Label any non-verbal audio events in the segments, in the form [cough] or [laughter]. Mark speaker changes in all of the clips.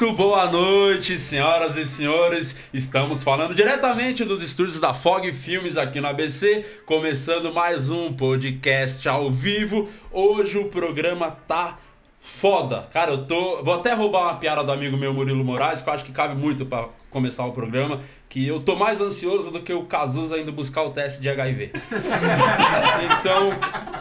Speaker 1: Muito boa noite, senhoras e senhores. Estamos falando diretamente dos estúdios da Fog Filmes aqui no ABC, começando mais um podcast ao vivo. Hoje o programa tá foda. Cara, eu tô. Vou até roubar uma piada do amigo meu Murilo Moraes, que eu acho que cabe muito para começar o programa, que eu tô mais ansioso do que o Cazuza indo buscar o teste de HIV. então,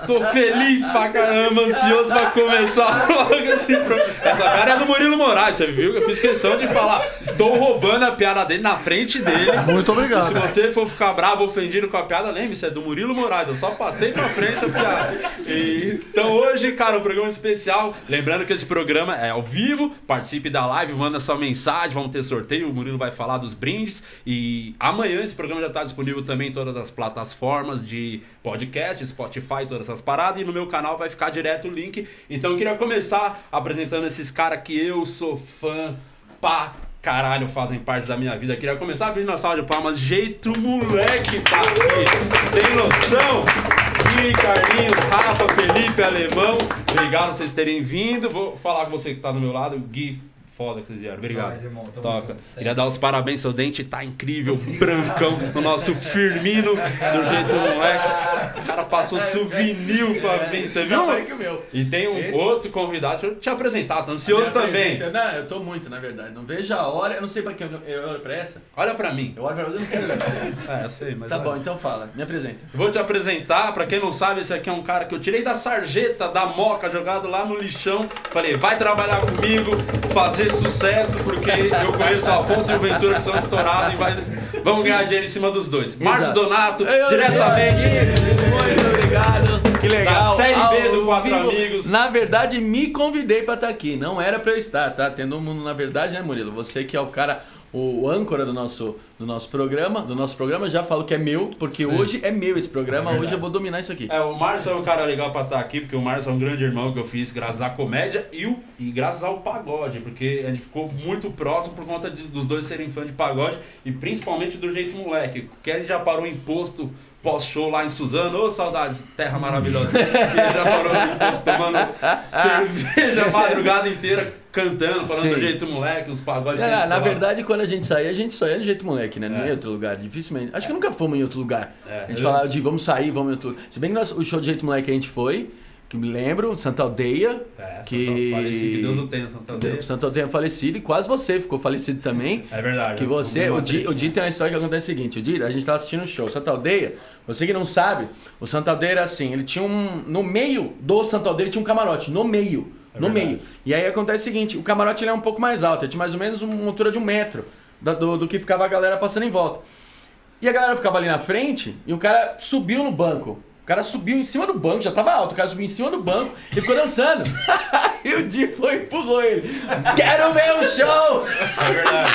Speaker 1: tô feliz pra caramba, ansioso pra começar [laughs] logo esse programa. Essa piada é do Murilo Moraes, você viu? Eu fiz questão de falar, estou roubando a piada dele na frente dele.
Speaker 2: Muito obrigado.
Speaker 1: Se você for ficar bravo, ofendido com a piada, lembre-se, é do Murilo Moraes. Eu só passei pra frente a piada. E, então hoje, cara, um programa especial. Lembrando que esse programa é ao vivo, participe da live, manda sua mensagem, vamos ter sorteio, o Murilo vai falar dos brindes. E amanhã esse programa já está disponível também em todas as plataformas de podcast, Spotify, todas essas paradas. E no meu canal vai ficar direto o link. Então eu queria começar apresentando esses caras que eu sou fã pra caralho fazem parte da minha vida. Queria começar abrindo a sala de palmas. Jeito moleque aqui. Tem noção? Gui, Carlinhos, Rafa, Felipe, Alemão. Obrigado vocês terem vindo. Vou falar com você que tá do meu lado. Gui, foda que vocês vieram. Obrigado.
Speaker 3: Nós, irmão,
Speaker 1: Toca.
Speaker 3: junto.
Speaker 1: Queria dar os parabéns, seu dente tá incrível, brancão, no nosso Firmino, do jeito moleque. O cara passou souvenir pra vir, você viu?
Speaker 4: Não, é que o meu.
Speaker 1: E tem um
Speaker 4: Esse-
Speaker 1: outro convidado, deixa eu te apresentar, tô ansioso também.
Speaker 4: Não, eu tô muito, na verdade. Não vejo a hora, eu não sei pra quem eu, eu olho pra essa.
Speaker 1: Olha pra mim.
Speaker 4: Eu olho pra você, eu não quero olhar pra você. [laughs]
Speaker 1: É, eu sei, mas.
Speaker 4: Tá
Speaker 1: olha.
Speaker 4: bom, então fala, me apresenta.
Speaker 1: Vou te apresentar, pra quem não sabe, esse aqui é um cara que eu tirei da sarjeta, da moca, jogado lá no lixão. Falei, vai trabalhar comigo, fazer sucesso, porque eu conheço o Afonso e o Ventura que são estourados e vai... vamos ganhar dinheiro em cima dos dois. Márcio. Donato, diretamente
Speaker 4: Muito obrigado. Que legal.
Speaker 1: Da Série B do Quatro
Speaker 4: vivo.
Speaker 1: Amigos.
Speaker 4: Na verdade, me convidei pra estar aqui. Não era pra eu estar, tá? Tendo um mundo, na verdade, né, Murilo? Você que é o cara, o âncora do nosso, do nosso programa. Do nosso programa, já falo que é meu, porque
Speaker 1: Sim.
Speaker 4: hoje é meu esse programa.
Speaker 1: É
Speaker 4: hoje eu vou dominar isso aqui.
Speaker 1: É, o Márcio é um cara legal pra estar aqui, porque o Márcio é um grande irmão que eu fiz graças à comédia e, o, e graças ao pagode, porque a gente ficou muito próximo por conta de- dos dois serem fã de pagode e principalmente do jeito moleque. Que ele já parou em posto pós-show lá em Suzano, ô saudades, terra maravilhosa. já parou tomando cerveja a madrugada inteira, cantando, falando
Speaker 4: Sim.
Speaker 1: do jeito moleque, os pagodes.
Speaker 4: É, na verdade, quando a gente saía, a gente só ia do jeito moleque, né? Não
Speaker 1: É.
Speaker 4: ia em outro lugar, dificilmente. Acho que nunca fomos em outro lugar.
Speaker 1: É,
Speaker 4: a gente
Speaker 1: eu-
Speaker 4: falava de vamos sair, vamos em outro lugar. Se bem que nós- o show de jeito moleque a gente foi, que me lembro, Santa Aldeia.
Speaker 1: É,
Speaker 4: que...
Speaker 1: Falecido, que Deus o tenha, Santa Aldeia.
Speaker 4: Santa Aldeia falecido e quase você ficou falecido também.
Speaker 1: É verdade.
Speaker 4: Que você, o Di, o. Di tem uma história que acontece o seguinte, o Di, a gente tava assistindo o show, Santa Aldeia, você que não sabe, o Santa Aldeia era assim, ele tinha um, no meio do Santa Aldeia ele tinha um camarote, no meio,
Speaker 1: É
Speaker 4: no
Speaker 1: verdade.
Speaker 4: meio. E aí acontece o seguinte, o camarote ele é um pouco mais alto, ele tinha mais ou menos uma altura de um metro da- do, do que ficava a galera passando em volta. E a galera ficava ali na frente e o cara subiu no banco. O cara subiu em cima do banco, já tava alto, o cara subiu em cima do banco e ficou dançando. [laughs] e o Di foi empurrou ele. Quero ver o show!
Speaker 1: É verdade.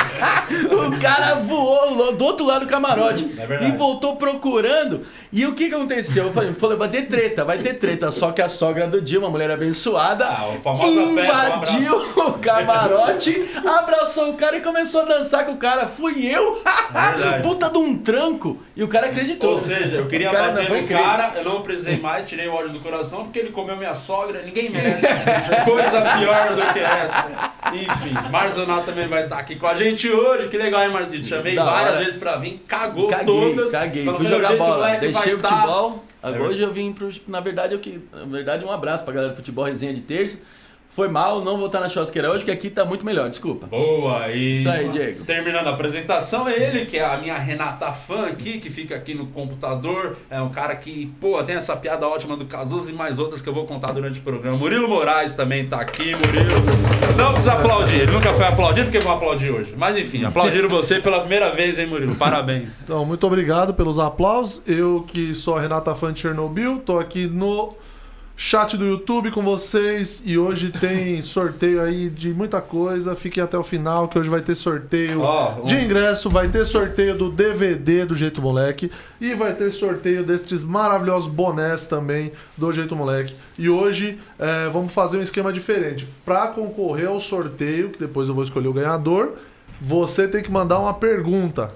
Speaker 1: [laughs]
Speaker 4: O cara voou do outro lado do camarote
Speaker 1: É
Speaker 4: e voltou procurando. E o que aconteceu? Eu falei, falei, vai ter treta, vai ter treta. Só que a sogra do dia, uma mulher abençoada,
Speaker 1: Ah, o famoso pé, um
Speaker 4: invadiu o camarote, abraçou o cara e começou a dançar com o cara. Fui eu?
Speaker 1: É. [laughs]
Speaker 4: Puta de um tranco. E o cara acreditou.
Speaker 1: Ou seja, eu queria
Speaker 4: O cara
Speaker 1: bater no cara, eu não precisei mais, tirei o ódio do coração, porque ele comeu minha sogra, ninguém merece [laughs] coisa pior do que essa. Enfim, Marzonato também vai estar aqui com a gente hoje. Que legal, hein, Marzito? Chamei
Speaker 4: Da
Speaker 1: várias
Speaker 4: hora.
Speaker 1: vezes pra vir, cagou
Speaker 4: Caguei,
Speaker 1: todas.
Speaker 4: caguei. Fui
Speaker 1: "Meu
Speaker 4: jogar bola. Deixei o
Speaker 1: tá."
Speaker 4: futebol.
Speaker 1: É
Speaker 4: Hoje eu vim pro. Na verdade, eu que. Na verdade, um abraço pra galera do futebol resenha de terça. Foi mal, não vou estar na churrasqueira hoje, porque aqui tá muito melhor, desculpa.
Speaker 1: Boa, e
Speaker 4: Isso aí, Diego.
Speaker 1: terminando a apresentação, ele, que é a minha Renata fã aqui, que fica aqui no computador. É um cara que, pô, tem essa piada ótima do Cazuza e mais outras que eu vou contar durante o programa. Murilo Moraes também tá aqui, Murilo. Não precisa aplaudir, ele nunca foi aplaudido, porque vou aplaudir hoje. Mas enfim, aplaudiram você pela primeira vez, hein, Murilo? Parabéns.
Speaker 2: Então, muito obrigado pelos aplausos. Eu que sou a Renata Fã de Chernobyl, tô aqui no chat do YouTube com vocês e hoje tem [laughs] sorteio aí de muita coisa. Fiquem até o final que hoje vai ter sorteio
Speaker 1: Ó, um-
Speaker 2: de ingresso, vai ter sorteio do DVD do Jeito Moleque e vai ter sorteio destes maravilhosos bonés também do Jeito Moleque. E hoje é, vamos fazer um esquema diferente. Para concorrer ao sorteio, que depois eu vou escolher o ganhador, você tem que mandar uma pergunta.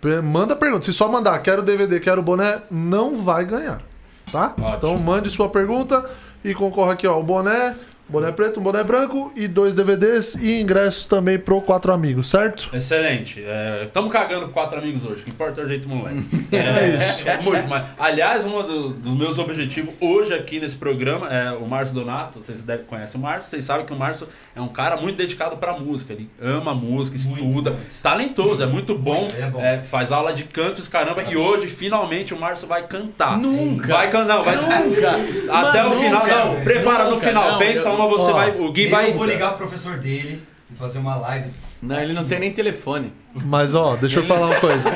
Speaker 2: Pe- Manda pergunta. Se só mandar quero DVD, quero boné, não vai ganhar. Tá?
Speaker 1: Ótimo.
Speaker 2: Então mande sua pergunta e concorra aqui, ó. O boné boné preto, um boné branco e dois DVDs e ingressos também pro Quatro Amigos, certo?
Speaker 1: Excelente. Estamos cagando com quatro amigos hoje. O que importa é o jeito moleque. [laughs] É, isso. É muito, mas. Aliás, um do- dos meus objetivos hoje aqui nesse programa é o Márcio Donato. Vocês devem conhecer o Márcio. Vocês sabem que o Márcio é um cara muito dedicado pra música. Ele ama música, estuda. Talentoso, é muito bom.
Speaker 3: Muito, é bom.
Speaker 1: É, faz aula de canto, os caramba. E hoje, finalmente, o Márcio vai cantar.
Speaker 4: Nunca.
Speaker 1: Vai cantar. Não, vai.
Speaker 4: Nunca.
Speaker 1: Até
Speaker 4: Mas
Speaker 1: o final.
Speaker 4: nunca,
Speaker 1: Não, prepara no
Speaker 4: Nunca,
Speaker 1: final.
Speaker 4: não,
Speaker 1: Pensa
Speaker 4: eu-
Speaker 1: uma, você
Speaker 2: Ó,
Speaker 1: vai. O Gui
Speaker 3: Eu
Speaker 1: vai.
Speaker 3: vou ligar pro professor dele e fazer uma live.
Speaker 4: Não, ele não tem nem telefone.
Speaker 2: Mas ó, deixa eu falar uma coisa.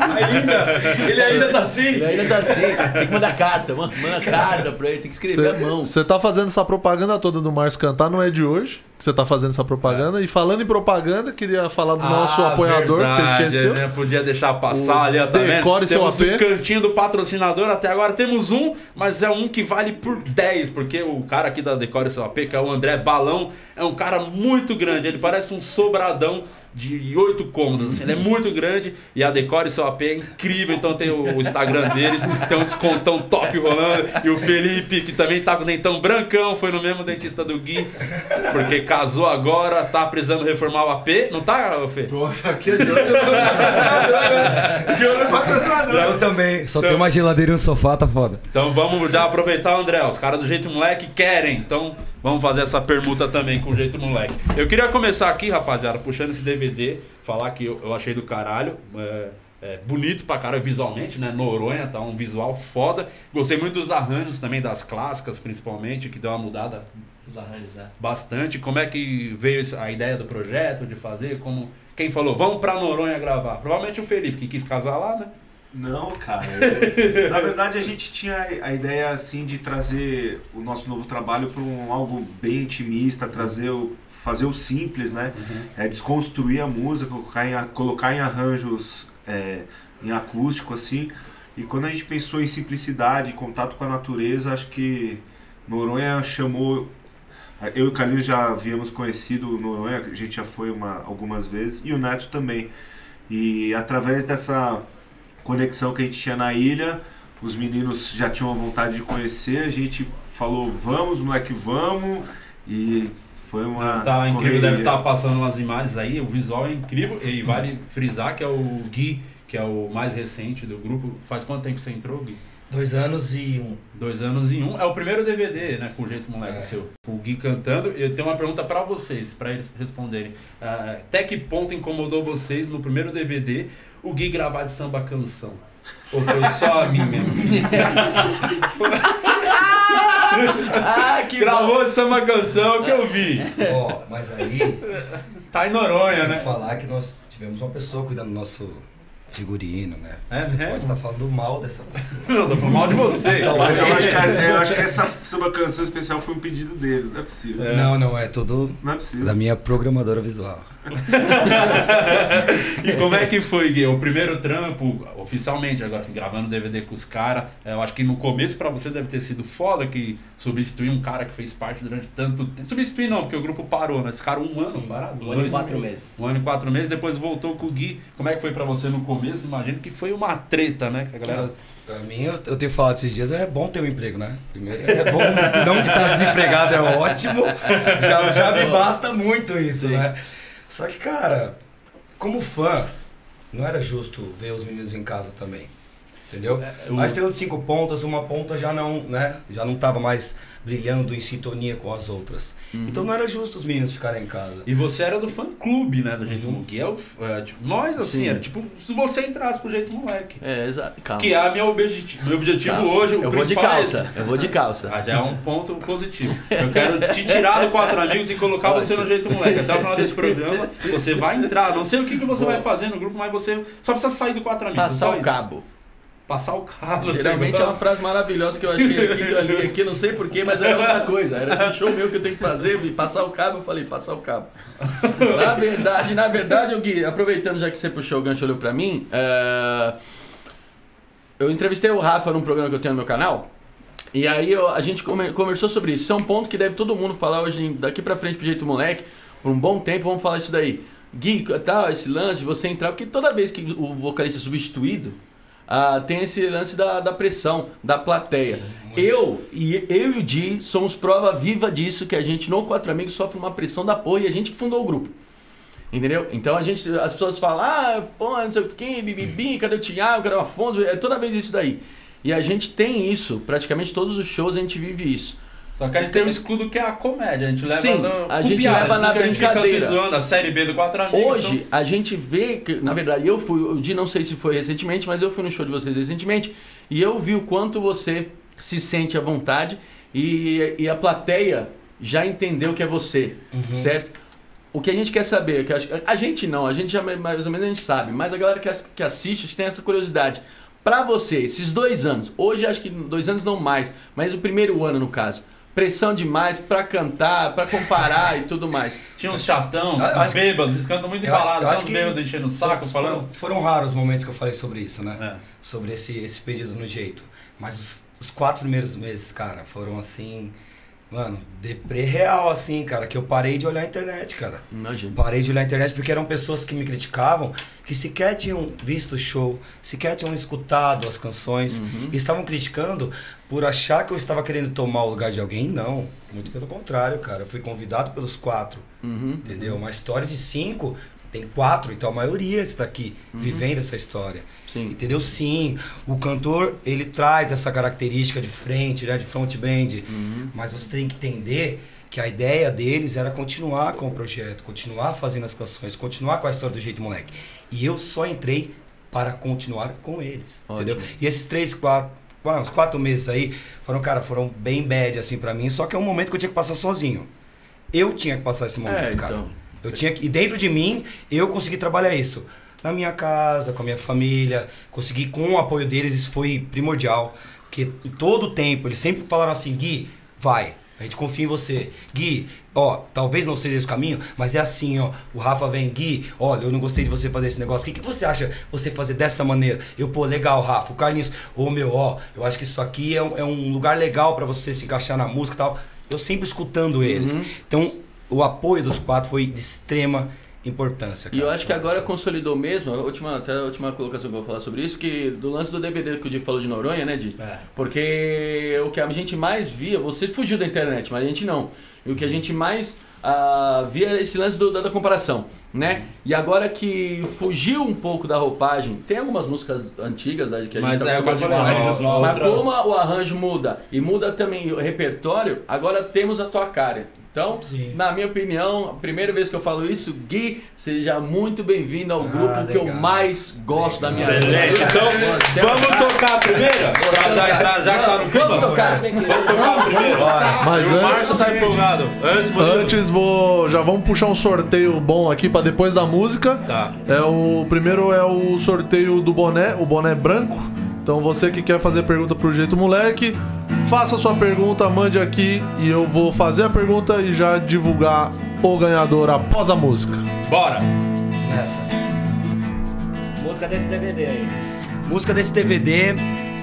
Speaker 3: Ainda? Ele ainda tá assim?
Speaker 4: Ele ainda tá assim. Tem que mandar carta. Manda, manda carta pra ele. Tem que escrever a mão.
Speaker 2: Você tá fazendo essa propaganda toda do Márcio cantar, não é de hoje que você tá fazendo essa propaganda. E falando em propaganda, queria falar do nosso
Speaker 1: Ah,
Speaker 2: apoiador, que você
Speaker 1: verdade,
Speaker 2: esqueceu.
Speaker 1: né? Podia deixar passar
Speaker 2: O
Speaker 1: ali, ó, tá vendo?
Speaker 2: Decore seu
Speaker 1: Temos
Speaker 2: AP.
Speaker 1: o cantinho do patrocinador, até agora temos um, mas é um que vale por 10, porque o cara aqui da Decore seu AP, que é o André Balão, é um cara muito grande, ele parece um sobradão de oito cômodos, assim, ele é muito grande e a Decore seu AP é incrível, então tem o Instagram deles, tem um descontão top rolando, e o Felipe, que também tá com o dentão brancão, foi no mesmo dentista do Gui, porque casou agora, tá precisando reformar o AP, não tá, Fê?
Speaker 3: Tô aqui de olho no patrocinador. De olho no patrocinador. Eu também. Só tem uma geladeira e um sofá, tá foda.
Speaker 1: Então vamos já aproveitar, André. Os caras do Jeito Moleque querem. Então vamos fazer essa permuta também com o Jeito Moleque. Eu queria começar aqui, rapaziada, puxando esse DVD, falar que eu, eu achei do caralho. É, é bonito pra caralho visualmente, né? Noronha, tá um visual foda. Gostei muito dos arranjos também, das clássicas principalmente, que deu uma mudada
Speaker 4: Os arranjos, é.
Speaker 1: bastante. Como é que veio a ideia do projeto, de fazer? Como Quem falou, vamos pra Noronha gravar? Provavelmente o Felipe, que quis casar lá, né?
Speaker 5: Não, cara. eu- [laughs] na verdade, a gente tinha a ideia assim de trazer o nosso novo trabalho para um algo bem intimista, trazer o, fazer o simples, né? É desconstruir a música, colocar em, colocar em arranjos é, em acústico assim. E quando a gente pensou em simplicidade, contato com a natureza, acho que Noronha chamou eu e o Calil já havíamos conhecido o Noronha, a gente já foi uma, algumas vezes, e o Neto também. E através dessa conexão que a gente tinha na ilha, os meninos já tinham a vontade de conhecer, a gente falou, vamos, moleque, vamos, e foi uma.
Speaker 1: Tá incrível, deve estar passando umas imagens aí, o visual é incrível e vale frisar que é o Gui, que é o mais recente do grupo. Faz quanto tempo que você entrou, Gui?
Speaker 3: Dois anos e um.
Speaker 1: Dois anos em um. É o primeiro DVD, né? Com o jeito moleque
Speaker 3: É.
Speaker 1: seu. O Gui cantando. Eu tenho uma pergunta pra vocês, pra eles responderem. Ah, até que ponto incomodou vocês no primeiro DVD o Gui gravar de samba canção? Ou foi só a mim mesmo?
Speaker 4: Ah, que
Speaker 1: Gravou de samba canção que eu vi.
Speaker 3: Ó, mas aí
Speaker 1: Tá em Noronha,
Speaker 3: tem que
Speaker 1: né?
Speaker 3: falar que nós tivemos uma pessoa cuidando do nosso figurino, né?
Speaker 1: É
Speaker 3: Você
Speaker 1: mesmo?
Speaker 3: pode estar falando mal dessa pessoa. [laughs]
Speaker 1: Não, tô falando mal de você.
Speaker 3: Então,
Speaker 5: Mas eu acho, que, a- [laughs] eu acho que essa samba canção especial foi um pedido dele, não é possível.
Speaker 1: É.
Speaker 3: Não, não, é tudo
Speaker 5: Não é possível.
Speaker 3: da minha programadora visual. [laughs]
Speaker 1: E como é que foi, Gui? O primeiro trampo, oficialmente, agora assim, gravando DVD com os caras. Eu acho que no começo pra você deve ter sido foda que substituir um cara que fez parte durante tanto tempo. Substituir não, porque o grupo parou, né? Esse cara um ano parado.
Speaker 6: Um ano e quatro meses.
Speaker 1: Um ano e quatro meses, depois voltou com o Gui. Como é que foi pra você no começo? Imagino que foi uma treta, né? Que a galera.
Speaker 3: Pra mim, eu, eu tenho falado esses dias, é bom ter um emprego, né? Primeiro, é bom [laughs] não estar desempregado é ótimo, já, já me basta muito isso,
Speaker 4: Sim.
Speaker 3: né? Só que, cara, como fã, não era justo ver os meninos em casa também, entendeu?
Speaker 1: É, o-
Speaker 3: Mas tendo cinco pontas, uma ponta já não, né? Já não tava mais brilhando em sintonia com as outras.
Speaker 1: Uhum.
Speaker 3: Então não era justo os meninos ficarem em casa.
Speaker 1: E você era do fã clube, né? Do jeito
Speaker 3: Uhum.
Speaker 1: Gui. É o- é, tipo, nós, assim,
Speaker 4: Sim.
Speaker 1: era tipo, se você entrasse pro jeito moleque.
Speaker 4: É, exato. Calma.
Speaker 1: Que é meu objetivo, meu objetivo
Speaker 4: Calma.
Speaker 1: hoje. O
Speaker 4: eu vou de
Speaker 1: é
Speaker 4: calça.
Speaker 1: esse.
Speaker 4: Eu vou de calça.
Speaker 1: Ah, já é um ponto positivo. Eu quero te tirar do Quatro Amigos e colocar você
Speaker 4: Ótimo.
Speaker 1: no jeito moleque. Até o final desse programa, você vai entrar. Não sei o que, que você vai fazer no grupo, mas você só precisa sair do Quatro Amigos.
Speaker 4: Passar o
Speaker 1: isso.
Speaker 4: cabo.
Speaker 1: Passar o cabo.
Speaker 4: Geralmente é uma frase maravilhosa que eu achei aqui, que eu li aqui, não sei porquê, mas era outra coisa. Era um show meu que eu tenho que fazer, e passar o cabo, eu falei, passar o cabo. Na verdade, na verdade, o Gui, aproveitando já que você puxou o gancho olhou pra mim, é, eu entrevistei o Rafa num programa que eu tenho no meu canal. E aí eu- a gente conversou sobre isso. Isso é um ponto que deve todo mundo falar hoje, daqui pra frente pro jeito moleque, por um bom tempo, vamos falar isso daí. Gui, tá, esse lance de você entrar, porque toda vez que o vocalista é substituído, ah, tem esse lance da, da pressão, da plateia. eu, e, eu e o Di somos prova viva disso, que a gente, no Quatro Amigos, sofre uma pressão da porra e a gente que fundou o grupo. Entendeu? Então a gente, as pessoas falam, ah, pô, não sei o quê, bibibi, cadê o Thiago, cadê o Afonso? É toda vez isso daí. E a gente tem isso, praticamente todos os shows a gente vive isso.
Speaker 1: Só que a gente tem um escudo que é a comédia. A gente leva
Speaker 4: Sim,
Speaker 1: no,
Speaker 4: a gente
Speaker 1: piada,
Speaker 4: leva na
Speaker 1: porque a gente fica
Speaker 4: brincadeira.
Speaker 1: zoando, a série B do Quatro Amigos.
Speaker 4: Hoje,
Speaker 1: então-
Speaker 4: a gente vê que, na verdade, eu fui, o Di não sei se foi recentemente, mas eu fui no show de vocês recentemente e eu vi o quanto você se sente à vontade e, e a plateia já entendeu que é você, certo? O que a gente quer saber, que a gente não, a gente já mais ou menos a gente sabe, mas a galera que, que assiste tem essa curiosidade. Pra você, esses dois anos, hoje acho que dois anos não mais, mas o primeiro ano no caso, pressão demais pra cantar, pra comparar e tudo mais.
Speaker 1: Tinha uns chatão, uns bêbados, eles cantam muito embalado,
Speaker 3: eu acho
Speaker 1: tanto
Speaker 3: que
Speaker 1: bêbado enchendo o saco,
Speaker 3: foram,
Speaker 1: falando.
Speaker 3: foram raros os momentos que eu falei sobre isso, né?
Speaker 1: É.
Speaker 3: Sobre esse, esse período no jeito. Mas os, os quatro primeiros meses, cara, foram assim. Mano, deprê real, assim, cara, que eu parei de olhar a internet, cara.
Speaker 4: Imagina.
Speaker 3: Parei de olhar a internet porque eram pessoas que me criticavam, que sequer tinham visto o show, sequer tinham escutado as canções,
Speaker 4: Uhum.
Speaker 3: e estavam criticando por achar que eu estava querendo tomar o lugar de alguém. Não, muito pelo contrário, cara. Eu fui convidado pelos quatro,
Speaker 4: Uhum.
Speaker 3: entendeu? Uma história de cinco, tem quatro, então a maioria está aqui
Speaker 4: Uhum.
Speaker 3: vivendo essa história.
Speaker 4: Sim.
Speaker 3: Entendeu? Sim, o cantor, ele traz essa característica de frente, né, de front band,
Speaker 4: Uhum.
Speaker 3: mas você tem que entender que a ideia deles era continuar com o projeto, continuar fazendo as canções, continuar com a história do jeito moleque. E eu só entrei para continuar com eles,
Speaker 4: Ótimo.
Speaker 3: entendeu? E esses três, quatro, uns quatro meses aí, foram, cara, foram bem bad, assim, pra mim, só que é um momento que eu tinha que passar sozinho. Eu tinha que passar esse momento,
Speaker 4: É,
Speaker 3: cara. Eu tinha que, e dentro de mim, eu consegui trabalhar isso. Na minha casa, com a minha família, consegui com o apoio deles, isso foi primordial. Porque todo o tempo, eles sempre falaram assim, Gui, vai, a gente confia em você. Gui, ó, talvez não seja esse caminho, mas é assim, ó. O Rafa vem, Gui, olha, eu não gostei de você fazer esse negócio. O que, que você acha você fazer dessa maneira? Eu, pô, legal, Rafa. O Carlinhos, ô meu, ó, eu acho que isso aqui é, um- é um lugar legal pra você se encaixar na música e tal. Eu sempre escutando eles.
Speaker 4: Uhum.
Speaker 3: Então, o apoio dos quatro foi de extrema importância.
Speaker 4: E eu
Speaker 3: cara.
Speaker 4: acho que agora consolidou mesmo, a última, até a última colocação que eu vou falar sobre isso, que do lance do DVD que o Di falou de Noronha, né, Di?
Speaker 1: É.
Speaker 4: Porque o que a gente mais via, você fugiu da internet, mas a gente não. E o que a gente mais ah, via era esse lance do- da, da comparação, né? E agora que fugiu um pouco da roupagem, tem algumas músicas antigas né, que a gente
Speaker 1: Mas
Speaker 4: tá
Speaker 1: é, a
Speaker 4: mas
Speaker 1: outra-
Speaker 4: como o arranjo muda e muda também o repertório, agora temos a tua cara. Então,
Speaker 3: Sim.
Speaker 4: na minha opinião, a primeira vez que eu falo isso, Gui, seja muito bem-vindo ao
Speaker 3: Ah,
Speaker 4: grupo que eu
Speaker 3: legal.
Speaker 4: mais gosto da minha
Speaker 1: Excelente. Então,
Speaker 4: Você é
Speaker 1: vamos tocar a primeira? Pra já entrar, já que tá no clima?
Speaker 4: Vamos tocar.
Speaker 1: Vamos tocar a primeira?
Speaker 2: Mas
Speaker 1: o
Speaker 2: antes,
Speaker 1: tá empolgado. Antes,
Speaker 2: antes vou, já vamos puxar um sorteio bom aqui pra depois da música.
Speaker 1: Tá.
Speaker 2: É o primeiro é o sorteio do boné, o boné branco. Então você que quer fazer pergunta pro jeito moleque, faça sua pergunta, mande aqui e eu vou fazer a pergunta e já divulgar o ganhador após a música.
Speaker 1: Bora.
Speaker 3: Nessa.
Speaker 6: Música desse DVD aí.
Speaker 3: Música desse DVD,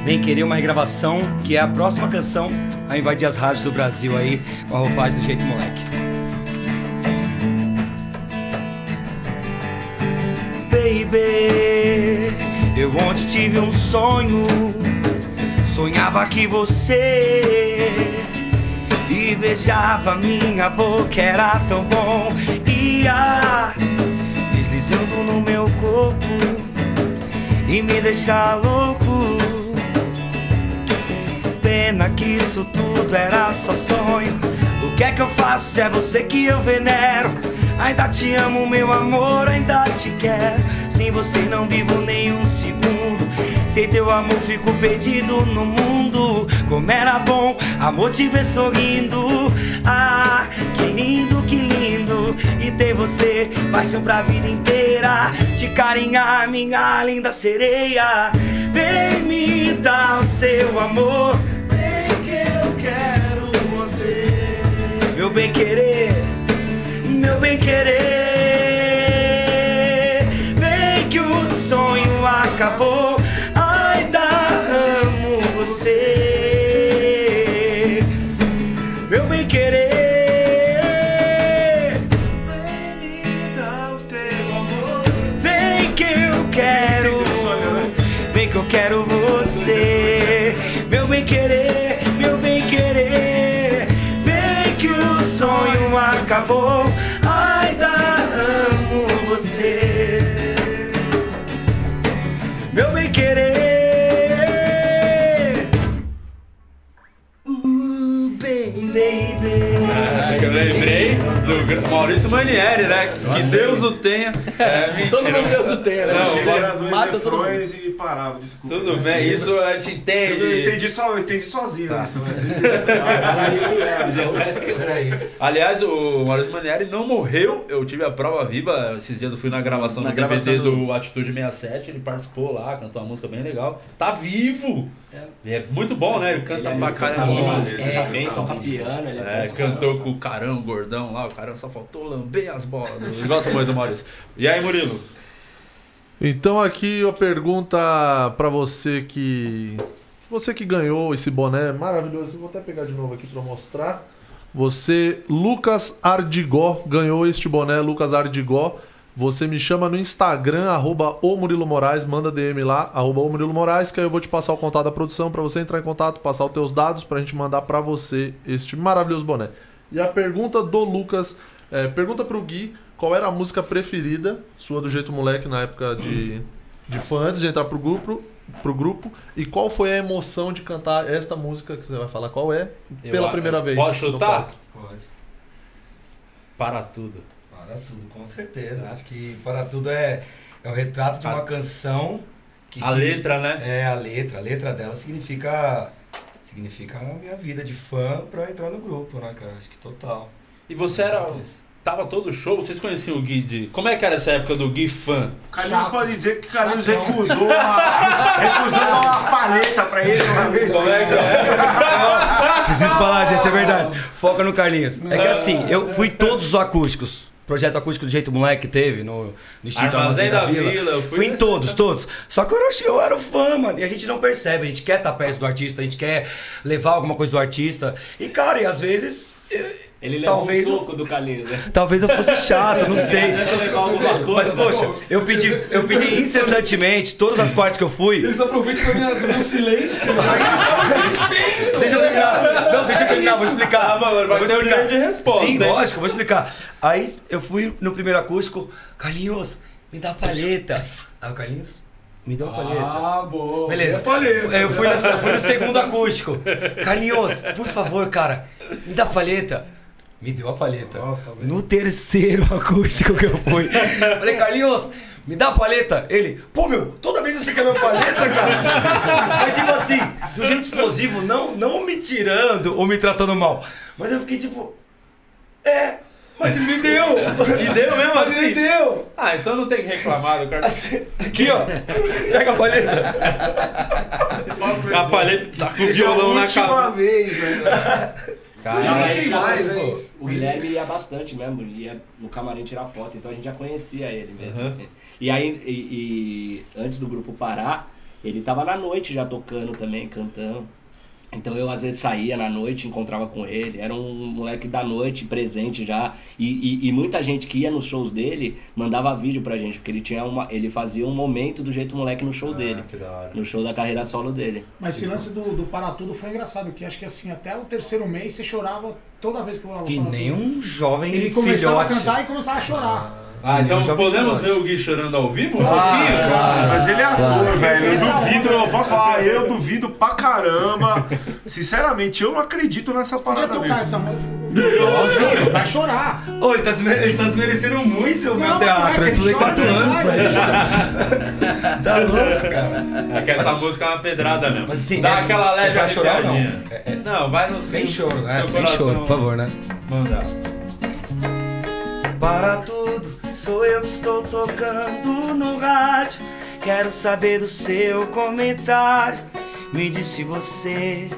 Speaker 3: Bem Querer uma regravação, que é a próxima canção a invadir as rádios do Brasil aí, com a roupagem do jeito moleque. Baby, eu ontem tive um sonho, sonhava que você e beijava minha boca, era tão bom, ia deslizando no meu corpo e me deixar louco. Pena que isso tudo era só sonho. O que é que eu faço? É você que eu venero. Ainda te amo, meu amor, ainda te quero. Sem você não vivo nem um segundo. Sem teu amor fico perdido no mundo. Como era bom, amor te ver sorrindo. Ah, que lindo, que lindo. E ter você, paixão pra vida inteira. Te carinhar, minha linda sereia. Vem me dar o seu amor. Vem que eu quero você. Meu bem querer, meu bem querer. Vem que o sonho acabou.
Speaker 1: Maurício Manieri, né? Que Deus o tenha. É, [laughs] mentira.
Speaker 4: Todo mundo Deus o tenha, né?
Speaker 1: Não,
Speaker 4: mata todo mundo.
Speaker 5: e parava, desculpa.
Speaker 1: Tudo bem, isso a gente
Speaker 5: Eu
Speaker 1: entende.
Speaker 5: entendi, só, eu entendi sozinho
Speaker 1: Tá.
Speaker 5: isso, mas [laughs]
Speaker 6: Era isso.
Speaker 1: Aliás, o Maurício Manieri não morreu. Eu tive a prova viva. Esses dias eu fui na gravação
Speaker 4: Na
Speaker 1: do
Speaker 4: gravação
Speaker 1: DVD
Speaker 4: do-
Speaker 1: do Atitude 67. Ele participou lá, cantou uma música bem legal. Tá vivo! É muito bom, né? Ele canta
Speaker 6: Ele é
Speaker 1: pra
Speaker 6: muito
Speaker 1: caramba.
Speaker 6: bom,
Speaker 5: Ele
Speaker 6: É,
Speaker 5: é
Speaker 6: bem,
Speaker 5: total.
Speaker 6: toca piano, ele
Speaker 1: É,
Speaker 6: é bom.
Speaker 1: cantou com o Carão, o gordão lá. O Carão só faltou lamber as bolas. Ele gosta muito do Maurício. E aí, Murilo?
Speaker 2: Então aqui a pergunta pra você que você que ganhou esse boné maravilhoso. Eu vou até pegar de novo aqui pra mostrar. Você, Lucas Ardigó, ganhou este boné, Lucas Ardigó. Você me chama no Instagram, arroba o Murilo Moraes, manda DM lá, arroba o Murilo Moraes, que aí eu vou te passar o contato da produção pra você entrar em contato, passar os teus dados pra gente mandar pra você este maravilhoso boné. E a pergunta do Lucas, é, pergunta pro Gui qual era a música preferida sua do Jeito Moleque na época de, de fã, antes de entrar pro grupo, pro grupo, e qual foi a emoção de cantar esta música que você vai falar qual é, pela
Speaker 1: Eu-
Speaker 2: primeira vez.
Speaker 1: Posso
Speaker 2: no
Speaker 1: chutar?
Speaker 3: Pode.
Speaker 1: Para tudo.
Speaker 3: Para tudo, com certeza. Acho que para tudo é, é o retrato de uma
Speaker 1: A-
Speaker 3: canção que
Speaker 1: A letra, né?
Speaker 3: é a letra, a letra dela significa significa a minha vida de fã pra entrar no grupo, né, cara? Acho que total.
Speaker 1: E você era. Tava todo show, vocês conheciam o Gui de. Como é que era essa época do Gui fã?
Speaker 5: Carlinhos pode dizer que Carlinhos recusou uma, [laughs] recusou uma paleta pra ele uma vez.
Speaker 1: Como é que é?
Speaker 3: Preciso falar, gente, é verdade. Foca no Carlinhos. É que assim, eu fui todos os acústicos. Projeto acústico do jeito moleque que teve no, no Instituto
Speaker 1: Armazém da Vila, eu fui
Speaker 3: Fui em todos, todos. Só que eu era, eu era fã, mano. E a gente não percebe. A gente quer estar perto do artista, a gente quer levar alguma coisa do artista. E, cara, e às vezes. eu-
Speaker 6: Ele levou
Speaker 3: Talvez
Speaker 6: um
Speaker 3: eu-
Speaker 6: soco do Carlinhos, né?
Speaker 3: Talvez eu fosse chato, não sei. Mas, poxa, eu pedi, eu pedi incessantemente, todas as quartas que eu fui.
Speaker 2: Eles aproveitam do silêncio.
Speaker 3: Deixa eu terminar. Não, deixa eu terminar, vou explicar.
Speaker 1: Ah, mano, vai
Speaker 3: Vou
Speaker 1: ter um de resposta,
Speaker 3: Sim, lógico, vou explicar. Aí eu fui no primeiro acústico, Carlinhos, me dá a palheta. Aí o Carlinhos, me dá uma palheta.
Speaker 2: Ah, boa.
Speaker 3: Beleza. Eu fui no, eu fui no segundo acústico. Carlinhos, por favor, cara, me dá a palheta. Me deu a palheta. No terceiro [laughs] acústico que eu fui. Falei, Carlinhos, me dá a paleta. Ele, pô, meu, toda vez você quer minha paleta, cara. Mas tipo assim, do jeito explosivo, não, não me tirando ou me tratando mal. Mas eu fiquei tipo, é, mas ele me deu.
Speaker 1: E deu mesmo
Speaker 3: Mas ele
Speaker 1: assim?
Speaker 3: deu.
Speaker 1: Ah, então não tem que reclamar do cara.
Speaker 3: Aqui, ó. Pega a paleta.
Speaker 1: A paleta tá com o violão na
Speaker 5: última
Speaker 1: cabeça.
Speaker 5: vez, né?
Speaker 1: Cara,
Speaker 6: Não, já-
Speaker 2: mais, isso.
Speaker 6: O Guilherme ia bastante mesmo, ia no camarim tirar foto, então a gente já conhecia ele mesmo.
Speaker 1: Uhum.
Speaker 6: assim. E aí, e, e antes do grupo parar, ele tava na noite já tocando também, cantando. Então eu às vezes saía na noite, encontrava com ele, era um moleque da noite, presente já. E, e, e muita gente que ia nos shows dele mandava vídeo pra gente, porque ele tinha uma. ele fazia um momento do jeito moleque no show dele.
Speaker 1: Ah, que da hora.
Speaker 6: No show da carreira solo dele.
Speaker 7: Mas esse lance do, do Para Tudo foi engraçado, que acho que assim, até o terceiro mês você chorava toda vez que eu falava
Speaker 3: Que nem um jovem
Speaker 7: Ele começava a
Speaker 3: filhote.
Speaker 7: cantar e começava a chorar.
Speaker 1: Ah, então
Speaker 3: Eu já ouvi
Speaker 1: podemos ver o Gui chorando ao vivo? Um
Speaker 3: Ah,
Speaker 1: pouquinho?
Speaker 3: claro.
Speaker 5: Mas ele é ator, velho. Eu
Speaker 7: Essa
Speaker 5: duvido, eu posso falar, eu duvido pra caramba. Sinceramente, eu não acredito nessa
Speaker 7: Podia
Speaker 5: parada
Speaker 7: tocar
Speaker 5: dele.
Speaker 7: essa música. Nossa, vai chorar.
Speaker 3: Ô, ele tá, ele tá desmerecendo muito o meu
Speaker 7: Não,
Speaker 3: teatro.
Speaker 7: é
Speaker 3: Eu estudei
Speaker 7: ele
Speaker 3: 4
Speaker 7: chora,
Speaker 3: anos
Speaker 7: vai,
Speaker 3: pra
Speaker 7: vai.
Speaker 3: isso. Tá louco, cara.
Speaker 1: É que essa música é uma pedrada mesmo.
Speaker 3: Mas assim,
Speaker 1: Dá
Speaker 3: é-
Speaker 1: aquela
Speaker 3: é
Speaker 1: leve
Speaker 3: pra chorar ou não? É- é-
Speaker 1: Não, vai no.
Speaker 3: Sem choro, é, sem choro, por favor, né?
Speaker 1: Mandar.
Speaker 8: Para tudo, sou eu estou tocando no rádio. Quero saber do seu comentário. Me diz se você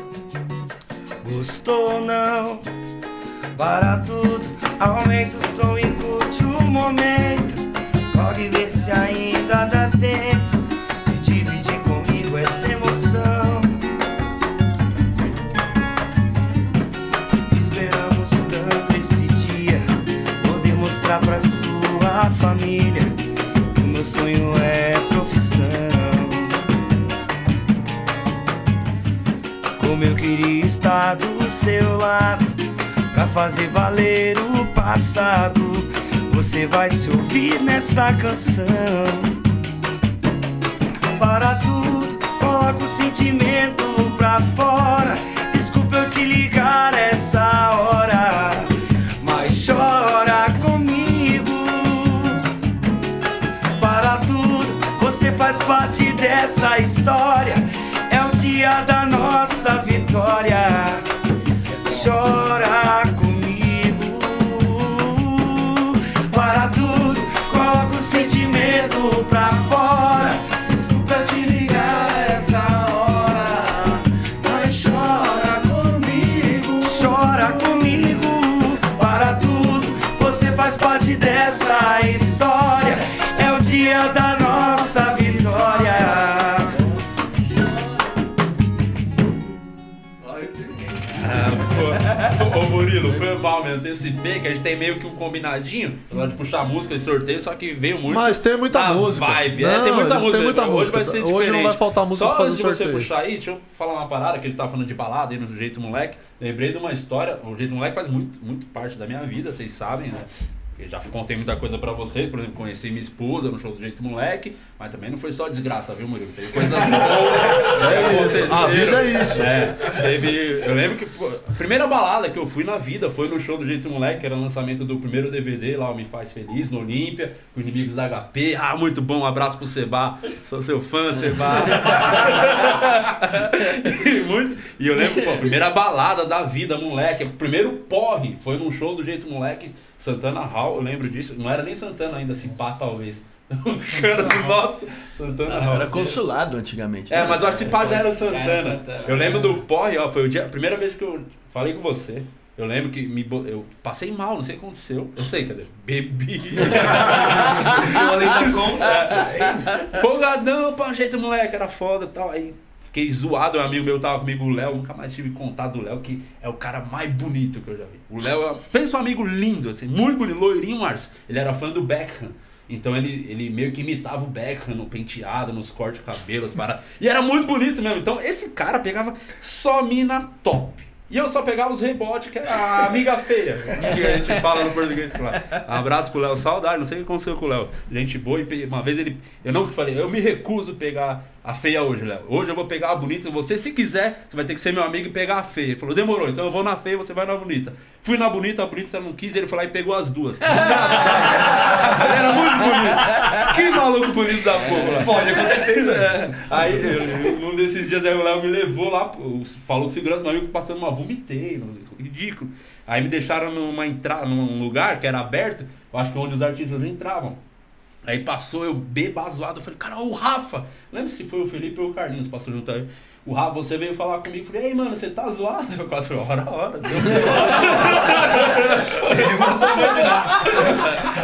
Speaker 8: gostou ou não. Para tudo, aumenta o som e curte o momento. Pode ver se ainda dá tempo família. O meu sonho é profissão.
Speaker 3: Como eu queria estar do seu lado, pra fazer valer o passado. Você vai se ouvir nessa canção. Para tudo, coloca o sentimento pra fora. Desculpa eu te ligar essa hora. Faz parte dessa história. É o dia da nossa vitória.
Speaker 1: Antecipei que a gente tem meio que um combinadinho na hora de puxar a música e sorteio, só que veio muito.
Speaker 2: Mas tem muita música.
Speaker 1: Vibe, é,
Speaker 2: Não,
Speaker 1: tem muita música.
Speaker 2: têm muita
Speaker 1: hoje
Speaker 2: música.
Speaker 1: vai ser
Speaker 2: Hoje não
Speaker 1: diferente.
Speaker 2: vai faltar música
Speaker 1: Só
Speaker 2: pra
Speaker 1: antes
Speaker 2: fazer
Speaker 1: de você
Speaker 2: sorteio.
Speaker 1: puxar aí, deixa eu falar uma parada que ele tá falando de balada aí no Jeito Moleque. Lembrei de uma história. O Jeito Moleque faz muito, muito parte da minha vida, vocês sabem, né? Eu já contei muita coisa pra vocês, por exemplo, conheci minha esposa no show do Jeito Moleque, mas também não foi só desgraça, viu, Murilo? Teve coisas boas.
Speaker 2: É isso, a vida é isso.
Speaker 1: É, teve. Eu lembro que a primeira balada que eu fui na vida foi no show do Jeito Moleque, que era o lançamento do primeiro DVD lá, o Me Faz Feliz, no Olímpia, com inimigos da HP. Ah, muito bom, um abraço pro Seba. Sou seu fã, Seba. [laughs] e, muito, e eu lembro, pô, a primeira balada da vida, moleque. O primeiro porre foi num show do Jeito Moleque, Santana Hall, eu lembro disso. Não era nem Santana ainda, se pá, talvez. [laughs] Cara, nossa, Santana Hall.
Speaker 4: Era consulado antigamente.
Speaker 1: É,
Speaker 4: né?
Speaker 1: mas o Arcipá já era
Speaker 6: Já
Speaker 1: Santana.
Speaker 6: era Santana.
Speaker 1: Eu lembro do porre, ó, foi o dia, a primeira vez que eu falei com você. Eu lembro que me, eu passei mal, não sei o que aconteceu. Eu sei, cadê? Bebi. [laughs]
Speaker 9: além da conta.
Speaker 1: Empolgadão, pô, jeito moleque, era foda e tal. Aí fiquei zoado, um amigo meu tava comigo, o Léo, nunca mais tive contato do Léo, que é o cara mais bonito que eu já vi. O Léo é, pensa um amigo lindo, assim, muito bonito, loirinho, Márcio. Ele era fã do Beckham. Então ele, ele meio que imitava o Beckham no penteado, nos cortes de cabelos, para E era muito bonito mesmo. Então esse cara pegava só mina top. E eu só pegava os rebotes, que era a amiga feia. Que a gente fala no português. Claro. Abraço pro Léo, saudade, não sei o que aconteceu com o Léo. Gente boa, e uma vez ele. Eu não falei, eu me recuso pegar a feia hoje, Léo. Hoje eu vou pegar a bonita. Você, se quiser, você vai ter que ser meu amigo e pegar a feia. Ele falou, demorou, então eu vou na feia, você vai na bonita. Fui na bonita, a bonita não quis, ele foi lá e pegou as duas. Desgraçado. [laughs] Ele era muito bonito. Que maluco bonito da porra.
Speaker 9: Pode acontecer isso.
Speaker 1: É. Aí, eu- num desses dias, aí o Léo me levou lá, falou com segurança, meu amigo passando uma vomitei, ridículo. Aí me deixaram numa entrada, num lugar que era aberto, eu acho que é onde os artistas entravam. Aí passou, eu bebazoado, eu falei, cara, o Rafa! Lembra se foi o Felipe ou o Carlinhos passou junto aí? O Rafa, você veio falar comigo, falei, ei, mano, você tá zoado? Eu quase falei, hora, hora. deu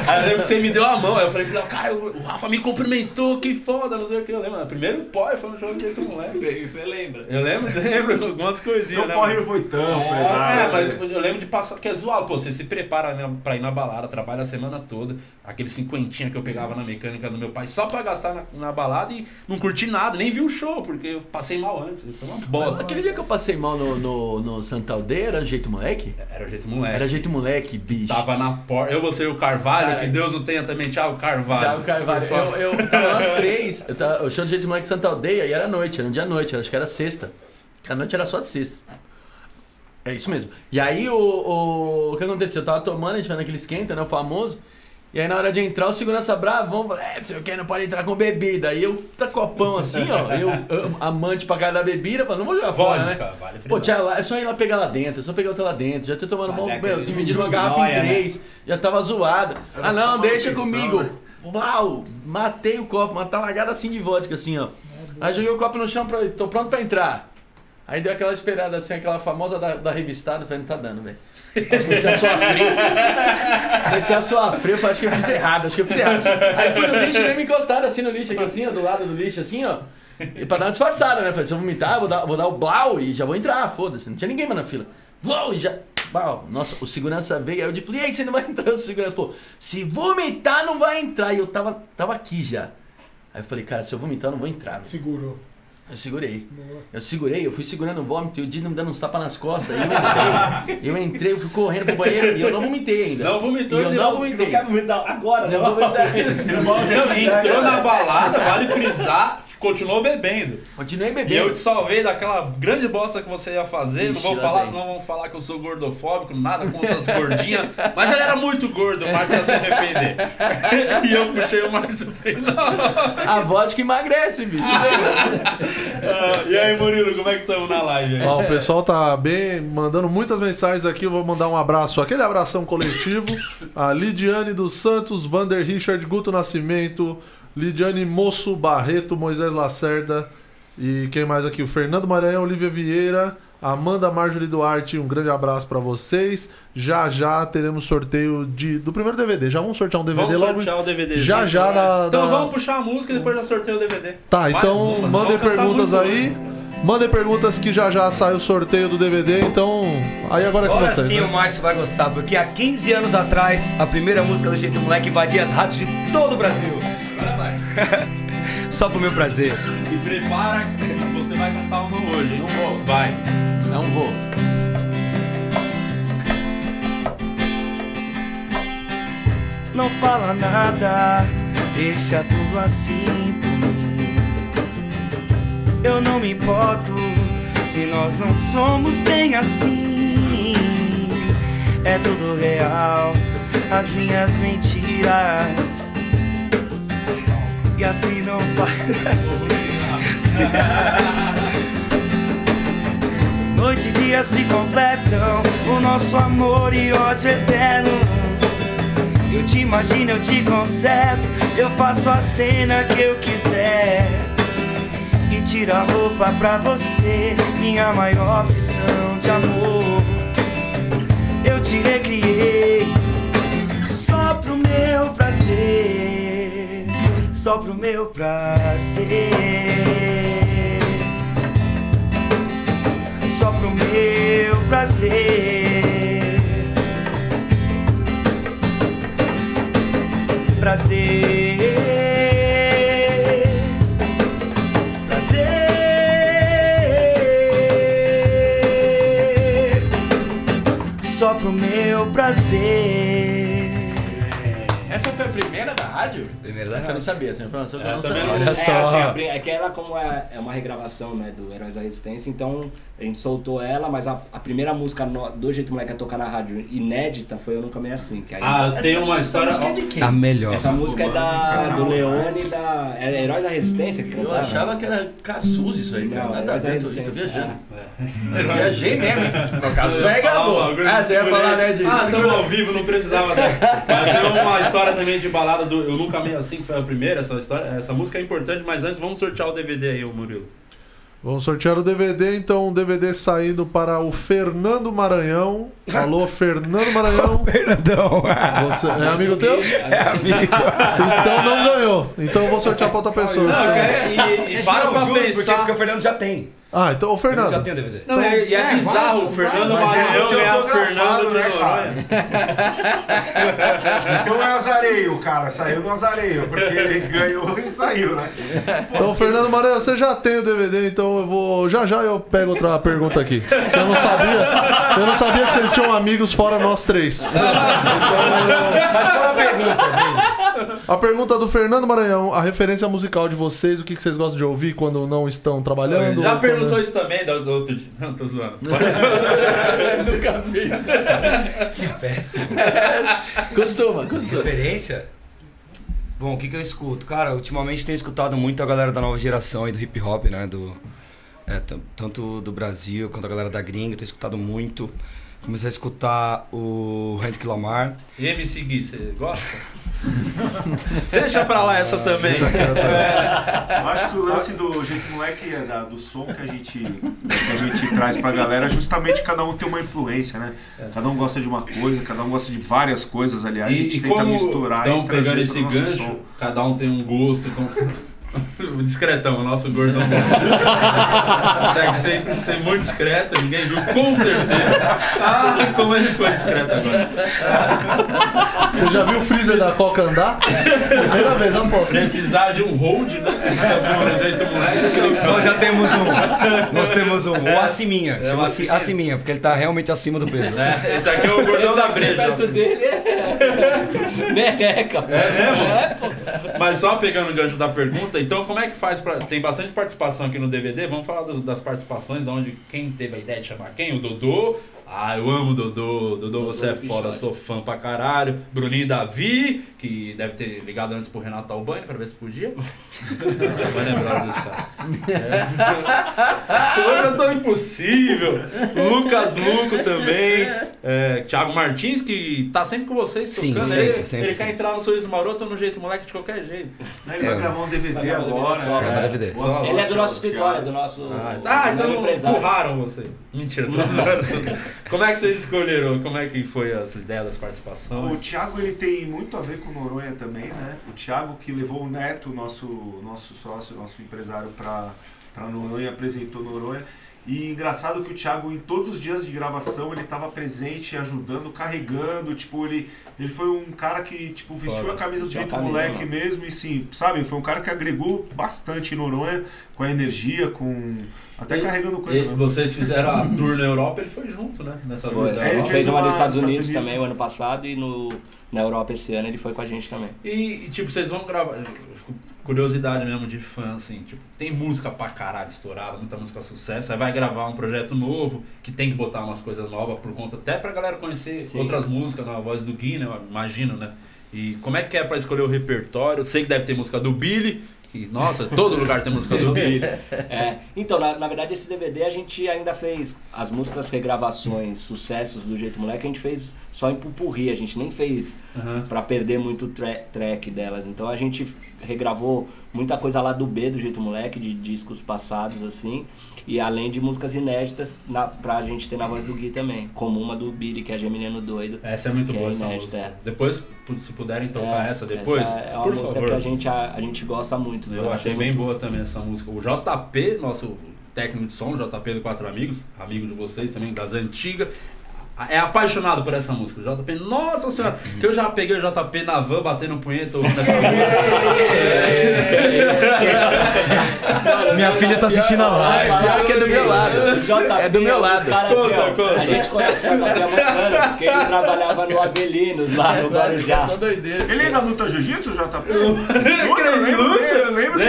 Speaker 1: Aí eu lembro que você me deu a mão, aí eu falei, não, cara, o Rafa me cumprimentou, que foda, não sei o que. Eu lembro, primeiro pó foi no jogo de jeito moleque.
Speaker 6: Você, lembra?
Speaker 1: Eu lembro, lembro algumas coisinhas,
Speaker 5: Então
Speaker 1: né?
Speaker 5: não foi tão
Speaker 1: É,
Speaker 5: pesado.
Speaker 1: mas eu lembro de passar, que é zoado, pô, você se prepara né, pra ir na balada, trabalha a semana toda, aquele cinquentinha que eu pegava na mecânica do meu pai, só pra gastar na, na balada e não curti nada, nem vi o show, porque eu passei mal antes, foi uma bosta.
Speaker 4: Aquele dia que eu passei mal no, no, no Santa Aldeia, era jeito moleque?
Speaker 1: Era jeito moleque.
Speaker 4: Era jeito moleque, bicho.
Speaker 1: Tava na porta, eu, você e o Carvalho,
Speaker 4: Cara,
Speaker 1: que Deus o tenha também, Thiago Carvalho.
Speaker 4: Thiago Carvalho.
Speaker 1: Favor.
Speaker 4: Eu, eu tava nós três. Eu tava, o show de jeito moleque Santa Aldeia e era noite, era um dia à noite, acho que era sexta. A noite era só de sexta. É isso mesmo. E aí o, o, o que aconteceu? Eu tava tomando, a gente fazendo aquele esquenta, né? O famoso. E aí na hora de entrar, o segurança bravo, vamos falar, é, não sei o que, não pode entrar com bebida. Aí eu tá copão assim, ó. Eu, am- amante pra cara da bebida, falei, não vou jogar fora, né?
Speaker 1: Vale
Speaker 4: Pô, tinha lá, é só ir lá pegar lá dentro, é só pegar outra lá dentro. Já tô tomando
Speaker 6: Mas
Speaker 4: uma,
Speaker 6: é
Speaker 4: dividindo uma garrafa em
Speaker 6: né?
Speaker 4: três, já tava zoada.
Speaker 5: Era
Speaker 4: Ah, não, deixa
Speaker 5: manutenção,
Speaker 4: comigo.
Speaker 5: né?
Speaker 4: Uau, matei o copo, uma talagada assim de vodka, assim, ó. Aí joguei o copo no chão, pra, tô pronto pra entrar. Aí deu aquela esperada, assim, aquela famosa da, da revistada, eu falei, não tá dando, velho. Acho que Comecei a suar frio. Comecei a suar frio, eu falei, acho que eu fiz errado, acho que eu fiz errado. Aí fui no lixo e nem me encostaram assim no lixo, aqui assim, ó, do lado do lixo, assim, ó. E pra dar uma disfarçada, né? Falei, se eu vomitar, vou dar, vou dar o blau e já vou entrar, foda-se. Não tinha ninguém mais na fila. Blau e já. Blau. Nossa, o segurança veio, aí eu falei, e aí, você não vai entrar? O segurança falou, se vomitar, não vai entrar. E eu tava, tava aqui já. Aí eu falei, cara, se eu vomitar, eu não vou entrar.
Speaker 7: Segurou.
Speaker 4: Eu segurei. Eu segurei, eu fui segurando o vômito e o Dino me dando uns tapas nas costas. E eu entrei, eu entrei, eu fui correndo pro banheiro e eu não vomitei ainda.
Speaker 1: Não vomitou,
Speaker 4: E eu não
Speaker 1: não-
Speaker 4: vomitei.
Speaker 6: Não quero vomitar agora,
Speaker 4: Não
Speaker 6: não.
Speaker 4: vou vomitar.
Speaker 1: Não, entrou na balada, vale frisar, continuou bebendo.
Speaker 4: Continuei
Speaker 1: E eu
Speaker 4: bebendo.
Speaker 1: te salvei daquela grande bosta que você ia fazer. não
Speaker 4: Ixi,
Speaker 1: vou
Speaker 4: lá
Speaker 1: falar, senão vão falar que eu sou gordofóbico, nada contra as gordinhas. Mas ele era muito gordo, o Márcio ia se arrepender. [laughs] e eu puxei o Márcio não.
Speaker 4: A vodka emagrece, bicho. [laughs] [laughs]
Speaker 1: E aí, Murilo, como é que estamos na live aí?
Speaker 2: Ó, o pessoal tá bem, mandando muitas mensagens aqui. Eu vou mandar um abraço, aquele abração coletivo. A Lidiane dos Santos, Vander Richard, Guto Nascimento, Lidiane Moço Barreto, Moisés Lacerda. E quem mais aqui? O Fernando Maranhão, Olivia Vieira, Amanda Marjorie Duarte. Um grande abraço pra vocês. Já já teremos sorteio de, do primeiro DVD. Já vamos sortear um DVD
Speaker 1: Vamos
Speaker 2: logo.
Speaker 1: sortear o DVD.
Speaker 2: Já, já na-
Speaker 1: Então
Speaker 2: na-
Speaker 1: vamos puxar a música e depois já sorteio o DVD.
Speaker 2: Tá,
Speaker 1: Mais
Speaker 2: então
Speaker 1: uma,
Speaker 2: mandem
Speaker 1: vamos
Speaker 2: perguntas aí. Mandem perguntas que já já sai o sorteio do DVD, então. Aí agora é com
Speaker 9: Agora
Speaker 2: vocês.
Speaker 9: sim
Speaker 2: né?
Speaker 9: o Márcio vai gostar, porque há 15 anos atrás, a primeira música do Jeito Moleque invadia as rádios de todo o Brasil. [laughs] Só pro meu prazer.
Speaker 1: E prepara que você vai cantar uma hoje. Não vou. Vai.
Speaker 4: Não vou.
Speaker 3: não fala nada, deixa tudo assim por mim. Eu não me importo se nós não somos bem assim. É tudo real, as minhas mentiras. E assim não [laughs] Noite e dia se completam, o nosso amor e ódio eterno. Eu te imagino, eu te conserto. Eu faço a cena que eu quiser. E tiro a roupa pra você, minha maior opção de amor. Eu te recriei só pro meu prazer. Só pro meu prazer. Só pro meu prazer.
Speaker 4: Não sabia, essa informação que eu
Speaker 1: É,
Speaker 4: não sabia.
Speaker 9: Olha
Speaker 6: É,
Speaker 9: só.
Speaker 6: assim, a pri- é que ela, como é, é uma regravação né, do Heróis da Resistência, então a gente soltou ela, mas a, a primeira música no- do Jeito Moleque a tocar na rádio inédita foi Eu Nunca Meio Assim. Que aí
Speaker 1: Ah,
Speaker 6: essa-
Speaker 1: tem uma história.
Speaker 4: música é de quem?
Speaker 9: A melhor.
Speaker 6: Essa música é da, do Leone da. É Heróis da Resistência que
Speaker 4: Eu
Speaker 6: cantava?
Speaker 4: achava que era Cazuza isso aí, cara.
Speaker 6: Não,
Speaker 4: Nada ver, tô, viajando.
Speaker 6: É.
Speaker 4: Eu Viajei mesmo, hein? [laughs] No caso,
Speaker 1: Eu
Speaker 4: já é gravou. Ah, você ia falar, né, de...
Speaker 1: Ah, estamos ao vivo, não precisava dessa. [laughs] Mas tem uma história também de balada do Eu Nunca Meio Assim, que foi a primeira, essa história. Essa música é importante, mas antes vamos sortear o DVD aí, ô Murilo.
Speaker 2: Vamos sortear o DVD, então o DVD saindo para o Fernando Maranhão. Alô, [laughs] Fernando Maranhão. [laughs]
Speaker 9: Fernandão.
Speaker 2: Você é amigo teu?
Speaker 9: É amigo.
Speaker 2: Então não ganhou. Então eu vou sortear para outra pessoa.
Speaker 1: Não, cara, e, e para pra
Speaker 9: Justo, porque,
Speaker 1: pensar.
Speaker 9: porque o Fernando já tem.
Speaker 2: Ah, então o
Speaker 9: Fernando já
Speaker 2: Fernando.
Speaker 9: tem o DVD.
Speaker 1: Não, e, e é,
Speaker 7: É,
Speaker 1: bizarro
Speaker 7: vai,
Speaker 1: o Fernando
Speaker 5: é
Speaker 1: Maranhão
Speaker 5: eu
Speaker 1: ganhar
Speaker 5: tô
Speaker 1: o Fernando de
Speaker 5: né,
Speaker 1: Noronha.
Speaker 5: Então é azareio, cara. Saiu no azareio, porque ele ganhou e saiu, né?
Speaker 2: Então, Fernando Maranhão, você já tem o DVD, então eu vou. Já já eu pego outra pergunta aqui. Eu não sabia. Eu não sabia que vocês tinham amigos fora nós três. [laughs] Então,
Speaker 9: Mas qual a pergunta?
Speaker 2: a pergunta do Fernando Maranhão, a referência musical de vocês, o que vocês gostam de ouvir quando não estão trabalhando?
Speaker 1: Já perguntou isso também do, do outro dia. Não, tô zoando. [laughs]
Speaker 4: Nunca vi.
Speaker 9: Que péssimo.
Speaker 4: Costuma, costuma.
Speaker 9: Referência? Bom, o que, que eu escuto? Cara, ultimamente tenho escutado muito a galera da nova geração e do hip hop, né? Do, é, tanto do Brasil quanto a galera da gringa, tenho escutado muito. Comecei a escutar o Henrique Lamar.
Speaker 1: E MC Gui, você gosta? [laughs] Deixa pra lá essa também.
Speaker 5: Eu acho que o lance do jeito moleque é da- do som que a gente que a gente traz pra galera é justamente cada um tem uma influência, né? Cada um gosta de uma coisa, cada um gosta de várias coisas, aliás, a
Speaker 1: E,
Speaker 5: gente
Speaker 1: e
Speaker 5: tenta
Speaker 1: como
Speaker 5: misturar
Speaker 1: estão
Speaker 5: e trazer
Speaker 1: pegando esse gancho,
Speaker 5: som.
Speaker 1: cada um tem um gosto. com- O [laughs] discretão, o nosso gordão. [laughs] Consegue sempre ser muito discreto, ninguém viu, com certeza. Ah, como ele foi discreto agora.
Speaker 2: Você já viu o freezer da Coca andar? Primeira vez, aposto.
Speaker 1: Precisar de um hold, né? É.
Speaker 9: Nós já temos um. Nós temos um. O Aciminha.
Speaker 1: É, o
Speaker 9: Chama-se
Speaker 1: Aciminha.
Speaker 9: Aciminha, porque ele tá realmente acima do peso.
Speaker 1: É, esse aqui é o gordão da breja.
Speaker 6: Perto dele [laughs] é. Merreca. pô. É, pô.
Speaker 1: Mas só pegando o gancho da pergunta, então como é que faz pra. Tem bastante participação aqui no DVD. Vamos falar do- das participações, de onde quem teve a ideia de chamar quem? O Dodô. Ah, eu amo o Dodô. Dodô, você é foda, sou fã pra caralho. Bruninho Davi, que deve ter ligado antes pro Renato Albani pra ver se podia. [laughs] Vai lembrar desse cara. É. [laughs] Hoje eu tô impossível. Lucas Luco também. É, Thiago Martins, que tá sempre com vocês
Speaker 9: Sim,
Speaker 1: tocando.
Speaker 9: sempre,
Speaker 1: ele
Speaker 9: sempre,
Speaker 1: ele quer
Speaker 9: sempre.
Speaker 1: entrar no Sorriso Maroto no jeito moleque de qualquer jeito.
Speaker 5: Ele vai
Speaker 9: É.
Speaker 5: gravar um DVD
Speaker 6: gravar um
Speaker 5: agora.
Speaker 6: DVD só,
Speaker 5: né?
Speaker 9: vai DVD.
Speaker 5: Boa
Speaker 6: Ele é do nosso escritório, do nosso.
Speaker 1: Ah,
Speaker 6: do
Speaker 1: tá,
Speaker 6: meu
Speaker 1: então empurraram você. Mentira, tô. Como é que vocês escolheram? Como é que foi essa ideia das
Speaker 5: O
Speaker 1: participações?
Speaker 5: Thiago ele tem muito a ver com o Noronha também, né? O Thiago que levou o Neto, nosso, nosso sócio, nosso empresário, para Noronha, apresentou Noronha. E engraçado que o Thiago, em todos os dias de gravação, ele estava presente, ajudando, carregando. Tipo, ele, ele foi um cara que tipo, vestiu
Speaker 1: Foda.
Speaker 5: a camisa do jeito moleque mesmo. E sim, sabe? Foi um cara que agregou bastante em Noronha, com a energia, com. Até
Speaker 1: Ele-
Speaker 5: carregando coisa
Speaker 1: E
Speaker 5: mesmo.
Speaker 1: vocês fizeram a tour na Europa, ele foi junto, né? Nessa
Speaker 6: Foi.
Speaker 1: tour da
Speaker 5: É, ele
Speaker 6: fez uma nos Estados Unidos
Speaker 5: Estados
Speaker 6: também o ano passado e no, na Europa esse ano ele foi com a gente também.
Speaker 1: E, e, tipo, vocês vão gravar. Curiosidade mesmo de fã, assim, tipo, tem música pra caralho estourada, muita música sucesso, aí vai gravar um projeto novo, que tem que botar umas coisas novas por conta, até pra galera conhecer
Speaker 6: Sim.
Speaker 1: outras músicas na voz do Gui, né? Eu imagino, né? E como é que é pra escolher o repertório? Sei que deve ter música do Billy, que, nossa, todo lugar tem música do Billy. [laughs]
Speaker 6: É, então, na, na verdade, esse DVD a gente ainda fez as músicas regravações, sucessos do Jeito Moleque, a gente fez só em pupurri, a gente nem fez
Speaker 1: Aham.
Speaker 6: pra perder muito tra track delas. Então a gente regravou muita coisa lá do B do Jeito Moleque, de discos passados assim, e além de músicas inéditas na, pra gente ter na voz do Gui também, como uma do Billy, que é Geminiano Doido.
Speaker 1: Essa é muito
Speaker 6: é
Speaker 1: boa essa
Speaker 6: inédita,
Speaker 1: música.
Speaker 6: é.
Speaker 1: Depois, se puderem tocar essa depois,
Speaker 6: é uma
Speaker 1: por
Speaker 6: música
Speaker 1: favor.
Speaker 6: que a gente, a, a gente gosta muito.
Speaker 1: Eu
Speaker 6: né?
Speaker 1: achei bem boa também essa música. O JP, nosso técnico de som, JP do Quatro Amigos, amigo de vocês também, das antigas, é apaixonado por essa música. O JP, nossa senhora, que eu já peguei o JP na van batendo um punheta ouvindo essa [laughs] música.
Speaker 9: Minha filha tá assistindo a live.
Speaker 4: pior que é do meu lado. É do meu lado.
Speaker 1: Conta, conta.
Speaker 6: A gente conhece o JP há muitos anos, porque ele trabalhava no Avelinos, lá no Guarujá.
Speaker 4: Só doideira.
Speaker 5: Ele ainda luta jiu-jitsu, JP? Luta, [laughs] eu lembro dele, eu lembro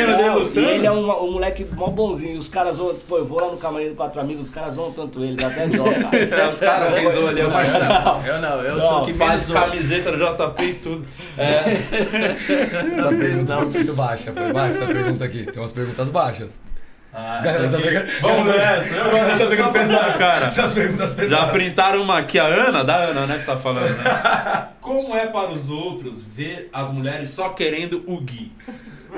Speaker 5: dele.
Speaker 6: e ele é um, um moleque mó bonzinho. Os caras zoam, pô, eu vou lá no camarim do Quatro Amigos, os caras zoam tanto ele, dá até dó, cara. [laughs]
Speaker 1: Os caras rezou ali, o Marcelo.
Speaker 4: Eu não, eu
Speaker 6: Não,
Speaker 4: sou o que menos
Speaker 1: Faz
Speaker 4: zoa.
Speaker 1: camiseta do JP e tudo. É, [laughs]
Speaker 9: Essa pergunta foi muito baixa. Foi baixa essa pergunta aqui. Tem umas perguntas baixas.
Speaker 1: Ah,
Speaker 9: Galera, tá pegando-
Speaker 1: Vamos nessa. Eu
Speaker 9: Galera, tá pegando pesado,
Speaker 1: cara. Já
Speaker 9: pesadas.
Speaker 1: printaram uma aqui, a Ana, da Ana, né, que tá falando, né? [laughs] Como é para os outros ver as mulheres só querendo o Gui?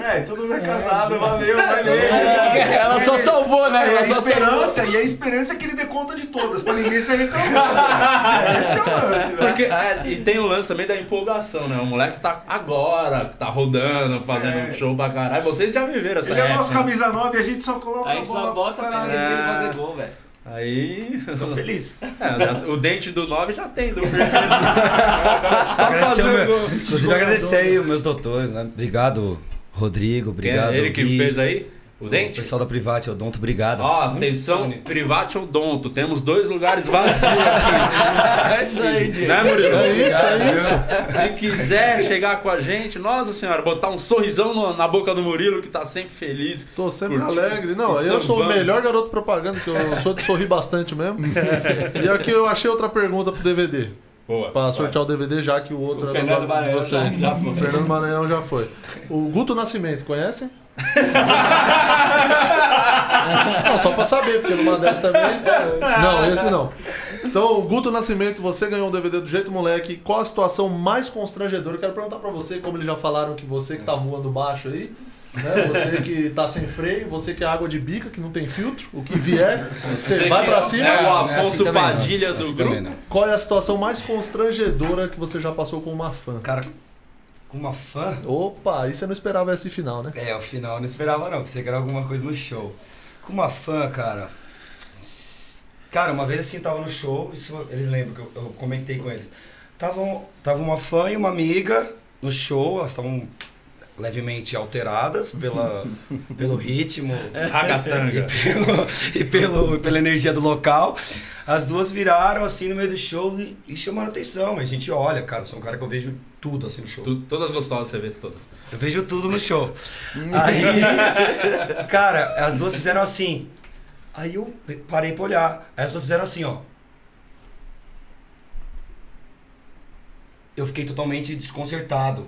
Speaker 5: É, todo mundo é casado, valeu, [laughs] valeu.
Speaker 4: Ela só salvou, né?
Speaker 5: É,
Speaker 4: Ela
Speaker 5: a
Speaker 4: só salvou.
Speaker 5: esperança, e a esperança é que ele dê conta de todas, pra ninguém ser reclamado. [laughs] Esse é o lance, né?
Speaker 1: Porque, é, e tem o lance também da empolgação, né? O moleque tá agora, que tá rodando, fazendo
Speaker 5: É.
Speaker 1: show pra caralho. Vocês já viveram essa
Speaker 5: Ele é
Speaker 1: época.
Speaker 5: nosso
Speaker 1: né?
Speaker 5: camisa 9 e a gente só coloca
Speaker 6: A gente
Speaker 5: bola
Speaker 6: só bota pra ele fazer gol, velho. [laughs]
Speaker 1: Aí.
Speaker 9: Tô feliz.
Speaker 1: É, já- o dente do 9 já tem, do Só fazer.
Speaker 9: Inclusive agradecer aí os meus doutores, né? Obrigado, Rodrigo.
Speaker 1: Quem é
Speaker 9: Obrigado.
Speaker 1: ele que
Speaker 9: Gui.
Speaker 1: fez aí? O
Speaker 9: O
Speaker 1: dente?
Speaker 9: pessoal da Private, Odonto, obrigado.
Speaker 1: Ó, atenção, Private Odonto. Temos dois lugares vazios aqui. [laughs]
Speaker 4: É isso aí, Diego.
Speaker 1: né, Murilo?
Speaker 2: É isso, é isso.
Speaker 1: Se quiser chegar com a gente, nossa senhora, botar um sorrisão no- na boca do Murilo, que tá sempre feliz.
Speaker 2: Tô sempre
Speaker 1: Curtindo.
Speaker 2: alegre. Não,
Speaker 1: E
Speaker 2: eu sou o melhor garoto propaganda, que eu sou de sorrir bastante mesmo. [laughs] e aqui eu achei outra pergunta pro DVD.
Speaker 1: Boa.
Speaker 2: Pra sortear o DVD, já que o outro
Speaker 6: O
Speaker 2: era
Speaker 6: Fernando
Speaker 2: do- de
Speaker 6: Maranhão
Speaker 2: vocês.
Speaker 6: já- já foi.
Speaker 2: O Fernando Maranhão já foi. O Guto Nascimento, conhecem? [laughs] não, só pra saber, porque numa dessas também. Não, esse não. Então, Guto Nascimento, você ganhou um DVD do Jeito Moleque. Qual a situação mais constrangedora? Eu quero perguntar pra você, como eles já falaram que você que tá voando baixo aí, né? Você que tá sem freio, você que é água de bica, que não tem filtro, o que vier, [laughs] você vai pra cima.
Speaker 1: É o
Speaker 9: é
Speaker 1: Afonso
Speaker 9: assim também, não.
Speaker 1: Padilha do
Speaker 9: Assim
Speaker 1: grupo.
Speaker 2: Qual é a situação mais constrangedora que você já passou com uma fã?
Speaker 9: Cara,
Speaker 3: Com uma fã?
Speaker 2: Opa, aí você não esperava esse final, né?
Speaker 3: É, o final eu não esperava não, pensei que era alguma coisa no show. Com uma fã, cara. Cara, uma vez assim, tava no show, isso eles lembram que eu, eu comentei com eles. Tava, tava uma fã e uma amiga no show, elas estavam levemente alteradas pela, [laughs] pelo ritmo e,
Speaker 1: Ragatanga.
Speaker 3: pelo, e pelo, pela energia do local. As duas viraram assim no meio do show e, e chamaram atenção. A gente olha, cara, eu sou um cara que eu vejo tudo assim no show.
Speaker 1: Tu- Todas gostosas, você vê todas.
Speaker 3: Eu vejo tudo no show. [laughs] Aí, cara, as duas fizeram assim. Aí eu parei pra olhar. Aí as duas fizeram assim, ó. Eu fiquei totalmente desconcertado.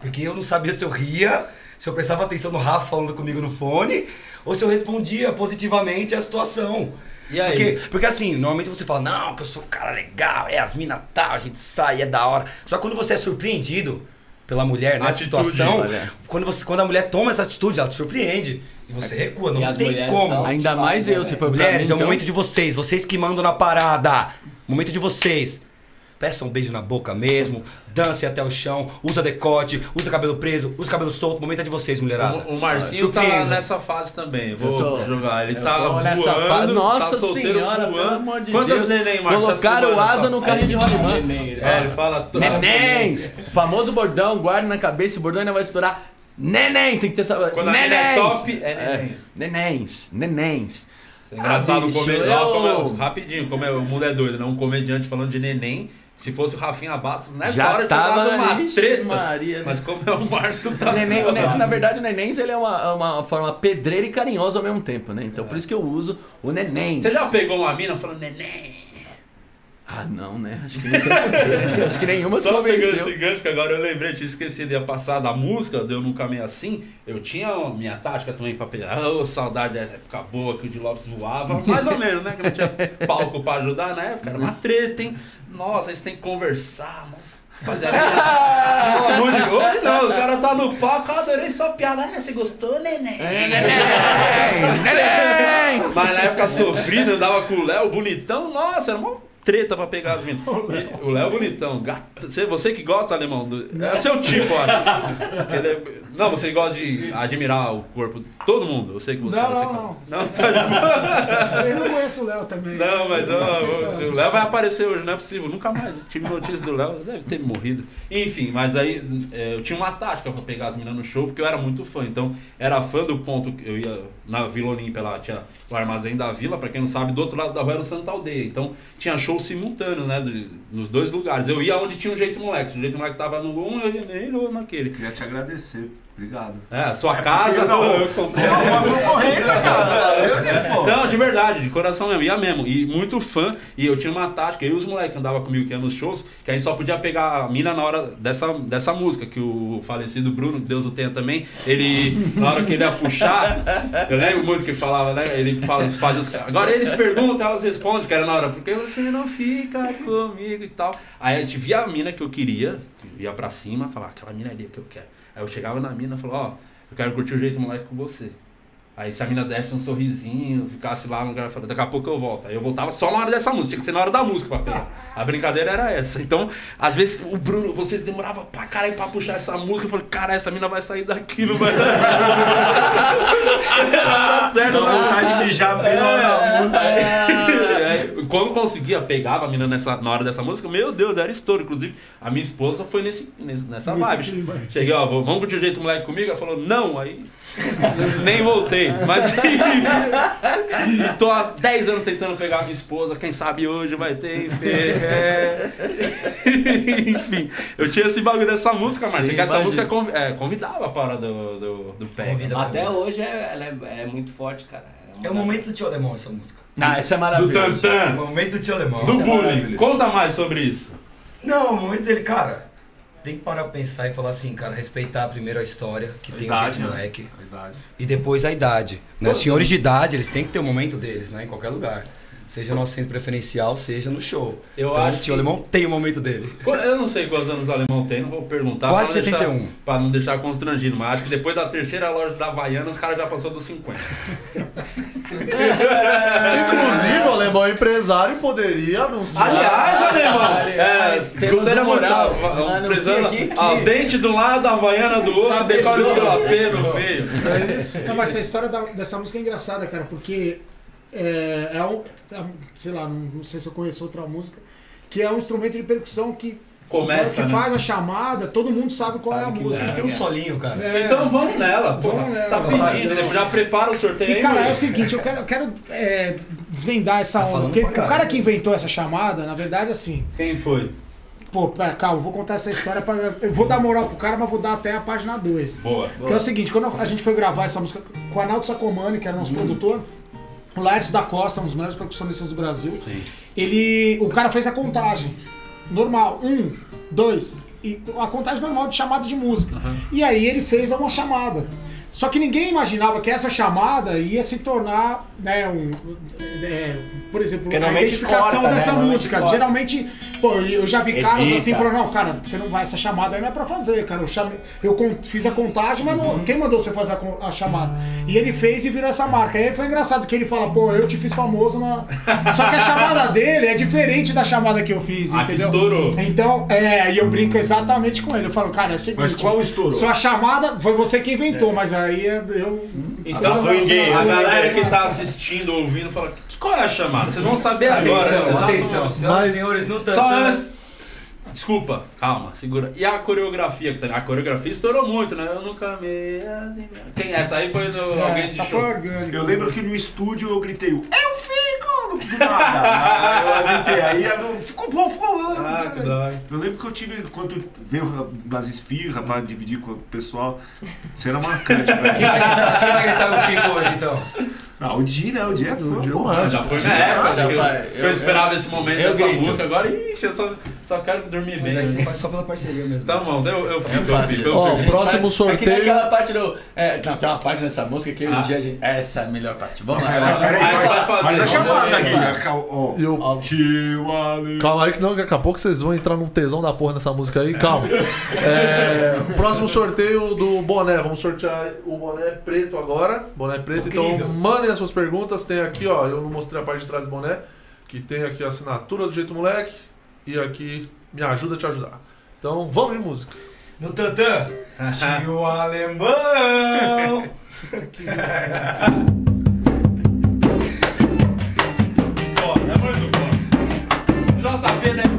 Speaker 3: Porque eu não sabia se eu ria, se eu prestava atenção no Rafa falando comigo no fone, ou se eu respondia positivamente à situação.
Speaker 1: E aí?
Speaker 3: Porque, porque assim, normalmente você fala, não, que eu sou um cara legal, é as minas tal, a gente sai, é da hora. Só que quando você é surpreendido pela mulher nessa
Speaker 1: Atitude,
Speaker 3: situação,
Speaker 4: olha.
Speaker 3: quando, você, quando a mulher toma essa atitude, ela te surpreende. E você recua, não
Speaker 6: E
Speaker 3: tem
Speaker 6: mulheres
Speaker 3: como.
Speaker 4: Ainda mais eu, se for pra mim,
Speaker 3: Mulheres, é o
Speaker 4: então...
Speaker 3: momento de vocês, vocês que mandam na parada. Momento de vocês. Peçam um beijo na boca mesmo, dancem até o chão, usa decote, usa cabelo preso, usa cabelo solto. Momento é de vocês, mulherada.
Speaker 1: O, o Marcinho tá
Speaker 3: Surpreenda.
Speaker 1: nessa fase também. Vou
Speaker 4: tô-
Speaker 1: jogar. Ele tá voando.
Speaker 4: nessa fase. Nossa
Speaker 1: tá solteiro
Speaker 4: senhora,
Speaker 1: voando.
Speaker 4: pelo amor de
Speaker 1: Quantas
Speaker 4: Deus.
Speaker 1: neném, Marcio, essa
Speaker 4: Colocaram
Speaker 1: semana
Speaker 4: asa no carrinho de rolimã.
Speaker 6: Neném,
Speaker 1: É, ele fala... to-
Speaker 4: Nenéns! Famoso bordão, guarde na cabeça, o bordão ainda vai estourar. Nenéns, tem que ter essa.
Speaker 1: Quando é
Speaker 4: Nenéns!
Speaker 1: top, é nenéns.
Speaker 4: Nenéns, nenéns.
Speaker 1: Isso é engraçado,
Speaker 4: Ah,
Speaker 1: um
Speaker 4: bicho,
Speaker 1: comediante.
Speaker 4: eu-
Speaker 1: como é- rapidinho, como é, o mundo é doido, né? Um comediante falando de neném. Se fosse o Rafinha Bastos, nessa
Speaker 4: Já
Speaker 1: hora tinha
Speaker 4: tava
Speaker 1: dado uma
Speaker 4: Ixi,
Speaker 1: treta.
Speaker 4: Maria,
Speaker 1: Mas como é o Márcio tá
Speaker 4: Neném-
Speaker 1: assim,
Speaker 4: o ne-
Speaker 1: ó.
Speaker 4: na verdade, o nenéns ele é uma, uma forma pedreira e carinhosa ao mesmo tempo, né? Então por isso que eu uso o neném.
Speaker 1: Você já pegou uma mina falando neném?
Speaker 4: Ah, não, né? Acho que porquê. Acho que nenhuma se
Speaker 1: Só pegando
Speaker 4: convenceu.
Speaker 1: esse gancho que agora eu lembrei, tinha esquecido, ia passar da música, deu num caminho assim. Eu tinha a minha tática também pra pegar. Ô, saudade da época boa que o de Lopes voava. Mais ou menos, né? Que não tinha palco pra ajudar na época. Era uma treta, hein? Nossa, eles têm que conversar, mano. Fazer a de Hoje não, o cara tá no palco, eu adorei sua piada. Ah, você gostou, neném?
Speaker 4: Neném!
Speaker 1: Mas na época sofrida, andava com o Léo bonitão, nossa, era uma treta pra pegar as minas. [laughs] O Léo bonitão, gato. Você, que gosta, alemão, do, é o seu tipo, eu acho. [laughs] Porque ele é- não, você gosta de admirar o corpo de todo mundo. Eu sei que você
Speaker 7: Não,
Speaker 1: você
Speaker 7: não,
Speaker 1: fala.
Speaker 7: não.
Speaker 1: Não, tá de boa. [laughs]
Speaker 7: Eu não conheço o Léo também.
Speaker 1: Não, mas
Speaker 7: Eu
Speaker 1: ó, o Léo vai aparecer hoje, não é possível. Nunca mais tive notícia do Léo, deve ter morrido. Enfim, mas aí é, eu tinha uma tática pra pegar as meninas no show, porque eu era muito fã. Então, era fã do ponto que eu ia na Vila Olímpia lá, tinha o Armazém da Vila, pra quem não sabe, do outro lado da rua era o Santa Aldeia. Então, tinha show simultâneo, né, de- nos dois lugares. Eu ia onde tinha o Jeito Moleque. Se o Jeito Moleque tava no um, eu ia nele ou naquele.
Speaker 5: Queria te agradecer. Obrigado.
Speaker 1: É, a sua
Speaker 5: É
Speaker 1: casa...
Speaker 5: não-
Speaker 1: eu comprei.
Speaker 5: Uma concorrência, cara. Né, pô?
Speaker 1: Não, de verdade, de coração mesmo, ia mesmo. E muito fã. E eu tinha uma tática, eu e os moleques que andavam comigo que ia nos shows, que a gente só podia pegar a mina na hora dessa, dessa música, que o falecido Bruno, que Deus o tenha também, ele, na hora que ele ia puxar, eu lembro muito que falava, né? Ele fala, fazia os. Agora eles perguntam, elas respondem, que era na hora, porque você não fica comigo e tal. Aí a gente via a mina que eu queria, que ia pra cima, falava, aquela mina ali é que eu quero. Aí eu chegava na mina e falava, ó, eu quero curtir o jeito moleque com você. Aí se a mina desse um sorrisinho, ficasse lá no lugar, falava, daqui a pouco eu volto. Aí eu voltava só na hora dessa música, tinha que ser na hora da música pra pegar. A brincadeira era essa. Então, às vezes, o Bruno, vocês demoravam pra caralho pra puxar essa música. Eu falei, cara, essa mina vai sair daqui, não vai [laughs] Tá certo,
Speaker 5: Dá
Speaker 1: não.
Speaker 5: vontade de mijar bem na música.
Speaker 1: Aí, Quando conseguia, pegava a mina nessa, na hora dessa música, meu Deus, era estouro. Inclusive, a minha esposa foi nesse, nesse- nessa
Speaker 7: Nesse
Speaker 1: vibe.
Speaker 7: clima.
Speaker 1: Cheguei, ó, vamos curtir o jeito moleque comigo? Ela falou, não, aí. [laughs] Nem voltei. Mas. [laughs] tô há 10 anos tentando pegar a minha esposa. Quem sabe hoje vai ter. Enfim, é. [laughs] Enfim, eu tinha esse bagulho dessa música, Marcia.
Speaker 4: Sim,
Speaker 1: Que essa música convi- é, convidava para do, do, do pega.
Speaker 3: Convida.
Speaker 6: Até hoje é, ela é, é muito forte, cara.
Speaker 3: É o momento do tio Alemão essa música.
Speaker 4: Ah, essa é
Speaker 1: Do
Speaker 4: maravilhosa.
Speaker 3: É o
Speaker 1: Tantan.
Speaker 3: momento do tio Alemão.
Speaker 1: Do
Speaker 4: é
Speaker 1: bullying. Conta mais sobre isso.
Speaker 3: Não, o momento dele, cara, tem que parar pra pensar e falar assim, cara, respeitar primeiro a história que tem o
Speaker 5: Idade,
Speaker 3: jeito
Speaker 5: né?
Speaker 3: moleque
Speaker 5: Verdade.
Speaker 3: e depois a idade. Né? Senhores de idade, eles têm que ter o momento deles, né? Em qualquer lugar.
Speaker 9: seja no assento preferencial, seja no show.
Speaker 1: Eu
Speaker 9: então
Speaker 1: acho
Speaker 9: o tio
Speaker 1: que-
Speaker 9: alemão tem o momento dele.
Speaker 1: Eu não sei quantos anos o alemão tem, não vou perguntar.
Speaker 9: Quase
Speaker 1: pra não deixar-
Speaker 9: 71.
Speaker 1: Pra não deixar constrangido, mas acho que depois da terceira loja da Havaiana, os caras já passou dos 50. [laughs]
Speaker 2: Inclusive, o alemão é empresário poderia anunciar.
Speaker 1: Aliás, alemão,
Speaker 4: Aliás,
Speaker 1: é,
Speaker 4: temos um
Speaker 1: muito
Speaker 4: moral.
Speaker 1: a- a- prezando
Speaker 4: aqui que-
Speaker 1: a dente do lado, a Havaiana do outro, decore o seu AP no meio.
Speaker 2: É isso.
Speaker 7: Não, mas essa história da- dessa música é engraçada, cara, porque é, é um. é sei lá, não, não sei se eu conheço outra música, que é um instrumento de percussão que.
Speaker 1: Começa,
Speaker 7: que
Speaker 1: né?
Speaker 7: faz a chamada, todo mundo sabe qual é a
Speaker 6: Sabe que
Speaker 7: música.
Speaker 9: Tem um solinho, cara.
Speaker 7: É.
Speaker 1: Então vamos nela, pô.
Speaker 7: Vamos nela.
Speaker 1: Tá pedindo, né? já prepara o sorteio
Speaker 7: E
Speaker 1: aí.
Speaker 7: cara, é o seguinte, eu quero, eu quero é, desvendar essa
Speaker 9: Tá
Speaker 7: onda. Porque o cara que inventou essa chamada, na verdade, assim.
Speaker 1: Quem foi?
Speaker 7: Pô, pera, calma, eu vou contar essa história pra. Eu vou dar moral pro cara, mas vou dar até a página 2.
Speaker 1: Boa.
Speaker 7: Que é o seguinte, quando a gente foi gravar essa música com o Arnaldo Sacomani, que era nosso produtor, o Laércio da Costa, um dos melhores percussionistas do Brasil, ele. O cara fez a contagem. Normal. Um, dois. E a contagem normal de chamada de música. E aí ele fez uma chamada. Só que ninguém imaginava que essa chamada ia se tornar, né, um. é, por exemplo, a identificação
Speaker 6: corta, né?
Speaker 7: dessa
Speaker 6: Normalmente
Speaker 7: música.
Speaker 6: corta.
Speaker 7: Geralmente, pô, eu já vi caras
Speaker 6: Edita.
Speaker 7: assim falando, não, cara, você não vai, essa chamada aí não é pra fazer, cara. Eu, chamei, eu fiz a contagem, mas não- quem mandou você fazer a, a chamada? E ele fez e virou essa marca. Aí foi engraçado que ele fala, pô, eu te fiz famoso na. [laughs] Só que a chamada dele é diferente da chamada que eu fiz,
Speaker 1: Ah,
Speaker 7: entendeu?
Speaker 1: estourou.
Speaker 7: Então, é, e eu brinco exatamente com ele. Eu falo, cara, é o seguinte.
Speaker 5: Mas qual estourou?
Speaker 7: Sua chamada foi você que inventou, mas aí é- eu.
Speaker 1: Então,
Speaker 7: Mas eu-
Speaker 6: swinguei,
Speaker 1: a galera que tá assistindo, ouvindo, fala: que, qual é a chamada? Vocês vão saber agora.
Speaker 9: Atenção,
Speaker 1: vocês não-
Speaker 9: atenção. Senhoras e senhores, no
Speaker 1: Só antes. Desculpa, calma, segura. E a coreografia que tá A coreografia estourou muito, né? Eu nunca me. Quem essa aí foi no
Speaker 7: É,
Speaker 1: alguém de show.
Speaker 7: foi orgânica.
Speaker 5: Eu lembro que no estúdio eu gritei, eu fico! Do nada. Eu gritei, aí eu- ficou bom, ficou bom.
Speaker 1: Ah, que dói.
Speaker 5: Eu lembro que eu tive, quando veio umas espirras pra dividir com o pessoal, cena marcante,
Speaker 9: Quem vai gritar, quem vai gritar eu fico hoje, então?
Speaker 5: Ah, o Di, né? O Di é fã,
Speaker 2: Di é o.
Speaker 1: Já foi na época,
Speaker 4: Já
Speaker 1: acho que eu, eu
Speaker 4: Eu-
Speaker 1: esperava esse momento
Speaker 4: eu
Speaker 1: dessa
Speaker 4: grito.
Speaker 1: música. Agora, ixi, eu só, só quero dormir
Speaker 9: Mas
Speaker 1: bem.
Speaker 9: aí você faz só pela parceria mesmo.
Speaker 1: Tá bom, eu, eu fico, eu fico, eu
Speaker 2: Ó,
Speaker 1: fico.
Speaker 2: o próximo
Speaker 4: É que nem
Speaker 2: sorteio.
Speaker 4: aquela parte do. É, não, tem uma parte nessa música que
Speaker 1: Ah.
Speaker 4: um dia a gente. Essa é a melhor parte. Vamos lá.
Speaker 5: Mas peraí,
Speaker 1: Aí vai
Speaker 5: faz,
Speaker 1: fazer,
Speaker 5: faz a chamada aqui. ó.
Speaker 2: E o
Speaker 5: Tio Ale.
Speaker 2: Calma aí que não, daqui a pouco vocês vão entrar num tesão da porra nessa música aí, calma. É, próximo sorteio do boné, vamos sortear o boné preto agora, boné preto, então mandem as suas perguntas, tem aqui ó, eu não mostrei a parte de trás do boné, que tem aqui a assinatura do Jeito Moleque e aqui me ajuda a te ajudar. Então vamos de música.
Speaker 9: No tantã, [laughs] tio alemão.
Speaker 1: Ó, é muito bom. JP deve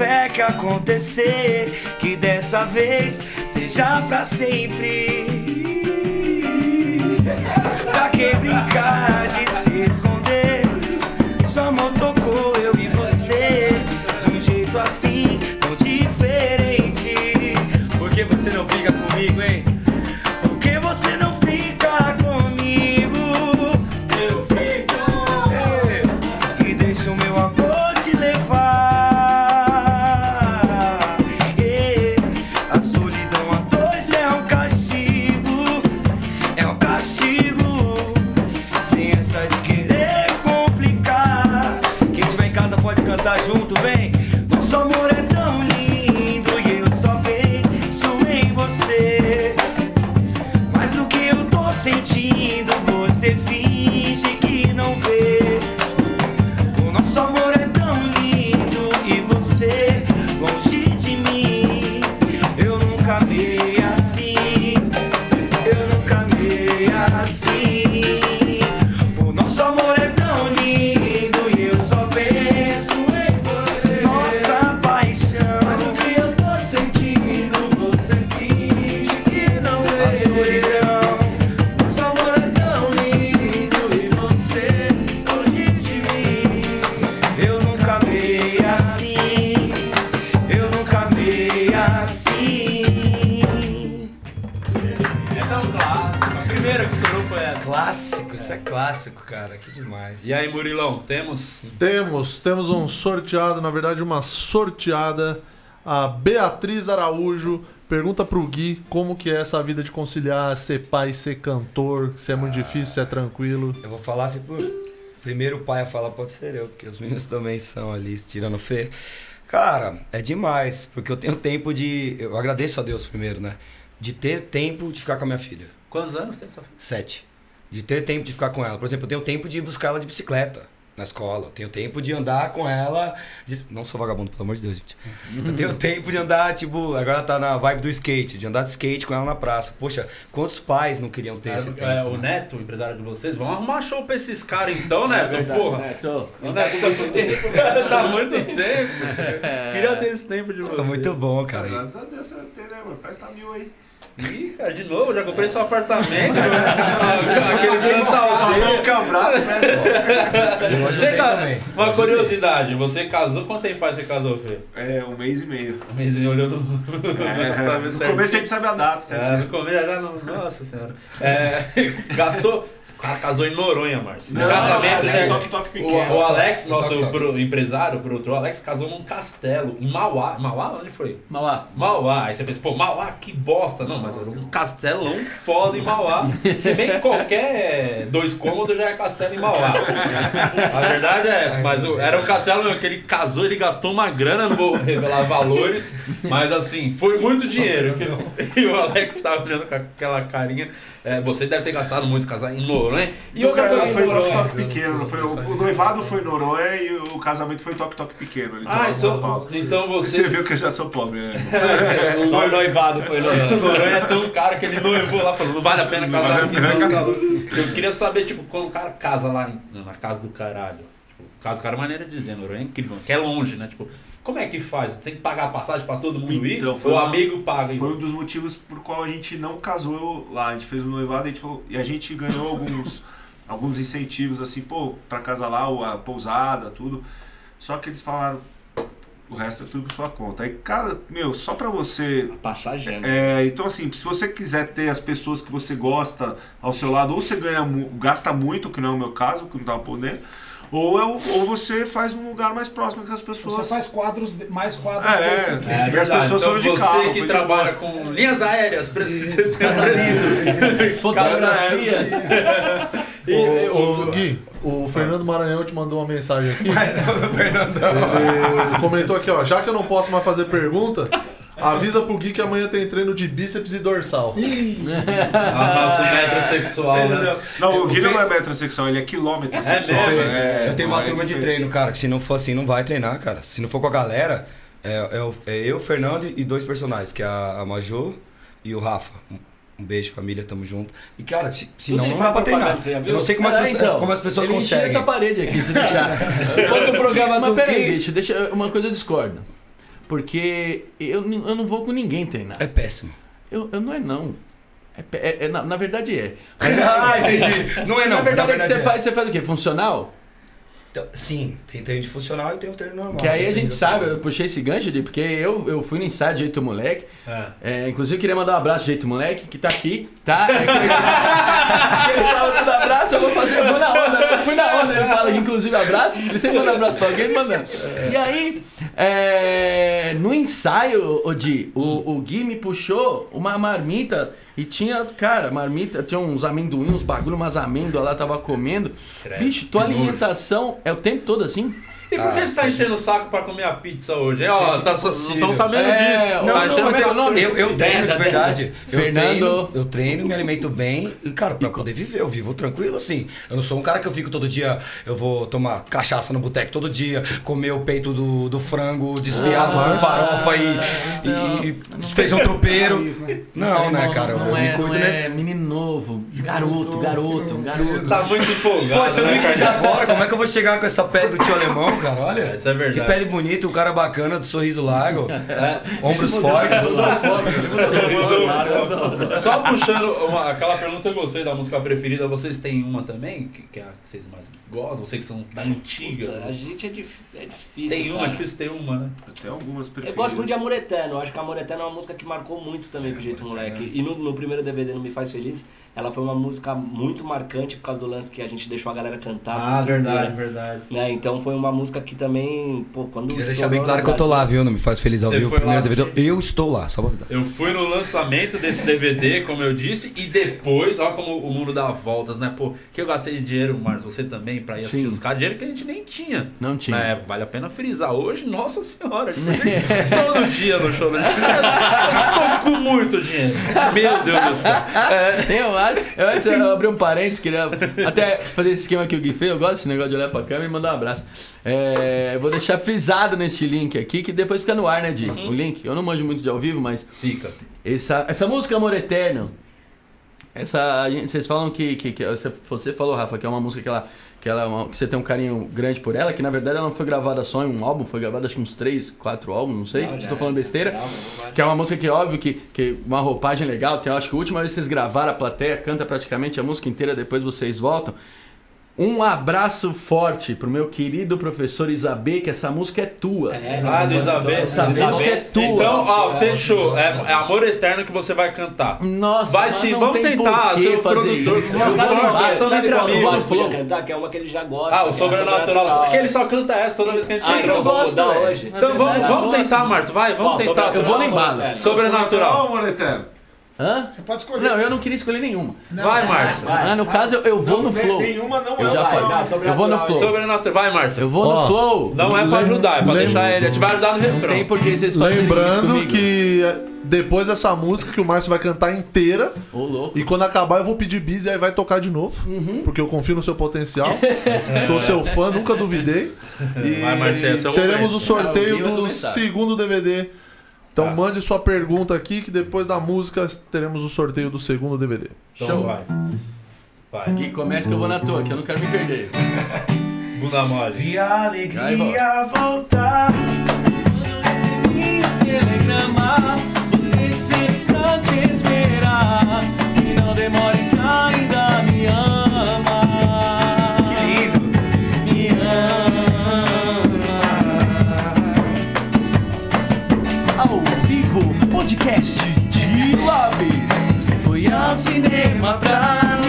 Speaker 3: tiver que acontecer, que dessa vez seja pra sempre. Pra que brincar
Speaker 1: Temos,
Speaker 2: um sorteado, na verdade, uma sorteada. A Beatriz Araújo pergunta pro Gui como que é essa vida de conciliar ser pai e ser cantor, se é muito difícil, se é tranquilo.
Speaker 3: Eu vou falar assim por. Primeiro o pai a falar pode ser eu, porque os meninos também são ali, tirando fé. Cara, é demais, porque eu tenho tempo de. Eu agradeço a Deus primeiro, né? De ter tempo de ficar com a minha filha.
Speaker 1: Quantos anos tem essa filha?
Speaker 3: Sete. De ter tempo de ficar com ela. Por exemplo, eu tenho tempo de buscar ela de bicicleta na escola. Eu tenho tempo de andar com ela. de- Não sou vagabundo, pelo amor de Deus, gente. Eu tenho tempo de andar, tipo, agora tá na vibe do skate, de andar de skate com ela na praça. Poxa, quantos pais não queriam ter esse tempo?
Speaker 1: É, o Neto, o empresário de vocês, vamos arrumar show pra esses caras então, Neto,
Speaker 4: É verdade,
Speaker 1: porra.
Speaker 4: né? Tô.
Speaker 1: O Neto tá [laughs] muito tempo. tá muito tempo. Queria ter esse tempo de você.
Speaker 3: É muito bom, cara.
Speaker 5: Graças a Deus você tem, né, mano? Presta mil aí.
Speaker 1: Ih, cara, de novo, já comprei seu apartamento. [laughs] Aquele Santa
Speaker 5: Meu cambraço, né?
Speaker 1: Você
Speaker 3: também.
Speaker 1: Uma curiosidade, você casou, quanto tempo faz que você casou, Fê?
Speaker 5: É, um mês e meio.
Speaker 1: Um mês olhando no... [laughs] pra
Speaker 5: É,
Speaker 1: ver
Speaker 5: no começo a gente sabe a data, certo?
Speaker 1: É, no começo já não. Nossa senhora. É, [laughs] gastou. Ca- Casou em Noronha, Márcio.
Speaker 5: Não,
Speaker 1: casamento,
Speaker 5: é toque, toque
Speaker 1: O,
Speaker 5: pequeno.
Speaker 1: o Alex, nosso
Speaker 3: Toque, toque.
Speaker 1: pro- empresário, produtor, o Alex casou num castelo em Mauá. Mauá? Onde foi?
Speaker 4: Lá.
Speaker 1: Mauá. Aí você pensa, pô, Mauá, que bosta. Não, mas era um castelão foda em Mauá. Se bem que qualquer dois cômodos já é castelo em Mauá. A verdade é essa, mas o- era um castelo que ele casou, ele gastou uma grana, não vou revelar valores, mas assim, foi muito dinheiro. que- E o Alex tava olhando com aquela carinha. É, você deve ter gastado muito casar em Noronha. E outra coisa
Speaker 5: foi
Speaker 1: que
Speaker 5: toque, toque pequeno. não Foi, o, o noivado foi em Noronha e o casamento foi toque, toque pequeno.
Speaker 1: Ah,
Speaker 5: em São
Speaker 1: então, então
Speaker 5: Você
Speaker 1: você.
Speaker 5: viu que eu já sou pobre, né? [laughs]
Speaker 6: Só o noivado foi no. [laughs]
Speaker 1: Noronha é tão caro que ele noivou lá, falou, não vale a pena casar aqui. Eu queria saber, tipo, quando o cara casa lá na casa do caralho. Tipo, casa do cara é maneira de dizer, Noronha é incrível, que é longe, né? Tipo, como é que faz? Tem que pagar a passagem pra todo mundo ir?
Speaker 5: Então, foi
Speaker 1: o amigo paga?
Speaker 5: Foi um dos motivos por qual a gente não casou lá. A gente fez o noivado e a gente, falou- e a gente ganhou alguns, [laughs] alguns incentivos, assim, pô, pra casar lá, a pousada, tudo. Só que eles falaram, o resto é tudo por sua conta. Aí, cara, meu, só pra você
Speaker 6: Passagem. né?
Speaker 5: É, então assim, se você quiser ter as pessoas que você gosta ao seu lado, ou você ganha, gasta muito, que não é o meu caso, que não tava podendo, ou, é o- ou você faz um lugar mais próximo que as pessoas.
Speaker 7: Você faz quadros, de- mais quadros
Speaker 5: É,
Speaker 7: aqui.
Speaker 5: é.
Speaker 1: É
Speaker 5: E as
Speaker 1: verdade.
Speaker 5: pessoas
Speaker 1: então
Speaker 5: de
Speaker 1: você
Speaker 5: carro,
Speaker 1: que
Speaker 5: de
Speaker 1: trabalha
Speaker 5: boa.
Speaker 1: com linhas aéreas, precisa [laughs]
Speaker 4: Casamentos, [laughs] fotografias.
Speaker 1: E,
Speaker 2: Ô, ô,
Speaker 1: o-
Speaker 2: Gui, o Fernando Maranhão te mandou uma mensagem aqui.
Speaker 3: Mas [laughs] o Fernandão.
Speaker 2: Ele comentou aqui, ó. Já que eu não posso mais fazer pergunta, avisa pro Gui que amanhã tem treino de bíceps e dorsal.
Speaker 1: a nosso metrosexual, né?
Speaker 5: Não, o Gui não é metrosexual, ele é quilômetro
Speaker 1: É mesmo?
Speaker 5: É,
Speaker 3: eu tenho uma
Speaker 5: é
Speaker 3: turma de treino, cara, que se não for assim, não vai treinar, cara. Se não for com a galera, é, é o- é eu, o Fernando e dois personagens, que é a, a Maju e o Rafa. Um- beijo, família, tamo junto. E, cara, se, se não, dá pra treinar. Eu não sei como as,
Speaker 4: É,
Speaker 3: pessoas,
Speaker 4: então,
Speaker 3: como as pessoas
Speaker 4: enchia
Speaker 3: conseguem.
Speaker 4: essa parede aqui, se deixar. [laughs]
Speaker 6: Depois do programa
Speaker 4: Mas
Speaker 6: do
Speaker 4: peraí, bicho, deixa, uma coisa eu discordo. Porque eu, eu não vou com ninguém treinar.
Speaker 3: É péssimo.
Speaker 4: Eu, eu não é não. É é- é- na, na verdade é. [laughs]
Speaker 3: ah, entendi. Não é não.
Speaker 4: na verdade é que você
Speaker 3: é.
Speaker 4: faz, você faz o quê? Funcional?
Speaker 3: Então, sim, tem treino de funcional e tem o treino normal.
Speaker 4: Que aí a
Speaker 3: Tem
Speaker 4: gente sabe, eu puxei esse gancho de porque eu, eu fui no ensaio de Jeito Moleque.
Speaker 1: É.
Speaker 4: É, inclusive eu queria mandar um abraço de Jeito Moleque, que tá aqui, tá? É que ele, [laughs] fala todo abraço, eu vou fazer, eu vou na onda. Eu fui na onda, ele fala que inclusive abraço, ele sempre manda abraço pra alguém, ele manda. E aí, é, no ensaio, o Di, o, o Gui me puxou uma marmita e tinha, cara, marmita, tinha uns amendoim, uns bagulho, umas amêndoas lá, tava comendo. Bicho, tua alimentação é o tempo todo assim?
Speaker 1: E por que
Speaker 3: Ah,
Speaker 1: você tá enchendo o saco pra comer a pizza hoje? É, ó, tá, não estão sabendo
Speaker 4: É,
Speaker 1: disso.
Speaker 4: não,
Speaker 1: tá
Speaker 4: não,
Speaker 1: enchendo
Speaker 4: como é que é o
Speaker 1: o saco.
Speaker 4: nome?
Speaker 3: Eu, eu treino de verdade. Eu treino, eu treino, me alimento bem. E, cara, pra poder viver, eu vivo tranquilo assim. Eu não sou um cara que eu fico todo dia, eu vou tomar cachaça no boteco todo dia, comer o peito do, do frango desfiado
Speaker 4: Ah,
Speaker 3: com farofa e, e, e feijão tropeiro.
Speaker 7: Raiz, né?
Speaker 3: Não, né, cara?
Speaker 4: Não,
Speaker 3: eu
Speaker 4: é,
Speaker 3: me cuido,
Speaker 4: não
Speaker 3: né?
Speaker 4: é menino novo, garoto, garoto, garoto.
Speaker 1: Tá muito empolgado,
Speaker 3: Pô, se eu não
Speaker 1: né,
Speaker 3: me
Speaker 1: Carlinhos?
Speaker 3: agora, como é que eu vou chegar com essa pele do tio alemão, cara? Olha.
Speaker 1: É, isso é verdade.
Speaker 3: Que pele bonita, um cara bacana, do sorriso largo, [laughs]
Speaker 1: É.
Speaker 3: ombros fortes.
Speaker 1: Só puxando uma- aquela pergunta eu gostei da música preferida, vocês têm uma também? Que, que é a que vocês mais gostam? Vocês que são da antiga.
Speaker 6: A gente é, dif- é difícil.
Speaker 1: Tem uma, é
Speaker 6: cara.
Speaker 1: difícil ter uma, né?
Speaker 5: Tem algumas
Speaker 6: Eu
Speaker 5: preferidas.
Speaker 6: gosto muito de Amor Eterno. Eu acho que Amor Eterno é uma música que marcou muito também pro jeito moleque. E no, no primeiro DVD, No Me Faz Feliz, ela foi uma música muito marcante por causa do lance que a gente deixou a galera cantar.
Speaker 4: Ah, verdade,
Speaker 6: inteira,
Speaker 4: verdade.
Speaker 6: Né? Então foi uma música que também, pô, quando
Speaker 9: Queria deixar bem
Speaker 6: no
Speaker 9: claro que eu tô lá, viu? Não me faz feliz ao vivo.
Speaker 1: lá,
Speaker 9: DVD. Eu estou lá, só pra avisar.
Speaker 1: Eu fui no lançamento desse DVD, como eu disse, e depois, ó como o mundo dá voltas, né? Pô, que eu gastei de dinheiro, Marcos, você também, pra ir assistir os caras, dinheiro que a gente nem tinha.
Speaker 4: Não tinha.
Speaker 1: É, vale a pena frisar. Hoje, nossa senhora, tipo, [laughs] todo dia no show. Né? Eu tô com muito dinheiro. Meu Deus do céu. É,
Speaker 4: Eu acho. Eu antes eu abri um parênteses, queria até fazer esse esquema que o Gui fez. Eu gosto desse negócio de olhar pra câmera e mandar um abraço. É, eu vou deixar frisado nesse link aqui, que depois fica no ar, né, Di? O link. Eu não manjo muito de ao vivo, mas
Speaker 1: Fica.
Speaker 4: essa, essa música Amor Eterno. Essa, vocês falam que, que, que- você- falou, Rafa, que é uma música que, ela, que, ela, é que você tem um carinho grande por ela, que na verdade ela não foi gravada só em um álbum, foi gravada acho que uns três, quatro álbuns, não sei.
Speaker 6: Não,
Speaker 4: Estou falando
Speaker 6: é.
Speaker 4: besteira.
Speaker 6: Não, não vai.
Speaker 4: Que é uma música que, óbvio, que, que uma roupagem legal. Tem, eu acho que a última vez que vocês gravaram, a plateia canta praticamente a música inteira, depois vocês voltam. Um abraço forte pro meu querido professor Isabê, que essa música é tua.
Speaker 6: É,
Speaker 1: Ah, do Isabel.
Speaker 4: Essa música é tua.
Speaker 1: Então, ó, fechou. É, é Amor Eterno que você vai cantar.
Speaker 4: Nossa,
Speaker 1: Vai sim,
Speaker 4: não
Speaker 1: vamos
Speaker 4: tem
Speaker 1: tentar,
Speaker 4: que
Speaker 1: seu
Speaker 4: fazer
Speaker 1: produtor.
Speaker 4: isso.
Speaker 1: Não,
Speaker 6: Não, sabe é?
Speaker 1: tamo
Speaker 6: Sabe
Speaker 1: entre
Speaker 6: qual
Speaker 1: amigos.
Speaker 6: eu podia cantar? Que é uma que ele já gosta.
Speaker 1: Ah,
Speaker 6: que é
Speaker 1: o sobrenatural. Que ele só canta essa toda vez que a gente
Speaker 6: Ah,
Speaker 1: entra.
Speaker 6: então
Speaker 4: eu
Speaker 6: vamos
Speaker 4: gosto,
Speaker 6: hoje.
Speaker 1: Então vamos, vamos tentar, Márcio. Vai, vamos tentar.
Speaker 4: Eu vou.
Speaker 6: Sobrenatural.
Speaker 1: Sobrenatural.
Speaker 5: amor eterno.
Speaker 4: Hã?
Speaker 7: Você pode escolher.
Speaker 4: Não, eu não queria escolher nenhuma.
Speaker 1: Vai, Márcio.
Speaker 6: Vai.
Speaker 4: Ah, no caso, eu, eu vou
Speaker 5: Não,
Speaker 4: no flow.
Speaker 5: Nenhuma não
Speaker 4: Eu
Speaker 5: é
Speaker 4: já falei. Eu vou no flow.
Speaker 1: Sobrenatural. Vai, Márcio.
Speaker 4: Eu vou
Speaker 2: Ó,
Speaker 4: no flow.
Speaker 1: Não é pra ajudar, é pra
Speaker 2: Lem-
Speaker 1: deixar ele. A gente vai ajudar no
Speaker 4: Não
Speaker 1: refrão.
Speaker 4: tem por que vocês
Speaker 2: Lembrando
Speaker 4: comigo.
Speaker 2: que é, depois dessa música que o Márcio vai cantar inteira.
Speaker 4: Ô, louco.
Speaker 2: E quando acabar eu vou pedir bis e aí vai tocar de novo.
Speaker 4: Uhum.
Speaker 2: Porque eu confio no seu potencial. [laughs] Sou seu fã, nunca duvidei. E
Speaker 1: Vai, é o
Speaker 2: teremos o sorteio
Speaker 4: vai
Speaker 2: do segundo DVD. Então
Speaker 1: Tá.
Speaker 2: mande sua pergunta aqui que depois da música teremos o sorteio do segundo DVD.
Speaker 1: Então
Speaker 4: Show.
Speaker 1: vai. Vai.
Speaker 4: Gui, começa que eu vou na toa, que eu não quero me perder. [laughs]
Speaker 1: Bunda mole.
Speaker 3: Vi a alegria voltar.
Speaker 4: Recebi o telegrama, você dizendo pra te esperar. Que não demore que ainda me ama. Podcast de Lopes. Fui ao cinema pra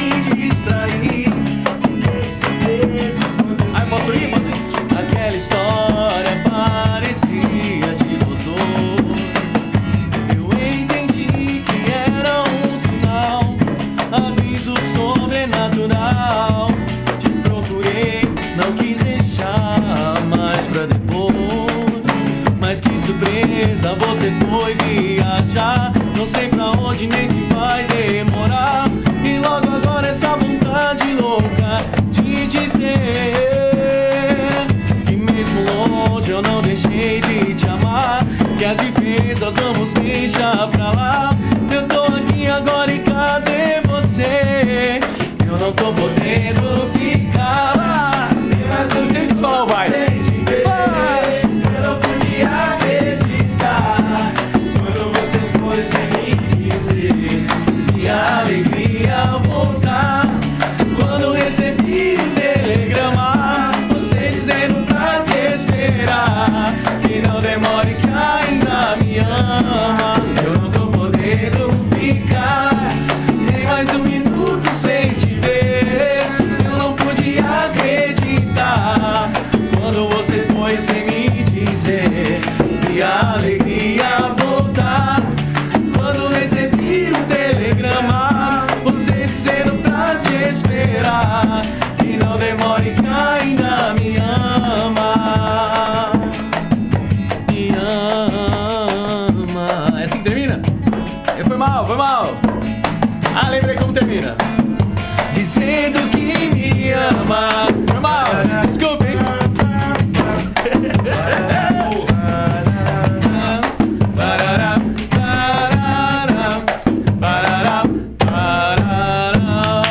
Speaker 4: Dizendo que me ama. Foi mal, desculpe. hein? Parará, parará, parará, parará.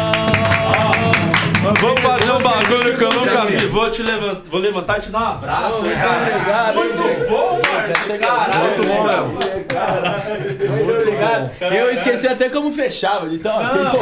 Speaker 1: Vamos fazer um bagulho que eu nunca vi. vou te levantar, vou levantar e te dar um abraço.
Speaker 4: Muito
Speaker 1: cara.
Speaker 4: obrigado,
Speaker 1: Muito bom, Caralho,
Speaker 2: Muito bom,
Speaker 1: velho.
Speaker 4: Muito obrigado. Eu esqueci até como fechava, então
Speaker 1: Não,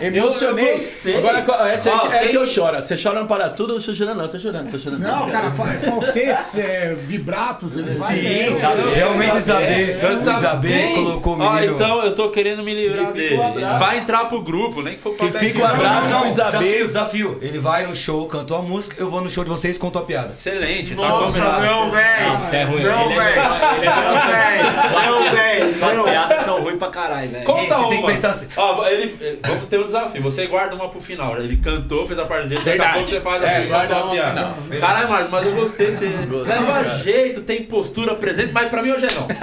Speaker 1: eu-
Speaker 4: emocionei. Agora, essa é, é
Speaker 1: tem-
Speaker 4: que eu choro. Você chora não para tudo, eu tô chorando, não, eu tô chorando, tô chorando.
Speaker 7: Não, cara, fa- falsetes, é, vibratos, ele vai.
Speaker 9: Sim,
Speaker 7: É,
Speaker 9: realmente Isabê
Speaker 1: bem.
Speaker 9: colocou o
Speaker 1: Ó,
Speaker 9: menino.
Speaker 1: então eu tô querendo me livrar dele. Vai entrar pro grupo, nem que for pra
Speaker 4: Que fica o abraço.
Speaker 9: Não,
Speaker 4: Isabê.
Speaker 9: desafio, desafio. Ele vai no show, cantou a música, eu vou no show de vocês e conto a piada.
Speaker 1: Excelente. tá
Speaker 5: Nossa, não, velho.
Speaker 6: Isso é ruim.
Speaker 5: Não,
Speaker 6: é
Speaker 5: velho.
Speaker 6: é
Speaker 5: Não, velho.
Speaker 6: Suas
Speaker 5: Não.
Speaker 6: piadas são ruins pra caralho, velho.
Speaker 1: Conta
Speaker 9: Vocês
Speaker 1: uma.
Speaker 9: têm que pensar assim.
Speaker 1: Ó, ele, ele- vamos ter um desafio. Você guarda uma pro final. Ele cantou, fez a parte dele. Daqui a pouco você faz
Speaker 4: É,
Speaker 1: assim,
Speaker 4: guarda uma
Speaker 1: piada. Caralho, Márcio, mas eu gostei. Você
Speaker 4: Gostei,
Speaker 1: leva
Speaker 4: cara.
Speaker 1: jeito, tem postura presente, mas pra mim hoje é não. [laughs]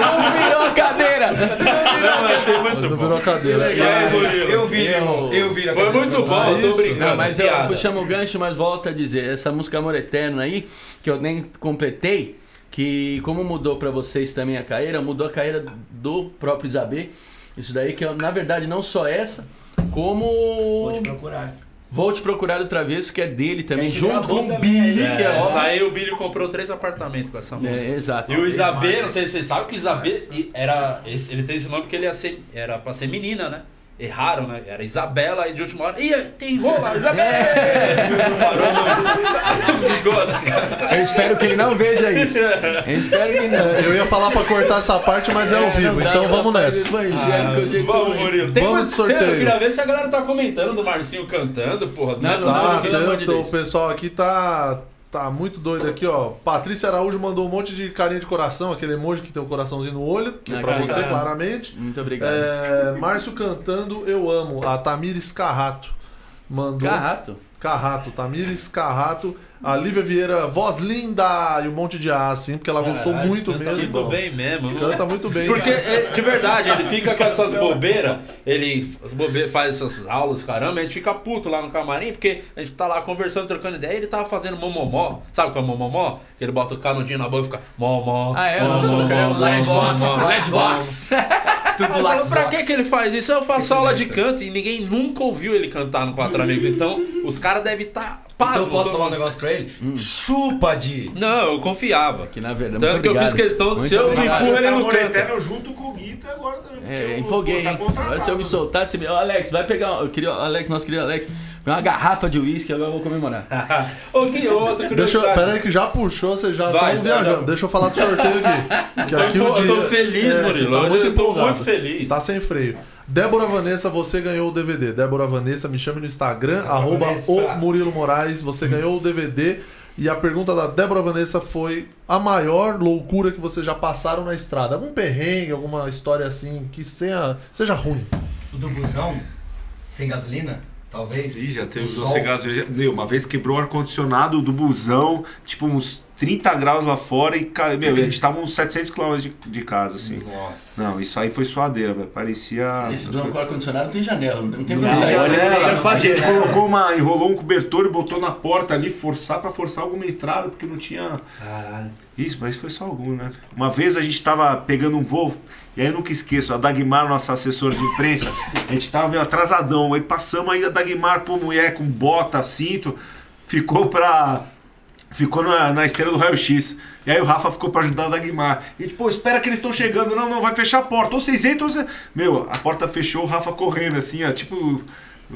Speaker 4: Não virou a cadeira!
Speaker 1: Não, eu achei muito
Speaker 2: Não
Speaker 1: bom.
Speaker 2: virou a cadeira.
Speaker 1: E aí, Murilo?
Speaker 9: Eu vi, irmão, eu vi.
Speaker 1: Foi muito bom, eu tô
Speaker 2: Isso.
Speaker 1: brincando.
Speaker 4: Não, mas eu
Speaker 1: piada.
Speaker 4: puxamos o gancho, mas volto a dizer, essa música Amor Eterno aí, que eu nem completei, que como mudou pra vocês também a carreira, mudou a carreira do próprio Isabê. Isso daí que, eu, na verdade, não só essa, como...
Speaker 6: Vou te procurar.
Speaker 4: Vou te procurar outra vez, que é dele também,
Speaker 6: É,
Speaker 4: junto com o Billy,
Speaker 6: é.
Speaker 4: que é
Speaker 1: É,
Speaker 4: óbvio.
Speaker 1: aí o Billy comprou três apartamentos com essa música.
Speaker 4: É, exato.
Speaker 1: E o Isabê, não sei se vocês sabem que o Isabê era. esse- Ele tem esse nome porque ele ia ser, era pra ser menina, né? Erraram, né? Era Isabela, aí de última hora. Ih, tem rola, Isabela! Ficou [laughs] assim.
Speaker 4: Eu espero que ele não veja isso. Eu espero que não.
Speaker 2: É, Eu ia falar pra cortar essa parte, mas é ao vivo,
Speaker 4: não dá,
Speaker 2: então vamos nessa.
Speaker 4: Eu
Speaker 1: Vamos. Murilo. Tem
Speaker 2: Vamos de sorteio.
Speaker 1: tem- eu queria ver se a galera tá comentando do Marcinho cantando, porra. Não, é
Speaker 4: Não,
Speaker 1: possível
Speaker 2: Tá,
Speaker 4: Deus.
Speaker 2: o pessoal aqui tá, tá muito doido aqui, ó. Patrícia Araújo mandou um monte de carinha de coração, aquele emoji que tem um coraçãozinho no olho, que é
Speaker 4: Ah,
Speaker 2: pra
Speaker 4: cara,
Speaker 2: você,
Speaker 4: cara.
Speaker 2: claramente.
Speaker 4: Muito obrigado.
Speaker 2: É, Márcio cantando Eu Amo, a Tamires Carrato. Mandou.
Speaker 4: Carrato.
Speaker 2: Carrato, Tamires Carrato. A Lívia Vieira, voz linda! E um monte de A, assim, porque ela gostou
Speaker 1: Caralho,
Speaker 2: muito
Speaker 1: canta
Speaker 2: mesmo.
Speaker 1: muito bem mesmo. não-
Speaker 2: Canta muito bem.
Speaker 1: Porque, é, de verdade, ele fica com essas bobeiras, ele bobe- faz essas aulas, caramba, a gente fica puto lá no camarim, porque a gente tá lá conversando, trocando ideia, e ele tava fazendo momomó, sabe o que é momomó? Que ele bota o canudinho na boca e fica momó,
Speaker 4: Ah, é?
Speaker 1: momó.
Speaker 4: Letbox.
Speaker 9: Tudo
Speaker 1: falo, pra que, que ele faz isso? Eu faço aula de canto e ninguém nunca ouviu ele cantar no Quatro Amigos. Então, os caras devem estar tá
Speaker 9: Então eu posso falar um negócio pra ele? Chupa, Di!
Speaker 1: Não, eu confiava.
Speaker 4: Que na verdade,
Speaker 1: Tanto
Speaker 4: muito
Speaker 1: que eu fiz questão,
Speaker 4: Muito
Speaker 1: se eu me empurro, ele
Speaker 5: Tá
Speaker 1: não canta.
Speaker 5: Eterno junto com o Guita agora também.
Speaker 4: É,
Speaker 5: o-
Speaker 4: empolguei,
Speaker 5: tá
Speaker 4: hein?
Speaker 5: contratado.
Speaker 4: Agora se eu me soltasse, meu Alex, vai pegar. Eu queria, Alex, nosso querido Alex, uma garrafa de uísque, agora eu vou comemorar. [laughs]
Speaker 1: Ô, que outra
Speaker 2: Deixa eu, pera aí que já puxou, vocês já
Speaker 1: Vai,
Speaker 2: estão
Speaker 1: vai,
Speaker 2: viajando.
Speaker 1: vai.
Speaker 2: Deixa eu falar do sorteio aqui. [laughs] Que aqui
Speaker 1: eu, tô,
Speaker 2: o dia,
Speaker 1: eu tô feliz,
Speaker 2: É,
Speaker 1: Murilo.
Speaker 2: você tá
Speaker 1: Hoje
Speaker 2: muito
Speaker 1: eu tô
Speaker 2: empolgado.
Speaker 1: muito feliz.
Speaker 2: Tá sem freio. Débora Vanessa, você ganhou o DVD. Débora Vanessa, me chame no Instagram, arroba
Speaker 9: Vanessa.
Speaker 2: o Murilo Moraes. Você ganhou o DVD. E a pergunta da Débora Vanessa foi a maior loucura que vocês já passaram na estrada. Algum perrengue, alguma história assim que seja, seja ruim.
Speaker 9: O do busão, sem gasolina, talvez.
Speaker 5: Ih, já teve já- Meu, uma vez quebrou o ar-condicionado do busão, tipo uns 30 graus lá fora e, meu, a gente tava uns 700 km de, de casa, assim.
Speaker 1: Nossa.
Speaker 5: Não, isso aí foi suadeira, velho. Parecia.
Speaker 4: Esse drone com ar-condicionado não tem janela, não tem
Speaker 6: Não, olha,
Speaker 4: janela.
Speaker 6: olha,
Speaker 5: É, a gente colocou uma. enrolou um cobertor e botou na porta ali, forçar pra forçar alguma entrada, porque não tinha.
Speaker 1: Caralho.
Speaker 5: Isso, mas foi só algum, né? Uma vez a gente tava pegando um voo, e aí eu nunca esqueço, a Dagmar, nossa assessora de imprensa, a gente tava meio atrasadão, aí passamos aí a Dagmar por mulher com bota, cinto, ficou pra. Ficou na, na esteira do raio-x. E aí o Rafa ficou pra ajudar a Dagmar. E tipo, espera que eles estão chegando. Não, não, vai fechar a porta. Ou vocês entram, ou vocês... Meu, a porta fechou, o Rafa correndo assim, ó. Tipo, o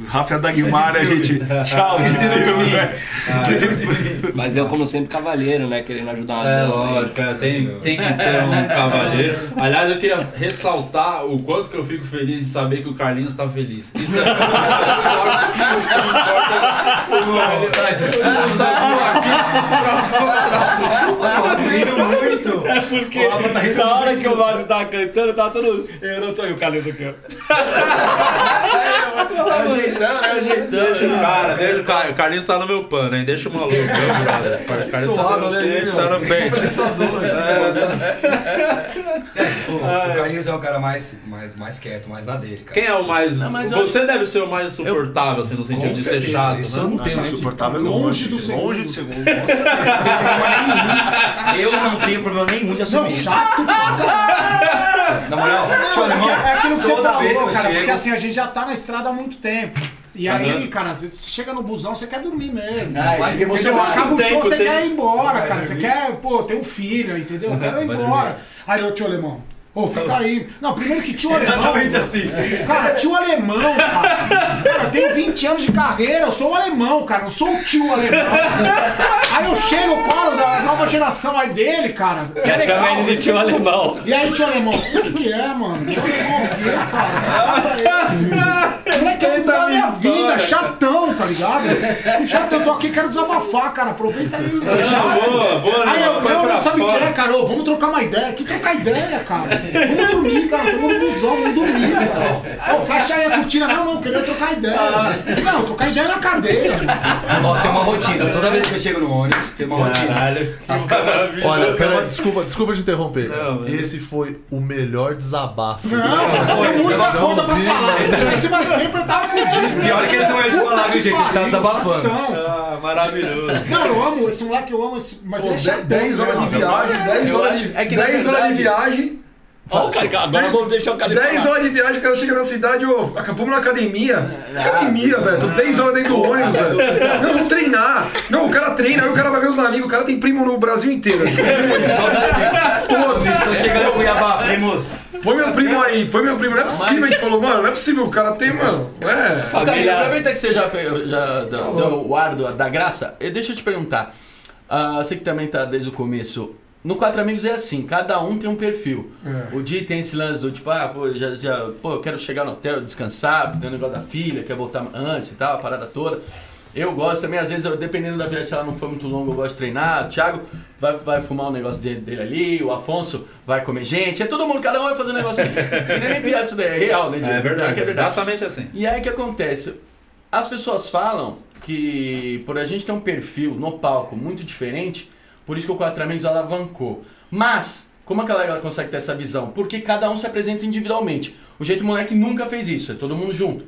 Speaker 5: Rafa a Dagmar, né, gente? Tchau, velho.
Speaker 6: Mas eu, como sempre, cavaleiro, né? Querendo ajudar uma
Speaker 1: É lógico, é, tem, tem que ter um cavaleiro. Aliás, eu queria ressaltar o quanto que eu fico feliz de saber que o Carlinhos tá feliz. Isso é sorte que não importa. O Carlinhos- aqui pra
Speaker 9: o Rafa rindo muito.
Speaker 6: É porque
Speaker 9: O tá
Speaker 6: na hora
Speaker 9: muito.
Speaker 6: que o Mago tava cantando, tava todo. Eu não tô aí, o Carlinhos aqui, ó. [laughs]
Speaker 4: É o jeitão, é o jeitão.
Speaker 1: Cara, deixa, o Car- o Carlinhos tá no meu pano, hein? Deixa o maluco, meu brother. O Carlinhos tá no
Speaker 2: né,
Speaker 1: pente,
Speaker 2: meu?
Speaker 1: tá no pente. [laughs]
Speaker 9: O, o Carlinhos é o cara mais, mais, mais quieto, mais na dele, cara.
Speaker 1: Quem é o mais.
Speaker 4: Não, mas eu
Speaker 1: Você deve ser o mais suportável, assim, no sentido de ser chato,
Speaker 9: isso eu
Speaker 1: né?
Speaker 9: não tenho.
Speaker 5: Insuportável
Speaker 7: Longe do
Speaker 5: Longe do segundo.
Speaker 9: Não tem problema nenhum. Eu não tenho problema nenhum de assumir
Speaker 7: Não,
Speaker 9: isso.
Speaker 7: chato.
Speaker 9: Na moral,
Speaker 7: Não, é, é aquilo que você falou,
Speaker 9: eu
Speaker 7: cara.
Speaker 9: chego...
Speaker 7: Porque assim, a gente já tá na estrada há muito muito tempo. E aí, cara, você chega no busão, você quer dormir mesmo.
Speaker 4: Ah,
Speaker 7: Entendeu?
Speaker 4: emocionado.
Speaker 7: Acaba o show, você
Speaker 1: tem-
Speaker 7: quer ir embora, cara. Você quer, pô, ter um filho, entendeu? Eu quero ir embora. Aí eu, tio alemão. Ô, fica aí. Não, primeiro que tio alemão.
Speaker 9: Exatamente assim.
Speaker 7: Cara, tio alemão, cara. Cara, eu tenho 20 anos de carreira, eu sou o alemão, cara, não sou o tio alemão. Aí eu chego, colo da nova geração aí dele, cara. que
Speaker 6: Já
Speaker 7: legal,
Speaker 6: de tio alemão.
Speaker 7: E aí, tio alemão, o que, que é, mano? Tio alemão o quê, cara? Nada esse. Moleque, é da minha chatão, tá ligado? Chatão, eu tô aqui, quero desabafar, cara. Aproveita aí. Já.
Speaker 1: Boa, boa,
Speaker 7: Aí eu,
Speaker 1: pra
Speaker 7: não sabe o que é, cara. Ô, vamos trocar uma ideia. Que trocar ideia, cara? Vamos dormir, cara. Tamo no busão, vamos dormir, cara. Ô, fecha aí a cortina. Não, não, queria trocar ideia. Não, trocar ideia na cadeia.
Speaker 9: Ó, tem uma rotina. Toda vez que eu chego no ônibus, tem uma rotina.
Speaker 1: Caralho.
Speaker 9: As camas.
Speaker 2: Olha, pera, desculpa, desculpa te interromper.
Speaker 1: Não,
Speaker 2: Esse foi o melhor desabafo.
Speaker 7: Não, tem muita
Speaker 2: não
Speaker 7: coisa pra falar. Se tivesse mais tempo, eu tava fudido.
Speaker 9: Pior que ele não é de falar, viu, gente? Ele tá desabafando.
Speaker 1: Ah, maravilhoso.
Speaker 7: Não, eu amo esse moleque, eu amo esse. Mas
Speaker 10: Pô,
Speaker 7: ele é chatão.
Speaker 10: 10 horas de viagem, 10
Speaker 4: Eu
Speaker 10: horas de,
Speaker 4: é que, na
Speaker 10: 10 horas de viagem.
Speaker 6: O cara, agora vamos deixar o cara
Speaker 10: 10
Speaker 6: falar.
Speaker 10: horas de viagem, o cara chega na cidade, ô, acabamos na academia. Academia, velho. Tô 10 horas dentro do ônibus, velho. Não, vamos treinar. Não, o cara treina, aí o cara vai ver os amigos. O cara tem primo no Brasil inteiro. [laughs] Todos.
Speaker 9: Estou chegando em Cuiabá, primos.
Speaker 10: Põe meu primo aí, põe meu primo. Não é possível. A gente falou, mano, não é possível. O cara tem, mano. É.
Speaker 6: Família-
Speaker 4: aproveita que você já, já deu, deu o ar da graça, e deixa eu te perguntar. Ah, você que também tá desde o começo. No Quatro Amigos é assim, cada um tem um perfil.
Speaker 10: É.
Speaker 4: O Di tem esse lance do tipo, ah, pô, já, já, pô, eu quero chegar no hotel, descansar, tem o negócio da filha, quer voltar antes e tal, a parada toda. Eu gosto também, às vezes, eu, dependendo da viagem, se ela não for muito longa, eu gosto de treinar. O Thiago vai, vai fumar um negócio dele, dele ali, o Afonso vai comer gente. É todo mundo, cada um vai fazer um negocinho. [laughs] e nem é nem piada isso daí, é real, né, Di?
Speaker 1: É verdade,
Speaker 4: que é verdade.
Speaker 1: exatamente assim.
Speaker 4: E aí o que acontece? As pessoas falam que por a gente ter um perfil no palco muito diferente, por isso que o Quatro Amigos alavancou. Mas, como aquela galera consegue ter essa visão? Porque cada um se apresenta individualmente. O jeito moleque nunca fez isso, é todo mundo junto.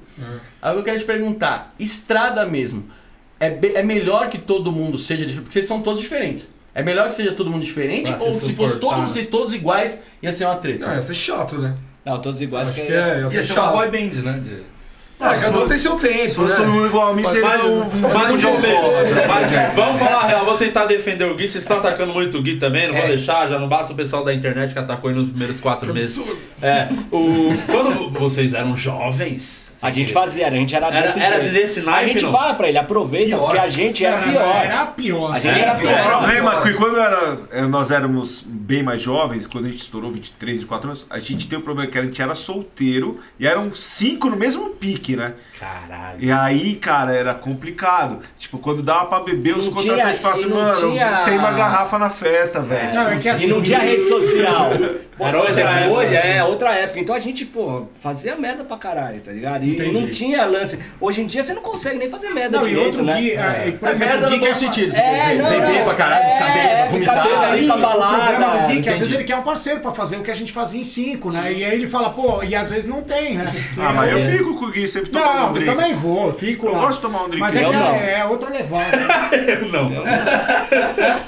Speaker 4: Aí eu quero te perguntar, estrada mesmo, é, é melhor que todo mundo seja diferente? Porque vocês são todos diferentes. É melhor que seja todo mundo diferente?
Speaker 1: Pra se
Speaker 4: ou se fosse todo mundo, vocês todos iguais, ia ser uma treta?
Speaker 10: Não, ia ser chato, né?
Speaker 6: Não, todos iguais.
Speaker 10: Acho
Speaker 6: porque
Speaker 10: que é, ia
Speaker 9: Ia
Speaker 10: ser
Speaker 9: ser uma boy band, né? de-
Speaker 10: Ah, cada um tem seu tempo,
Speaker 5: Se fosse todo
Speaker 10: né?
Speaker 5: mundo igual a mim, seria
Speaker 1: Mas,
Speaker 5: um...
Speaker 1: mas,
Speaker 5: um
Speaker 1: beleza. Mas, vamos falar a real, vou tentar defender o Gui. Vocês estão atacando muito o Gui também, não vou
Speaker 9: É.
Speaker 1: deixar, já não basta o pessoal da internet que atacou ele nos primeiros quatro meses. É, o, quando vocês eram jovens.
Speaker 6: A gente fazia, a gente era,
Speaker 1: Era-
Speaker 6: desse
Speaker 1: era
Speaker 6: jeito.
Speaker 1: desse
Speaker 6: A
Speaker 1: naipe,
Speaker 6: gente
Speaker 1: não?
Speaker 6: fala pra ele, aproveita,
Speaker 9: Pior.
Speaker 6: porque a gente era
Speaker 7: Era-
Speaker 6: pior.
Speaker 7: Era pior.
Speaker 6: A gente era
Speaker 9: pior.
Speaker 5: O
Speaker 6: pior.
Speaker 5: problema é que quando era, eh, nós éramos bem mais jovens, quando a gente estourou 23, 24 anos, a gente tem o problema que a gente era solteiro e eram cinco no mesmo pique, né?
Speaker 1: Caralho.
Speaker 5: E aí, cara, era complicado. Tipo, quando dava pra beber, os contratantes falavam assim, mano,
Speaker 6: tinha-
Speaker 5: tem uma garrafa na festa, velho.
Speaker 7: Não, é que assim,
Speaker 6: E não tinha rede social. [laughs] Pô,
Speaker 1: Era outra época.
Speaker 6: hoje é outra época. Então a gente, pô, fazia merda pra caralho, tá ligado? E
Speaker 4: Entendi.
Speaker 6: não tinha lance. Hoje em dia você não consegue nem fazer merda
Speaker 7: Não, e
Speaker 6: direito,
Speaker 7: outro
Speaker 6: né?
Speaker 7: Gui, é, por
Speaker 4: É
Speaker 7: exemplo,
Speaker 4: merda
Speaker 7: o Gui
Speaker 4: no bom
Speaker 7: quer-
Speaker 4: sentido, você
Speaker 6: É,
Speaker 4: quer dizer.
Speaker 6: não,
Speaker 4: Beber
Speaker 6: não.
Speaker 4: pra caralho, ficar
Speaker 6: É,
Speaker 4: vomitar.
Speaker 7: Aí,
Speaker 6: pra
Speaker 7: o
Speaker 6: balada,
Speaker 7: problema do Gui é que às vezes ele quer um parceiro pra fazer o que a gente fazia em cinco, né? E aí ele fala, pô, e às vezes não tem, né? [laughs]
Speaker 5: Ah, mas eu fico com o Gui sempre tomando
Speaker 7: Não,
Speaker 5: um
Speaker 7: eu
Speaker 5: drink.
Speaker 7: também vou, eu fico
Speaker 5: Eu
Speaker 7: lá.
Speaker 5: gosto de tomar um drink.
Speaker 7: Mas é,
Speaker 6: Eu
Speaker 7: que
Speaker 6: não.
Speaker 7: é, é outra levada. [laughs]
Speaker 1: Não.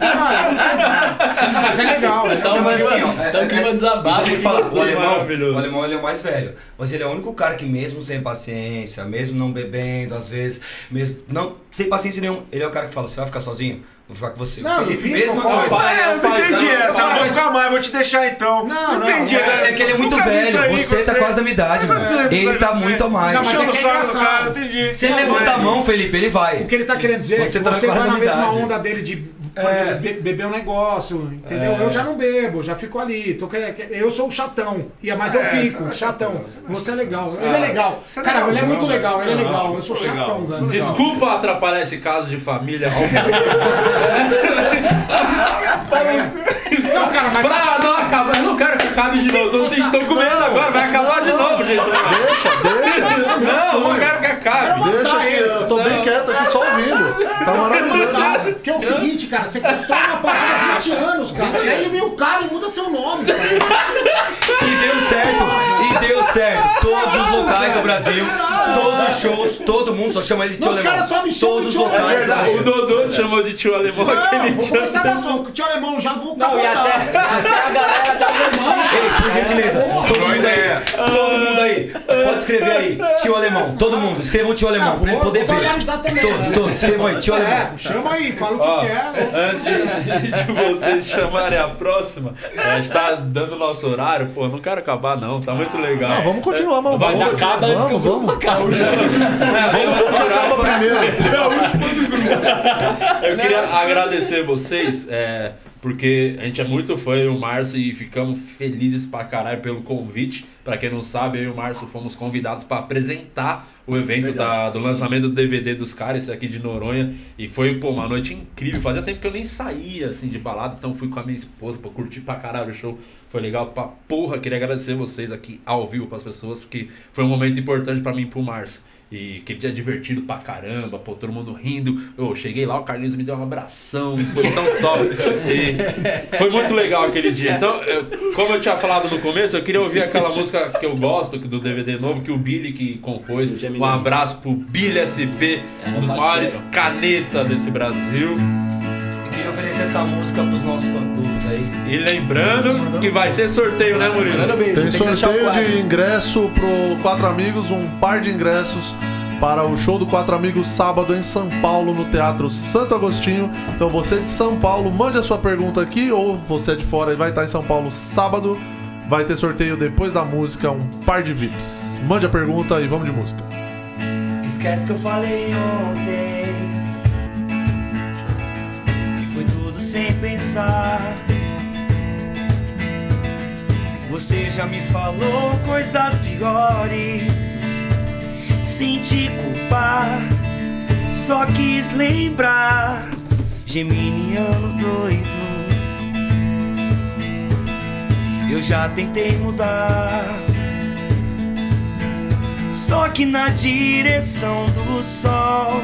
Speaker 7: Ah, não, mas é legal. né?
Speaker 9: Então, mas assim, ó.
Speaker 4: Clima desabafo.
Speaker 9: Deixa eu te falar, o alemão, o alemão ele é o mais velho. Mas ele é o único cara que mesmo sem paciência, mesmo não bebendo, às vezes, mesmo não sem paciência nenhum, ele é o cara que fala, você vai ficar sozinho? Vou ficar com você.
Speaker 7: Não,
Speaker 9: o Felipe,
Speaker 7: fica,
Speaker 9: mesma
Speaker 7: fala,
Speaker 9: coisa.
Speaker 5: Ah, eu não entendi
Speaker 7: não,
Speaker 5: essa. Eu
Speaker 7: não,
Speaker 5: vou
Speaker 7: mas-
Speaker 5: ficar mais, vou te deixar então.
Speaker 7: Não, não,
Speaker 5: entendi.
Speaker 7: não,
Speaker 9: É que ele é muito velho,
Speaker 5: aí,
Speaker 9: você tá quase da minha idade, mano. Ele tá muito a mais.
Speaker 7: Não, mas é que é engraçado.
Speaker 9: Se ele levanta a mão, Felipe, ele vai.
Speaker 7: O que ele tá querendo dizer é
Speaker 9: Você
Speaker 7: que
Speaker 9: tá na
Speaker 7: você vai na mesma
Speaker 9: quadrinidade.
Speaker 7: onda dele de
Speaker 9: É.
Speaker 7: exemplo, be- beber um negócio, entendeu? Eu já não bebo, já fico ali. Tô eu sou o chatão, e- mas eu
Speaker 5: É,
Speaker 7: fico,
Speaker 5: você é
Speaker 7: chatão. Você é legal. Ele é legal.
Speaker 5: Você é
Speaker 7: Cara, ele é muito legal, ele é legal. Eu sou
Speaker 5: Legal,
Speaker 7: chatão, velho.
Speaker 1: Desculpa atrapalhar esse caso de família. [laughs]
Speaker 7: Não, cara, mas.
Speaker 1: Pra não acabar, eu não quero que acabe de novo. Tô, assim, tô com medo agora, vai acabar de novo, gente.
Speaker 2: Deixa, deixa.
Speaker 1: Não, não quero que acabe.
Speaker 2: Deixa que eu tô bem quieto aqui só ouvindo. Tá maravilhoso.
Speaker 7: Verdade, Porque é o seguinte, cara, você constrói uma parada há 20 anos, cara. E aí vem o cara e muda seu nome. cara.
Speaker 9: E deu certo. E deu certo. Todos os locais do Brasil, todos os shows, todo mundo só chama ele de tio
Speaker 7: Os
Speaker 9: alemão.
Speaker 7: caras só me chamam
Speaker 9: Todos os
Speaker 7: de tio
Speaker 9: locais do
Speaker 7: alemão.
Speaker 9: Brasil.
Speaker 1: O Dodô te chamou de tio alemão
Speaker 7: Não,
Speaker 1: aquele
Speaker 7: vou
Speaker 1: dia.
Speaker 7: começar a só. O tio alemão já vou
Speaker 6: Não, e até, até a galera da
Speaker 9: Ei, por gentileza, todo
Speaker 5: Boa
Speaker 9: mundo aí,
Speaker 5: ideia.
Speaker 9: todo mundo aí, pode escrever aí, tio alemão, todo mundo, escrevam tio alemão, pra ele
Speaker 7: vou-
Speaker 9: poder
Speaker 7: vou
Speaker 9: ver. Todos,
Speaker 7: né?
Speaker 9: todos, escrevam aí, tio alemão.
Speaker 7: É, chama aí, fala o que quer.
Speaker 1: Antes de, [laughs] de vocês chamarem a próxima, a gente tá dando nosso horário, pô, não quero acabar não, tá muito legal.
Speaker 2: Ah, vamos continuar, mano.
Speaker 1: Mas
Speaker 2: vamos
Speaker 6: acaba antes que o
Speaker 2: vamos,
Speaker 6: grupo
Speaker 2: vamos.
Speaker 6: acabe. [laughs]
Speaker 2: Vamos que acaba primeiro. [laughs]
Speaker 1: Eu queria agradecer vocês, é, porque a gente é muito fã, eu e o Márcio, e ficamos felizes pra caralho pelo convite. Pra quem não sabe, eu e o Márcio fomos convidados pra apresentar o evento da- do lançamento do DVD dos caras, aqui de Noronha. E foi, pô, uma noite incrível. Fazia tempo que eu nem saía, assim, de balada, então fui com a minha esposa pra curtir pra caralho o show. Foi legal pra porra. Queria agradecer vocês aqui ao vivo pras pessoas, porque foi um momento importante pra mim e pro Márcio. E aquele dia divertido pra caramba, pô, todo mundo rindo. Eu cheguei lá, o Carlinhos me deu um abração, foi tão [laughs] top. E foi muito legal aquele dia. Então, eu- como eu tinha falado no começo, eu queria ouvir aquela música que eu gosto, do DVD novo, que o Billy que compôs. Um abraço pro Billy SP, um dos maiores canetas desse Brasil.
Speaker 9: Oferecer essa música pros nossos fã-clubes aí.
Speaker 1: E lembrando que vai ter sorteio, né, Murilo?
Speaker 2: Tem
Speaker 4: tem
Speaker 2: sorteio de ingresso pro Quatro Amigos, um par de ingressos para o show do Quatro Amigos sábado em São Paulo, no Teatro Santo Agostinho. Então você de São Paulo, mande a sua pergunta aqui, ou você é de fora e vai estar em São Paulo sábado. Vai ter sorteio depois da música, um par de VIPs. Mande a pergunta e vamos de música.
Speaker 3: Esquece que eu falei ontem. Sem pensar. Você já me falou coisas piores. Sem te culpar, só quis lembrar. Geminiano doido. Eu já tentei mudar. Só que na direção do sol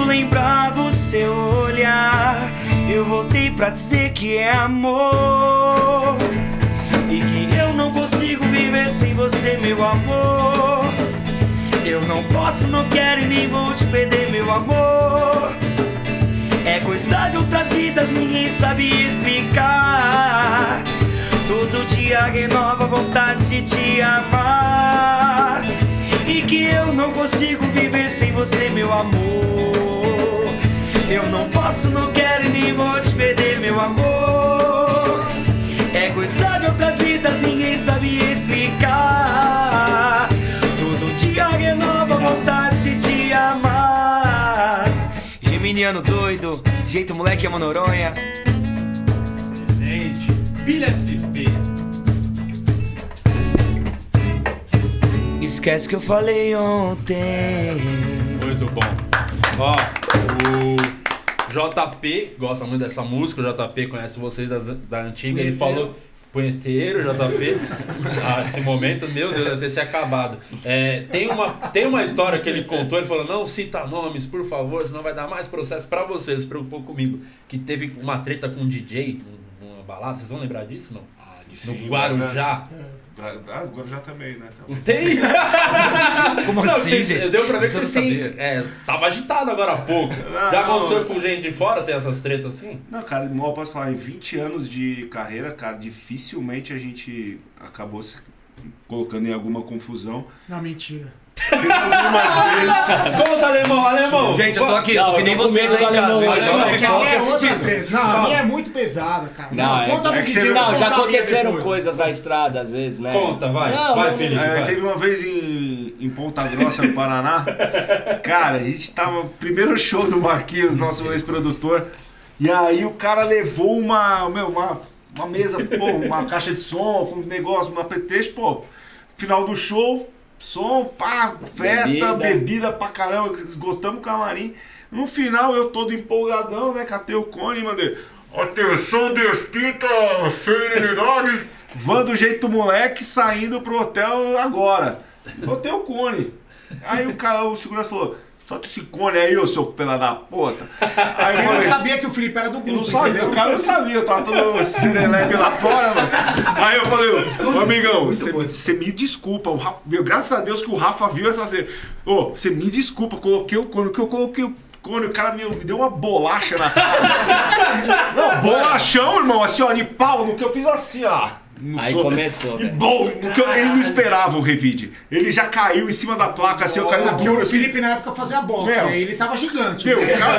Speaker 3: Tudo lembrava o seu olhar Eu voltei pra dizer que é amor. E que eu não consigo viver sem você, meu amor. Eu não posso, não quero e nem vou te perder, meu amor. É coisa de outras vidas, ninguém sabe explicar. Todo dia renova a vontade de te amar. E que eu não consigo viver sem você, meu amor Eu não posso, não quero e nem vou te perder, meu amor É coisa de outras vidas, ninguém sabe explicar Todo dia renova a vontade de te amar Geminiano doido, jeito moleque é Noronha
Speaker 1: Gente, Billy SP.
Speaker 3: Esquece que eu falei ontem.
Speaker 1: Muito bom. Ó, o JP gosta muito dessa música, o JP conhece vocês das- da antiga, ele falou. Punheteiro, JP. Ah, esse momento, meu Deus, deve ter se acabado. É, tem, uma, tem uma história que ele contou, ele falou: não cita nomes, por favor, senão vai dar mais processo pra vocês, se preocupou comigo. Que teve uma treta com um DJ num- numa balada, vocês vão lembrar disso, não? No Guarujá.
Speaker 5: Ah, agora já também, né? Então.
Speaker 1: Tem? [laughs]
Speaker 9: Como
Speaker 1: Não,
Speaker 9: assim, gente?
Speaker 1: Deu pra ver que vocês têm.
Speaker 9: saber.
Speaker 1: É, tava agitado agora há pouco.
Speaker 5: Não,
Speaker 1: Já aconteceu
Speaker 5: não.
Speaker 1: com gente de fora ter essas tretas assim?
Speaker 5: Não, cara, mal eu posso falar, em 20 anos de carreira, cara, dificilmente a gente acabou se colocando em alguma confusão.
Speaker 7: Não, mentira.
Speaker 1: Conta, alemão, alemão!
Speaker 9: Gente, eu tô aqui, eu tô que nem vocês aí em casa? Só
Speaker 6: alemão.
Speaker 9: uma
Speaker 7: É que a
Speaker 9: pipoca
Speaker 7: é
Speaker 9: assistindo.
Speaker 7: Não, a minha é muito pesada, cara.
Speaker 6: Não,
Speaker 7: Não,
Speaker 6: é-
Speaker 7: conta
Speaker 5: é
Speaker 7: do
Speaker 5: que
Speaker 7: eu vou
Speaker 6: Não, já aconteceram coisas na estrada, às vezes, né?
Speaker 1: Conta, vai.
Speaker 6: Não,
Speaker 1: vai, Felipe.
Speaker 5: É,
Speaker 1: vai.
Speaker 5: teve uma vez em, em Ponta Grossa, no Paraná. [laughs] Cara, a gente tava. Primeiro show do Marquinhos, nosso ex-produtor. E aí o cara levou uma. Meu, uma, uma mesa, pô, uma caixa de som, com um negócio, uma pretexto, pô. Final do show, som, pá, festa,
Speaker 6: Bebida.
Speaker 5: bebida, pra caramba, esgotamos o camarim. No final eu todo empolgadão, né? Catei o cone e mandei. Atenção, despita, serenidade. [laughs] Van do jeito moleque saindo pro hotel agora. Botei o cone. Aí o cara, o segurança falou: solta esse cone aí, ô seu filho da puta. Aí eu
Speaker 7: Eu não
Speaker 5: falei,
Speaker 7: sabia que o Felipe era do grupo.
Speaker 5: não sabia, o cara não sabia, eu tava todo serelepe lá fora, mano. Aí eu falei, ô amigão, você, você me desculpa, o Rafa, meu, graças a Deus que o Rafa viu essa cena. Ô, você me desculpa, coloquei o cone, que eu coloquei o cone, o cara me, me deu uma bolacha na cara. [laughs] Não, bolachão, irmão, assim, ó, de pau, no que eu fiz assim, ó. No
Speaker 6: Aí começou,
Speaker 5: E
Speaker 6: velho.
Speaker 5: bom, porque ele não esperava o revide. Ele já caiu em cima da placa, assim, eu caí no duro,
Speaker 7: o
Speaker 5: assim.
Speaker 7: Felipe na época fazia boxe,
Speaker 5: Meu.
Speaker 7: aí ele tava gigante.
Speaker 5: Meu, o cara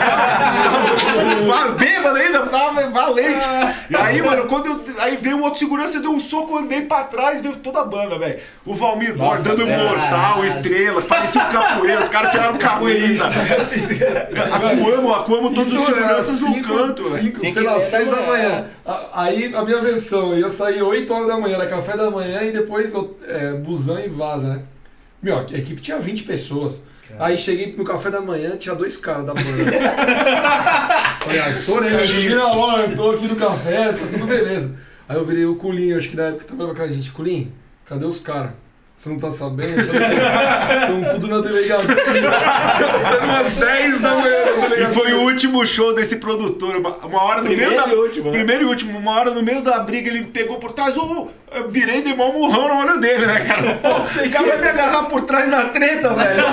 Speaker 5: tava, bêbado ainda, tava valente. E aí, mano, quando eu. Aí veio um outro segurança, deu um soco, andei pra trás, veio toda a banda, velho. O Valmir Borges dando
Speaker 6: velho.
Speaker 5: mortal, estrela, parecia um capoeira, os caras tiraram camisa. Acuamos, acuamos todos os seguranças num
Speaker 10: 5,
Speaker 5: canto, velho.
Speaker 10: 5,
Speaker 6: Cinco
Speaker 10: sei lá, 6
Speaker 6: da
Speaker 10: da
Speaker 6: manhã.
Speaker 10: Aí a minha versão, eu ia sair 8 horas da manhã, era café da manhã e depois é, busão e vaza, né? Meu, a equipe tinha 20 pessoas. Aí cheguei no café da manhã, tinha dois caras da banda. [laughs] Falei, ah, estourei, eu cheguei na hora, eu tô aqui no café, tá tudo beleza. Aí eu virei o Culinho, acho que na época trabalhava com a gente. Culinho, cadê os caras? Você não tá sabendo? Estão tudo na delegacia. Sendo umas 10 da manhã na
Speaker 5: E
Speaker 10: delegacia.
Speaker 5: foi o último show desse produtor. Uma, uma hora no
Speaker 6: Primeiro
Speaker 5: meio da.
Speaker 6: e último, né?
Speaker 5: Primeiro e último. Uma hora no meio da briga, ele me pegou por trás. ô, eu virei e dei mó murrão no olho dele, né, cara? Pô, o cara vai me agarrar por trás na treta, velho.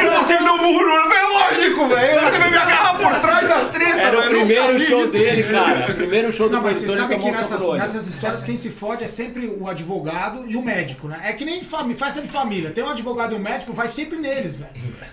Speaker 5: Ele não você me deu um murro no olho. É lógico, velho. Você vai me agarrar por trás na treta,
Speaker 6: Era o
Speaker 5: velho. Nunca
Speaker 6: primeiro show
Speaker 5: isso.
Speaker 6: dele, cara. O primeiro show do
Speaker 7: Não, mas você sabe que nessas, nessas histórias quem se fode é sempre o advogado e o médico, né? É que nem fami- festa de família. Tem um advogado e um médico, vai sempre neles, velho.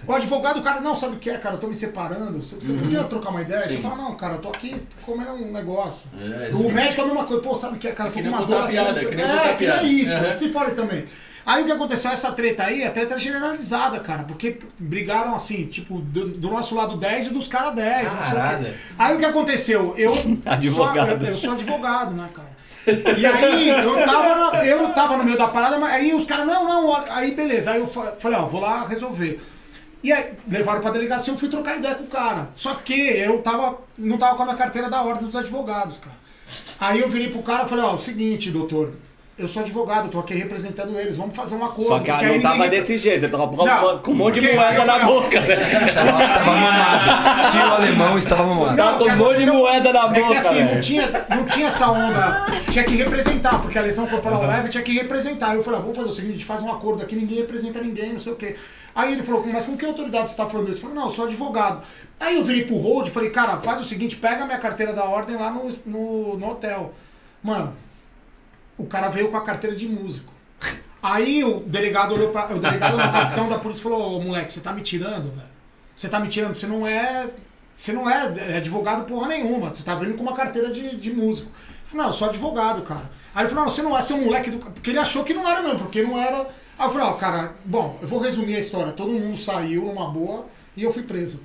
Speaker 7: O advogado, o cara, não, sabe o que é, cara? Eu tô me separando. Você, você podia trocar uma ideia? Você fala, não, cara, eu tô aqui comendo um negócio.
Speaker 4: É,
Speaker 7: o médico é a mesma coisa. Pô, sabe o que é, cara? Eu tô
Speaker 4: que
Speaker 7: com uma dor
Speaker 4: piada, que nem
Speaker 7: É, que
Speaker 4: piada.
Speaker 7: isso.
Speaker 4: Uhum.
Speaker 7: Se fode também. Aí o que aconteceu, essa treta aí, a treta é generalizada, cara, porque brigaram assim, tipo, do, do nosso lado 10 e dos caras 10. não sei o quê.
Speaker 1: Caralho.
Speaker 7: Aí o que aconteceu? Eu [laughs] sou,
Speaker 6: Advogado.
Speaker 7: eu, eu sou advogado, né, cara? E aí eu tava, na- eu tava no meio da parada, mas aí os caras, não, não, aí beleza. Aí eu fa- falei, ó, vou lá resolver. E aí levaram pra delegacia, eu fui trocar ideia com o cara. Só que eu tava, não tava com a minha carteira da ordem dos advogados, cara. Aí eu virei pro cara e falei, ó, o seguinte, doutor, eu sou advogado, eu tô aqui representando eles, vamos fazer um acordo.
Speaker 6: Só que
Speaker 7: aí
Speaker 6: não tava desse jeito, ele tava com,
Speaker 7: Não,
Speaker 6: com um monte de moeda na boca, né?
Speaker 9: Tava mamado. Tio alemão estava mamado.
Speaker 6: Tava com um monte de moeda na
Speaker 7: É que
Speaker 6: boca,
Speaker 7: assim, não tinha, não tinha essa onda. Tinha que representar, porque a lesão corporal leve tinha que representar. Eu falei, ah, vamos fazer o seguinte, a gente faz um acordo aqui, ninguém representa ninguém, não sei o quê. Aí ele falou, mas com que autoridade você tá falando isso? Eu falei, não, eu sou advogado. Aí eu virei pro hold e falei, cara, faz o seguinte, pega a minha carteira da ordem lá no, no, no hotel. Mano, o cara veio com a carteira de músico. Aí o delegado olhou pra. O delegado, o capitão da polícia falou, ô moleque, você tá me tirando, velho? Você tá me tirando, você não é. Você não é advogado porra nenhuma. Você tá vindo com uma carteira de, de músico. Eu falei, não, eu sou advogado, cara. Aí ele falou, não, você não é seu moleque do. Porque ele achou que não era mesmo, porque não era. Aí eu falei, ó, cara, bom, eu vou resumir a história. Todo mundo saiu numa boa e eu fui preso.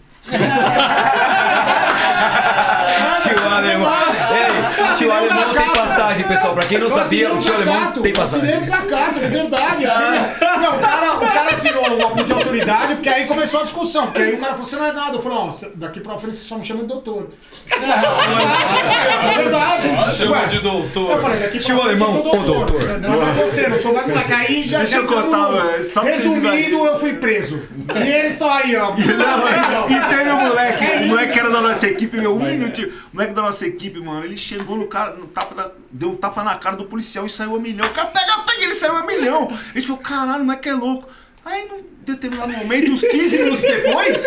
Speaker 9: Tio alemão. Ei, tio alemão tem passagem, pessoal. Pra quem não
Speaker 7: Eu
Speaker 9: sabia, o tio alemão tem
Speaker 7: eu Assinei
Speaker 9: passagem.
Speaker 7: desacato, é verdade. porque, Não, o cara, o cara assinou o abuso de autoridade, porque aí começou a discussão. Porque aí o cara falou, você não é nada. Eu falei, ó, daqui pra frente você só me chama de doutor. É verdade.
Speaker 10: Chama de doutor.
Speaker 7: Eu falei, daqui pra
Speaker 9: Tio
Speaker 7: frente
Speaker 9: alemão,
Speaker 7: eu sou
Speaker 9: ô, doutor.
Speaker 7: Não é mais você, não sou mais moleque. Aí já,
Speaker 5: Deixa
Speaker 7: já
Speaker 5: eu contar,
Speaker 7: como-
Speaker 5: velho, só pra vocês
Speaker 7: Resumindo, eu fui preso. E eles estão aí, ó.
Speaker 5: E teve um moleque,
Speaker 7: É
Speaker 5: o moleque que era da nossa equipe, meu, um minutinho. O moleque da nossa equipe, mano, ele chegou no cara, no tapa da- deu um tapa na cara do policial e saiu a milhão. O cara pega, pega, ele saiu a milhão. A gente falou, caralho, o moleque é louco. Aí, num determinado momento, uns 15 minutos depois,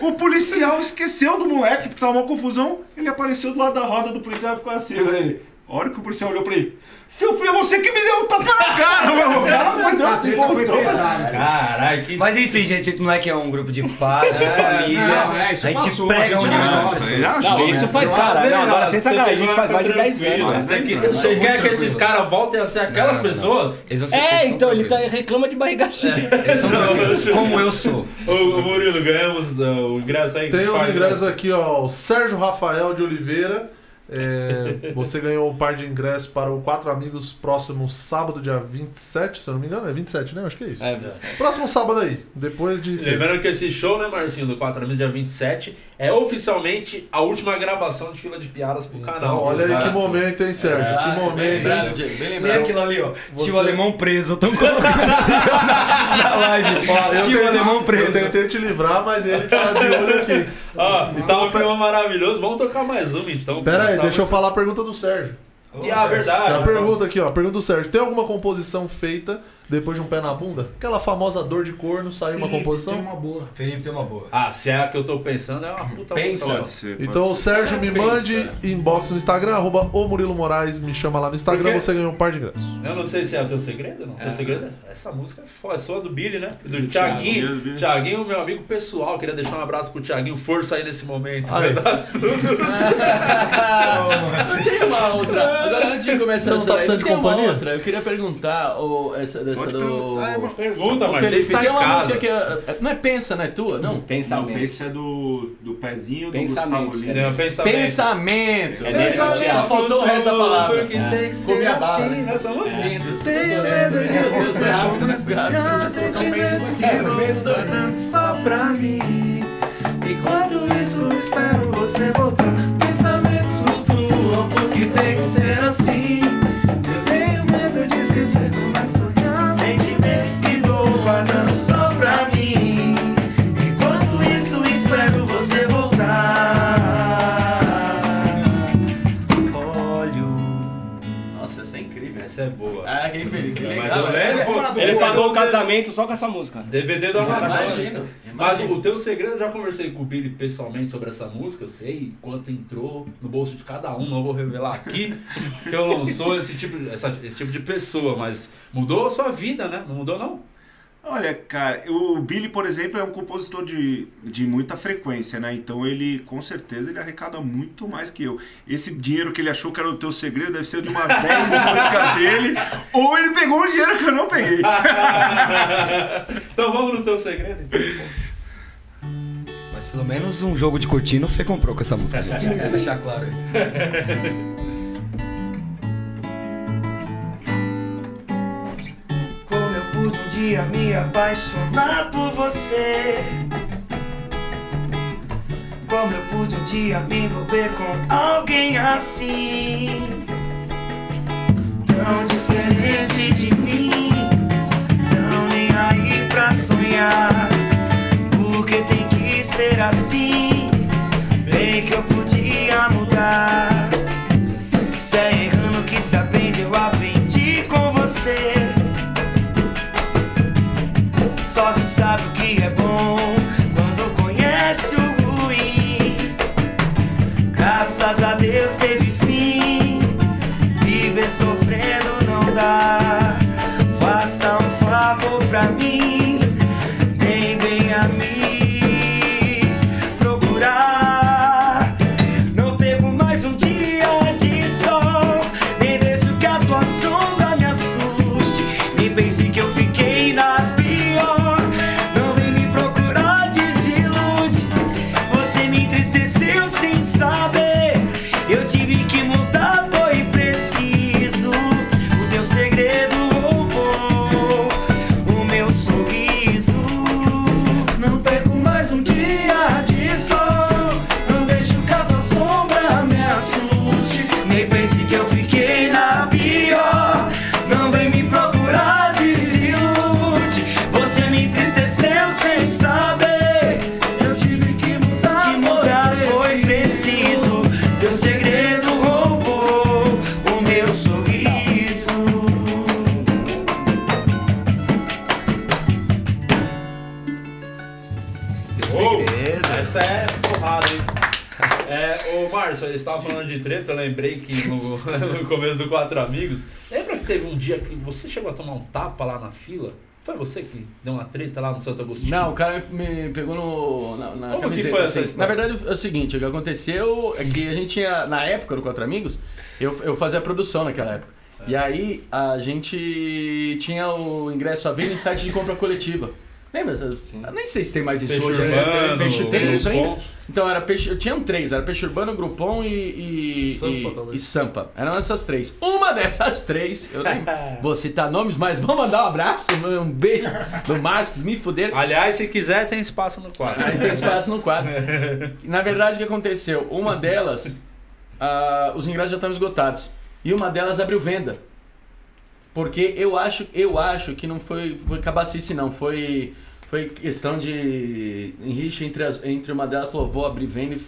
Speaker 5: o policial esqueceu do moleque, porque tava uma confusão. Ele apareceu do lado da roda do policial e ficou assim, velho. A hora que o policial olhou pra ele, seu filho, é você que me deu um tapa na cara, meu. O cara foi deu
Speaker 7: A treta foi pesada.
Speaker 1: Caralho, que.
Speaker 9: Mas enfim, gente, esse moleque é um grupo de paz, de família.
Speaker 7: não, é, isso
Speaker 9: a gente
Speaker 7: passou,
Speaker 9: prega
Speaker 7: a gente
Speaker 9: união pessoas.
Speaker 6: Não, isso foi, cara, não, agora sem sacanagem, a gente faz mais de 10 anos.
Speaker 1: Você,
Speaker 6: né?
Speaker 1: que-
Speaker 9: Eu sou
Speaker 1: você
Speaker 9: muito
Speaker 1: quer que
Speaker 9: tranquilo.
Speaker 1: esses caras voltem a ser aquelas pessoas?
Speaker 9: Vão ser-
Speaker 6: É, então ele tá, reclama de barriga cheia.
Speaker 9: Eles são tranquilos, como eu sou.
Speaker 1: Ô, Murilo, ganhamos uh, o ingresso aí?
Speaker 2: Tem os
Speaker 1: Faz-
Speaker 2: ingressos aqui, ó. O Sérgio Rafael de Oliveira É, você ganhou um par de ingressos para o Quatro Amigos próximo sábado, dia 27, se eu não me engano. É 27, né? Acho que é isso.
Speaker 4: É,
Speaker 2: Próximo sábado aí, depois de sexta.
Speaker 1: Lembrando que esse show, né, Marcinho, do 4 Amigos, dia 27, é oficialmente a última gravação de fila de piadas pro
Speaker 2: Então,
Speaker 1: canal.
Speaker 2: olha aí que
Speaker 4: Exato.
Speaker 2: momento, hein, Sérgio?
Speaker 4: Exato,
Speaker 2: que momento,
Speaker 4: bem
Speaker 2: hein?
Speaker 4: Bem
Speaker 9: Nem
Speaker 4: lembrado.
Speaker 9: aquilo ali, ó.
Speaker 2: Você-
Speaker 9: Tio alemão preso. Tão colocando na, na live.
Speaker 2: Ó, eu
Speaker 9: Tio
Speaker 2: tentei-
Speaker 9: alemão
Speaker 2: Eu
Speaker 9: preso.
Speaker 2: tentei te livrar, mas ele tá de olho aqui.
Speaker 1: Ó, e tá um clima maravilhoso. Vamos tocar mais uma então.
Speaker 2: Pera aí,
Speaker 1: Tá
Speaker 2: deixa eu falar a pergunta do Sérgio.
Speaker 1: E a verdade.
Speaker 2: Tem a pergunta aqui, ó. A pergunta do Sérgio. Tem alguma composição feita depois de um pé na bunda? Aquela famosa dor de corno, saiu uma
Speaker 7: Felipe,
Speaker 2: composição?
Speaker 7: Tem uma boa.
Speaker 9: Felipe tem uma boa.
Speaker 1: Ah, se é a que eu tô pensando, é uma puta
Speaker 4: Pensa.
Speaker 1: música.
Speaker 5: Pode ser, pode
Speaker 2: Então o
Speaker 5: ser.
Speaker 2: Sérgio me
Speaker 4: Pensa.
Speaker 2: mande inbox no Instagram, arroba o Murilo Moraes, me chama lá no Instagram,
Speaker 1: Porque-
Speaker 2: você ganhou um par de ingressos.
Speaker 1: Eu não sei se é o teu segredo, não. Teu
Speaker 4: É.
Speaker 1: segredo é essa música é foda, é sua do Billy, né? Do,
Speaker 5: Do
Speaker 1: Thiaguinho.
Speaker 5: Thiago, Billy.
Speaker 1: Thiaguinho, meu amigo pessoal, queria deixar um abraço pro Thiaguinho, força aí nesse momento.
Speaker 2: Aí. [laughs]
Speaker 4: Tem uma outra. Agora, antes de começar
Speaker 2: Você não tá precisando de
Speaker 4: tem uma
Speaker 2: companhia?
Speaker 4: outra. Eu queria perguntar, ou essa
Speaker 5: Pode
Speaker 4: do.
Speaker 5: perguntar, irmão.
Speaker 1: Pergunta,
Speaker 4: Ô,
Speaker 1: mas
Speaker 4: Felipe,
Speaker 1: tá
Speaker 4: tem
Speaker 1: em
Speaker 4: uma
Speaker 1: casa.
Speaker 4: música que. é- Não é Pensa, não é tua? Não?
Speaker 5: Não,
Speaker 6: Pensamento.
Speaker 5: esse é do, do pezinho do
Speaker 6: Pensamento,
Speaker 5: Gustavo
Speaker 6: é
Speaker 5: Lima.
Speaker 1: um pensamento.
Speaker 4: Pensamento.
Speaker 6: É
Speaker 4: faltou o resto da palavra.
Speaker 1: Porque tem que ser
Speaker 4: Comi a bala,
Speaker 1: assim,
Speaker 4: né?
Speaker 1: nessa música.
Speaker 4: Pensa, Pensa rápido, né, cara?
Speaker 3: só pra mim. Enquanto isso, eu espero você voltar. Pensamentos flutuam, porque tem que ser assim.
Speaker 4: Essa é.
Speaker 6: Ele pagou o casamento só com essa música.
Speaker 1: DVD do Amazonas.
Speaker 4: Imagino,
Speaker 1: Mas o teu segredo, eu já conversei com o Billy pessoalmente sobre essa música, eu sei quanto entrou no bolso de cada um, não vou revelar aqui, [laughs] que eu não sou esse tipo, essa- esse tipo de pessoa, mas mudou a sua vida, né? Não mudou não?
Speaker 5: Olha, cara, o Billy, por exemplo, é um compositor de, de muita frequência, né? Então ele, com certeza, ele arrecada muito mais que eu. Esse dinheiro que ele achou que era o teu segredo deve ser de umas [laughs] 10 músicas dele, ou ele pegou um dinheiro que eu não peguei. [laughs]
Speaker 1: então vamos no teu segredo. então.
Speaker 9: Mas pelo menos um jogo de cortina o Fê comprou com essa música, gente. Quero deixar claro isso. [laughs]
Speaker 3: Eu pude um dia me apaixonar por você. Como eu pude um dia me envolver com alguém assim. Tão diferente de mim. Tão nem aí pra sonhar. Porque tem que ser assim. Bem que eu podia mudar. Só se sabe o que é bom quando conhece o ruim. Graças a de
Speaker 1: treta, eu lembrei que no, [laughs] no começo do Quatro Amigos, lembra que teve um dia que você chegou a tomar um tapa lá na fila? Foi você que deu uma treta lá no Santo Agostinho?
Speaker 4: Não, o cara me pegou no, na, na
Speaker 1: Como que
Speaker 4: camiseta.
Speaker 1: foi essa
Speaker 4: assim. Na verdade, é o seguinte, o que aconteceu é que a gente tinha, na época do Quatro Amigos, eu, eu fazia produção naquela época. E aí a gente tinha o ingresso à venda em site de compra coletiva. Lembra? Eu nem sei se tem mais isso
Speaker 1: Peixe
Speaker 4: hoje. né?
Speaker 1: Urbano,
Speaker 4: Peixe, tem isso ainda? Então era peixe. Eu tinha um três, era peixe urbano, Groupon e. e
Speaker 2: Sampa,
Speaker 4: e,
Speaker 2: talvez.
Speaker 4: e Sampa. Eram essas três. Uma dessas três, eu nem [laughs] vou citar nomes, mas vamos mandar um abraço, um beijo do Marcos, me fuder.
Speaker 1: Aliás, se quiser, tem espaço no quadro.
Speaker 4: Aí tem espaço no quadro. Na verdade, o que aconteceu? Uma delas, ah, os ingressos já estavam esgotados. E uma delas abriu venda. Porque eu acho, eu acho que não foi, foi cabacice, não. Foi, foi questão de enrixe entre, as, entre uma delas falou, vou abrir venda e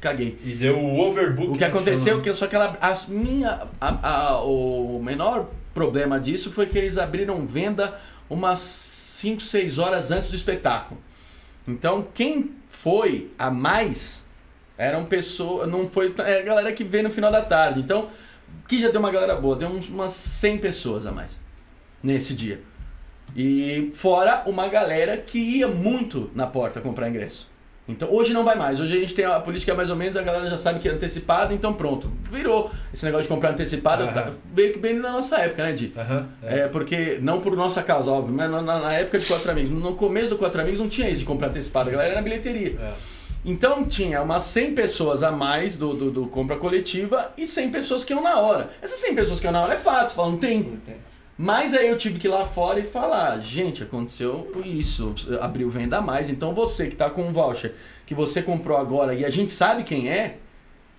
Speaker 4: caguei.
Speaker 1: E deu o overbook.
Speaker 4: O que aconteceu que só que ela a minha a, a- o menor problema disso foi que eles abriram venda umas 5, 6 horas antes do espetáculo. Então quem foi a mais eram pessoas, não foi é a galera que veio no final da tarde. Então que já deu uma galera boa, deu uns- umas 100 pessoas a mais nesse dia. E fora uma galera que ia muito na porta comprar ingresso. Então hoje não vai mais. Hoje a gente tem a política mais ou menos, a galera já sabe que é antecipado, então pronto. Virou. Esse negócio de comprar antecipado tá, veio que bem na nossa época, né, Di?
Speaker 1: É.
Speaker 4: É, porque, não por nossa causa, óbvio, mas na, na- na época de Quatro Amigos, no começo do Quatro Amigos não tinha isso de comprar antecipado, a galera era na bilheteria.
Speaker 1: É.
Speaker 4: Então tinha umas 100 pessoas a mais do, do, do compra coletiva e 100 pessoas que iam na hora. Essas 100 pessoas que iam na hora é fácil, falam, não tem.
Speaker 6: Não tem.
Speaker 4: Mas aí eu tive que ir lá fora e falar, gente, aconteceu isso, abriu venda a mais, então você que tá com um voucher que você comprou agora e a gente sabe quem é,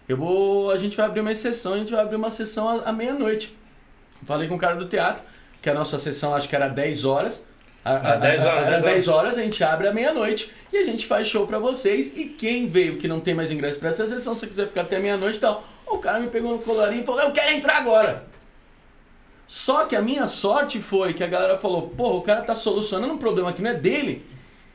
Speaker 4: eu vou, a gente vai abrir uma exceção, a gente vai abrir uma sessão à, à meia-noite. Falei com o cara do teatro, que a nossa sessão acho que era 10 horas. A, a,
Speaker 1: Ah, 10 horas,
Speaker 4: Era
Speaker 1: 10
Speaker 4: 10 horas, a gente abre à meia-noite e a gente faz show pra vocês. E quem veio que não tem mais ingresso pra essa sessão, se quiser ficar até meia-noite e tal, o cara me pegou no colarinho e falou: Eu quero entrar agora. Só que a minha sorte foi que a galera falou: Porra, o cara tá solucionando um problema que não é dele.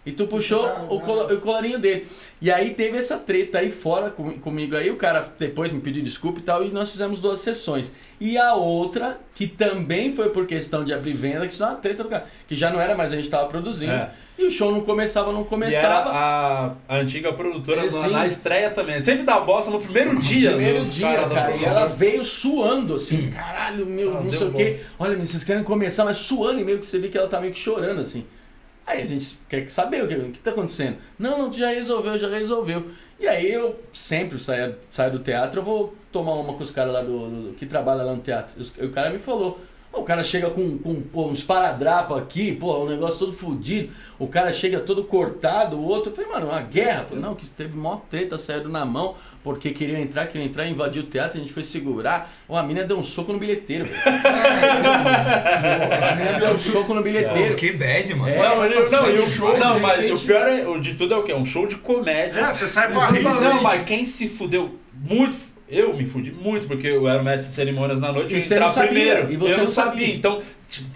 Speaker 4: E tu puxou o, o colarinho dele. E aí teve essa treta aí fora com- comigo aí. O cara depois me pediu desculpa e tal. E nós fizemos duas sessões. E a outra, que também foi por questão de abrir venda, que isso é uma treta do cara. Que já não era mais a gente tava produzindo.
Speaker 1: É.
Speaker 4: E o show não começava, não
Speaker 1: E era
Speaker 4: começava.
Speaker 1: a, a antiga produtora
Speaker 4: É,
Speaker 1: na, na estreia também. Sempre dá bosta no primeiro dia.
Speaker 4: Primeiro
Speaker 1: dos
Speaker 4: dia,
Speaker 1: caras da
Speaker 4: cara, e ela veio suando, assim, caralho, meu,
Speaker 1: Ah,
Speaker 4: não sei o
Speaker 1: bom.
Speaker 4: quê. Olha, vocês querem começar, mas suando e meio que você vê que ela tá meio que chorando, assim. Aí a gente quer saber o que, o que tá acontecendo. Não, não, já resolveu, já resolveu. E aí eu sempre saio, saio do teatro, eu vou tomar uma com os caras lá do, do- que trabalha lá no teatro. O cara me falou. "Pô, O cara chega com, com pô, uns paradrapos aqui, pô, um negócio todo fudido. O cara chega todo cortado, o outro. Eu falei, mano, uma guerra. Eu falei, não, que teve mó treta, saíram na mão, porque queriam entrar, queriam entrar, invadir o teatro, a gente foi segurar. Ô, a mina deu um soco no bilheteiro. [laughs] a mina deu um soco no bilheteiro.
Speaker 9: Que bad, mano.
Speaker 4: É,
Speaker 1: Não, ele- não, e o
Speaker 7: show,
Speaker 1: não, mas
Speaker 7: repente-
Speaker 1: o pior é, o de tudo é o quê? Um show de comédia.
Speaker 5: É, você sai pra
Speaker 1: Não,
Speaker 5: rir.
Speaker 1: não, mas quem se fudeu muito. Eu me fudi muito, porque eu era mestre de cerimônias na noite
Speaker 4: E
Speaker 1: eu entrava primeiro.
Speaker 4: e você
Speaker 1: eu não sabia.
Speaker 4: sabia.
Speaker 1: Então,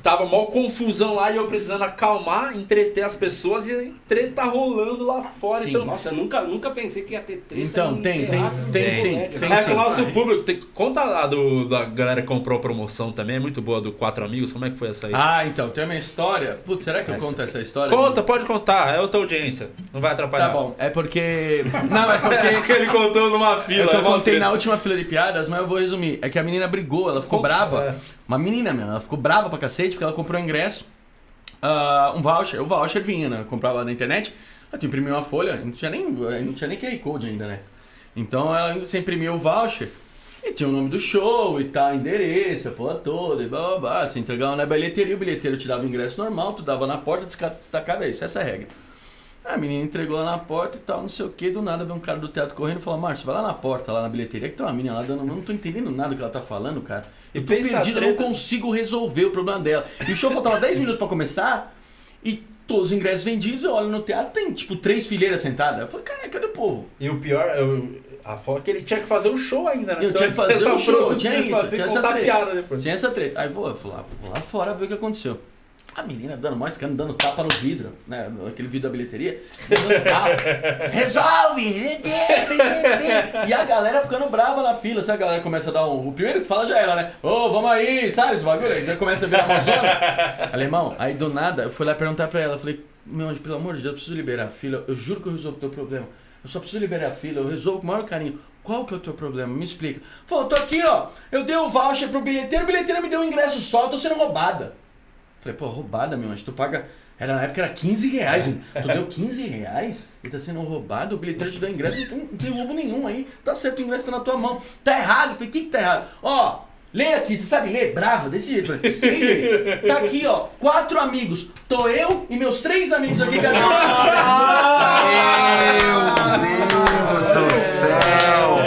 Speaker 1: tava mó confusão lá e eu precisando acalmar, entreter as pessoas e a treta rolando lá fora.
Speaker 4: Sim.
Speaker 1: Então,
Speaker 6: Nossa, eu nunca, nunca pensei que ia ter treta
Speaker 4: Então,
Speaker 6: em
Speaker 4: tem, tem, tem
Speaker 6: né?
Speaker 4: sim,
Speaker 6: Comédia.
Speaker 4: tem
Speaker 1: é
Speaker 4: sim.
Speaker 1: com o nosso público. Tem, conta lá do, da galera que comprou a promoção também, é muito boa, do Quatro Amigos. Como é que foi essa aí?
Speaker 4: Ah, então, tem uma história. Putz, será que eu conto essa história?
Speaker 1: Conta, pode contar, é outra audiência. Não vai atrapalhar.
Speaker 4: Tá bom, é porque. Não, é
Speaker 1: Porque
Speaker 4: porque. [laughs]
Speaker 1: que ele contou numa fila.
Speaker 4: É que eu
Speaker 1: é
Speaker 4: contei na última fila de piadas, mas eu vou resumir. É que a menina brigou, ela ficou
Speaker 1: Conta,
Speaker 4: brava.
Speaker 1: é.
Speaker 4: Uma menina mesmo, ela ficou brava pra cacete porque ela comprou ingresso, ah, um voucher. O voucher vinha, né? Comprava na internet, ela tinha imprimiu uma folha, não tinha nem, não tinha nem QR Code ainda, né? Então ela você imprimiu o voucher e tinha o nome do show e tal, endereço, a porra toda, e blá blá blá. Você entregava na bilheteria, o bilheteiro te dava o ingresso normal, tu dava na porta, destacava isso, essa é a regra. A menina entregou lá na porta e tal, não sei o que, do nada veio um cara do teatro correndo e falou, Márcio, vai lá na porta, lá na bilheteria, que tem uma menina lá dando. Eu não tô entendendo nada do que ela tá falando, cara. Eu tô
Speaker 1: pensa
Speaker 4: perdido, eu não consigo resolver o problema dela. E o show faltava 10 minutos pra começar e todos os ingressos vendidos, eu olho no teatro, tem tipo três fileiras sentadas. Eu falei, cara, cadê o povo?
Speaker 1: E o pior, eu, a foto é que ele tinha que fazer o show ainda, né?
Speaker 4: Eu tinha que fazer [laughs]
Speaker 1: essa
Speaker 4: o show, tinha [laughs] isso,
Speaker 1: fazer,
Speaker 4: tinha essa treta.
Speaker 1: piada depois.
Speaker 4: Sem essa treta. Aí vou, eu fui lá, vou lá fora ver o que aconteceu. A menina dando mais cano, dando tapa no vidro, né? Aquele vidro da bilheteria. Dando tapa. [laughs] Resolve! e a galera ficando brava na fila. Sabe a galera começa a dar um. O primeiro que fala já era, né? Ô, vamos aí, sabe esse bagulho? Aí começa a virar uma zona. [laughs] Alemão, aí do nada, eu fui lá perguntar pra ela. Falei, meu anjo, pelo amor de Deus, eu preciso liberar a fila. Eu juro que eu resolvo o teu problema. Eu só preciso liberar a fila, eu resolvo com o maior carinho. Qual que é o teu problema? Me explica. Falou, tô aqui, ó. Eu dei o voucher pro bilheteiro, o bilheteiro me deu um ingresso só, eu tô sendo roubada. Falei, pô, roubada, meu anjo. Tu paga Era na época era 15 reais. hein? Tu deu 15 reais e tá sendo roubado, o bilheteiro te deu ingresso, não tem, não tem roubo nenhum aí. Tá certo, o ingresso tá na tua mão. Tá errado, por que que tá errado? Ó, lê aqui, você sabe ler? Bravo, desse jeito. ler. Tá aqui, ó, quatro amigos. Tô eu e meus três amigos aqui as nossas
Speaker 5: Meu Deus do céu!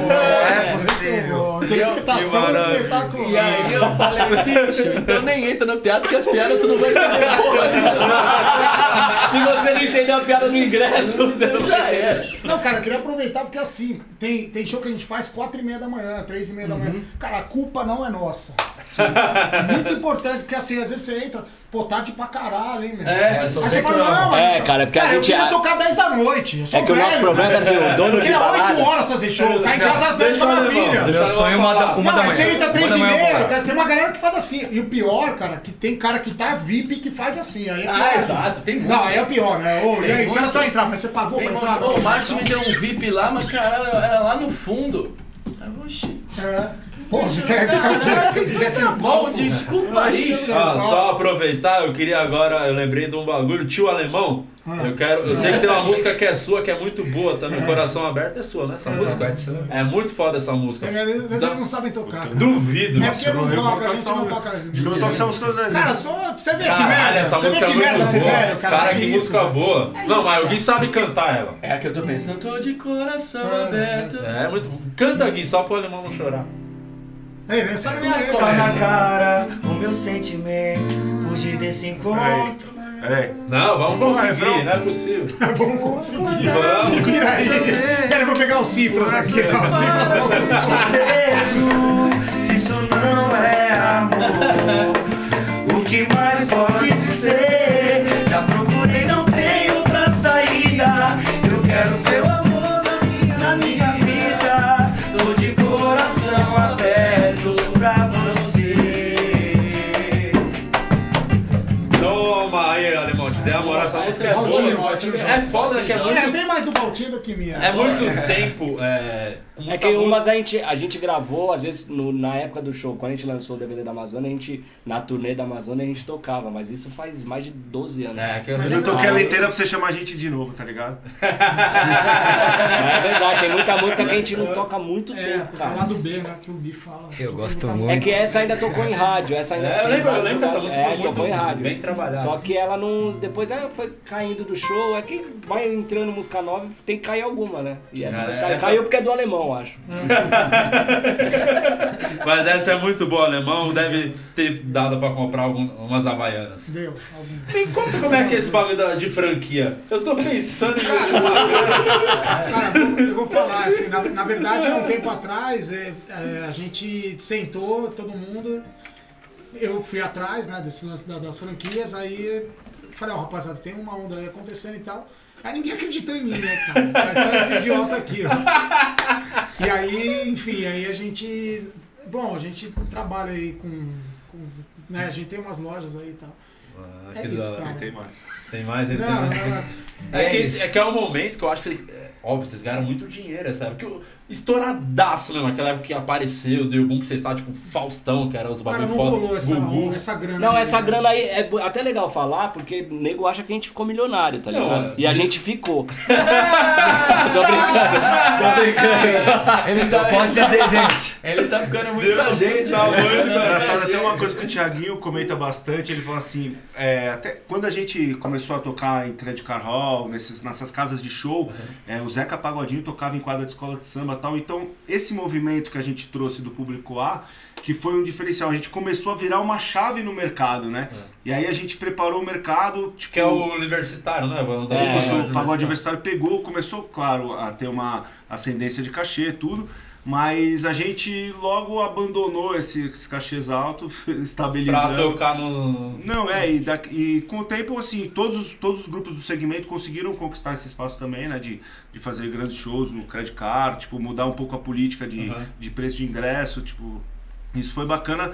Speaker 5: Não é possível.
Speaker 7: Interpretação do
Speaker 1: maravilha.
Speaker 7: espetáculo.
Speaker 4: E aí eu falei, bicho, então nem entra no teatro que as piadas tu não vai entender porra nenhuma.
Speaker 6: Se você não entendeu a piada do ingresso, [laughs] você não
Speaker 4: Já era.
Speaker 7: Não, cara, eu queria aproveitar porque assim, tem, tem show que a gente faz 4 e meia da manhã, 3 e meia da manhã. Cara, a culpa não é nossa. [laughs] Muito importante, porque assim, às vezes você entra, pô, tarde pra caralho, hein, meu?
Speaker 4: É,
Speaker 9: mas tô
Speaker 7: Aí você fala,
Speaker 9: não.
Speaker 7: não, mas.
Speaker 6: É, cara, é porque a
Speaker 7: cara,
Speaker 6: gente-
Speaker 7: eu queria tocar 10 da noite. Eu sou
Speaker 6: É que o
Speaker 7: velho,
Speaker 6: nosso problema
Speaker 7: cara.
Speaker 6: é assim, o dono
Speaker 7: Eu queria 8
Speaker 6: balada.
Speaker 7: horas fazer show, tá em casa às 10 com a minha filha.
Speaker 9: Meu sonho é uma da, uma
Speaker 7: Não,
Speaker 9: da
Speaker 7: mas
Speaker 9: manhã.
Speaker 7: você entra
Speaker 9: Uma
Speaker 7: 3
Speaker 9: da
Speaker 7: e meia. Tem uma galera que faz assim. E o pior, cara, que tem cara que tá VIP que faz assim. Aí é pior.
Speaker 4: Ah, exato, tem muito.
Speaker 7: Não, aí é o pior, né? Ô, e aí,
Speaker 4: Tem
Speaker 7: quero
Speaker 4: muito.
Speaker 7: só entrar, mas você pagou
Speaker 4: Tem
Speaker 7: pra entrar?
Speaker 4: Ô, o Márcio me deu um VIP lá, mas caralho, era lá no fundo. Oxi.
Speaker 7: É. Pô, você quer que
Speaker 4: Bom, desculpa aí.
Speaker 1: Ah, só aproveitar, eu queria agora, eu lembrei de um bagulho, tio alemão. Eu quero, eu sei que tem uma música que é sua, que é muito boa também, Coração Aberto é sua, né? Essa música. É muito foda essa música.
Speaker 7: Vocês não sabem tocar. cara.
Speaker 1: Duvido.
Speaker 7: É porque não toca, a gente não toca.
Speaker 5: Eu não toco essa música das
Speaker 7: Cara, só. Você vê que merda.
Speaker 1: essa
Speaker 7: Você vê
Speaker 1: música
Speaker 7: que
Speaker 1: é muito
Speaker 7: merda
Speaker 1: boa.
Speaker 7: velho, cara.
Speaker 1: Cara,
Speaker 7: é
Speaker 1: que
Speaker 7: isso,
Speaker 1: música boa.
Speaker 7: É
Speaker 1: não,
Speaker 7: isso,
Speaker 1: mas o
Speaker 7: cara.
Speaker 1: Gui sabe cantar ela.
Speaker 4: É a que eu tô pensando, tô de coração
Speaker 7: É,
Speaker 4: aberto.
Speaker 1: É muito. Canta Gui, só pro alemão não chorar.
Speaker 7: Ei, nem sabe minha
Speaker 3: Tá
Speaker 7: letra.
Speaker 3: na cara o meu sentimento, fugir desse encontro.
Speaker 5: É.
Speaker 1: Não, vamos conseguir,
Speaker 5: refrão.
Speaker 1: não é possível.
Speaker 7: Vamos conseguir.
Speaker 1: Vamos.
Speaker 7: Segura aí. Pera, eu vou pegar os cifras aqui. ó, cifras.
Speaker 3: Vejo se isso não é amor. O que mais pode ser?
Speaker 1: É foda que é
Speaker 7: É
Speaker 1: muito.
Speaker 7: bem mais do Valtinho do que minha.
Speaker 1: É muito tempo. É,
Speaker 6: É que
Speaker 1: música.
Speaker 6: umas a gente, a gente gravou, às vezes, no- na época do show, quando a gente lançou o DVD da Amazônia, a gente, na turnê da Amazônia, a gente tocava, mas isso faz mais de 12 anos.
Speaker 1: É, que eu
Speaker 7: Mas
Speaker 5: Eu
Speaker 7: é
Speaker 5: toquei ela inteira pra você chamar a gente de novo, tá ligado? [laughs]
Speaker 6: É verdade, tem muita música que a gente não toca há muito
Speaker 7: É,
Speaker 6: tempo,
Speaker 7: é
Speaker 6: cara.
Speaker 7: lá do B, né? Que o Gui fala.
Speaker 9: Eu gosto muito.
Speaker 6: É que essa ainda tocou em rádio, essa ainda
Speaker 1: É, eu lembro, eu lembro que essa música
Speaker 6: é,
Speaker 1: muito
Speaker 6: tocou em rádio.
Speaker 1: bem trabalhada.
Speaker 6: Só que ela não. Depois ela foi caindo do show. É que vai entrando música nova, tem que cair alguma, né? E essa- caiu porque é do alemão, acho. [laughs]
Speaker 1: Mas essa é muito boa, alemão. Deve ter dado pra comprar algum- umas havaianas.
Speaker 7: Deu. algum.
Speaker 1: Me conta como é que é esse bagulho da- de franquia. Eu tô pensando em.
Speaker 7: Cara, vou- eu vou falar, assim, na, na verdade, há um tempo atrás, é, é, a gente sentou, todo mundo, eu fui atrás, né, desse lance da- das franquias, aí falei, ó, rapaziada, tem uma onda aí acontecendo e tal. Aí ninguém acreditou em mim, né, cara? Só esse idiota aqui, ó. E aí, enfim, aí a gente, bom, a gente trabalha aí com, com né, a gente tem umas lojas aí e tal.
Speaker 1: Ah,
Speaker 7: É isso, cara.
Speaker 5: Tem mais.
Speaker 1: Tem mais, tem
Speaker 7: Não,
Speaker 1: mais.
Speaker 7: não, não.
Speaker 1: É,
Speaker 9: É
Speaker 1: que,
Speaker 9: isso.
Speaker 1: é que é um momento que eu acho que vocês. é, óbvio, vocês ganharam muito dinheiro, sabe? Porque o estouradaço mesmo, aquela época que apareceu, deu boom que vocês estavam, tipo, Faustão, que era os
Speaker 7: Cara,
Speaker 1: bagulho
Speaker 7: não
Speaker 1: foda.
Speaker 7: rolou essa,
Speaker 1: Gugu.
Speaker 7: essa grana.
Speaker 6: Não,
Speaker 7: aí,
Speaker 6: essa
Speaker 7: né?
Speaker 6: grana aí é até legal falar, porque o nego acha que a gente ficou milionário, tá
Speaker 1: Não,
Speaker 6: ligado?
Speaker 1: é-
Speaker 6: E a gente ficou. [laughs] [laughs] tô brincando, tô brincando.
Speaker 4: Ele tá,
Speaker 9: Eu posso dizer, gente.
Speaker 4: ele tá ficando muito com a gente.
Speaker 1: Tá
Speaker 4: né?
Speaker 1: muito,
Speaker 5: Engraçado, até uma coisa que o Thiaguinho comenta bastante, ele fala assim, é, até quando a gente começou a tocar em Credit Car Hall, nesses, nessas casas de show, é, o Zeca Pagodinho tocava em quadra de escola de samba tal, então esse movimento que a gente trouxe do público A, que foi um diferencial, a gente começou a virar uma chave no mercado, né? E aí a gente preparou o mercado, tipo...
Speaker 1: Que é o universitário, né?
Speaker 6: É,
Speaker 5: Isso, o pagode adversário pegou, começou, claro, a ter uma ascendência de cachê, tudo, mas a gente logo abandonou esse, esses cachês altos, [laughs]
Speaker 1: Pra
Speaker 5: estabilizando.
Speaker 1: tocar no.
Speaker 5: Não, é, e, da- e com o tempo, assim, todos, os- todos os grupos do segmento conseguiram conquistar esse espaço também, né? De, de fazer grandes shows no Credit Card, tipo, mudar um pouco a política de,
Speaker 1: Uhum.
Speaker 5: de preço de ingresso, tipo. Isso foi bacana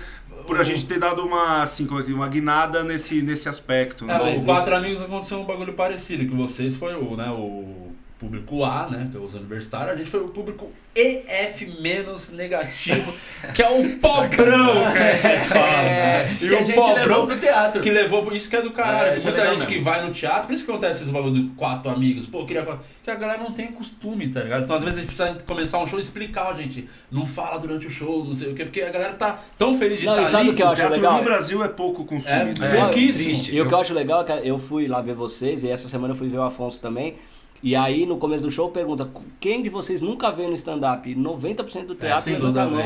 Speaker 5: por a gente ter dado uma, assim, como é que- uma guinada nesse, nesse aspecto.
Speaker 1: É,
Speaker 5: né?
Speaker 1: o
Speaker 6: Mas
Speaker 1: Quatro Amigos aconteceu um bagulho parecido, que vocês foi o, né, o público A, né? Que é os universitários, a gente foi o público EF menos negativo, [laughs] que é o pobrão, que a gente fala.
Speaker 4: É,
Speaker 1: E
Speaker 4: que a
Speaker 1: o
Speaker 4: gente
Speaker 1: pobrão
Speaker 4: levou pro teatro.
Speaker 1: Que levou. Isso que é do caralho.
Speaker 4: É,
Speaker 1: que
Speaker 4: é
Speaker 1: muita gente que
Speaker 4: mesmo.
Speaker 1: vai no teatro, por isso que acontece esses bagulho de quatro amigos. Pô, queria falar. Que a galera não tem costume, tá ligado? Então às vezes a gente precisa começar um show e explicar, gente. Não fala durante o show, não sei o quê, porque a galera tá tão feliz de
Speaker 6: Não, e
Speaker 1: estar
Speaker 6: sabe
Speaker 1: ali.
Speaker 6: o que eu
Speaker 5: O
Speaker 6: acho
Speaker 5: teatro
Speaker 6: legal?
Speaker 5: no Brasil é pouco consumido.
Speaker 1: É,
Speaker 5: né?
Speaker 1: pouquíssimo.
Speaker 9: triste.
Speaker 6: E o que eu acho legal é que eu fui lá ver vocês, e essa semana eu fui ver o Afonso também. E aí, no começo do show, pergunta: quem de vocês nunca veio no stand-up? 90% do teatro
Speaker 1: sim,
Speaker 6: levanta a mão.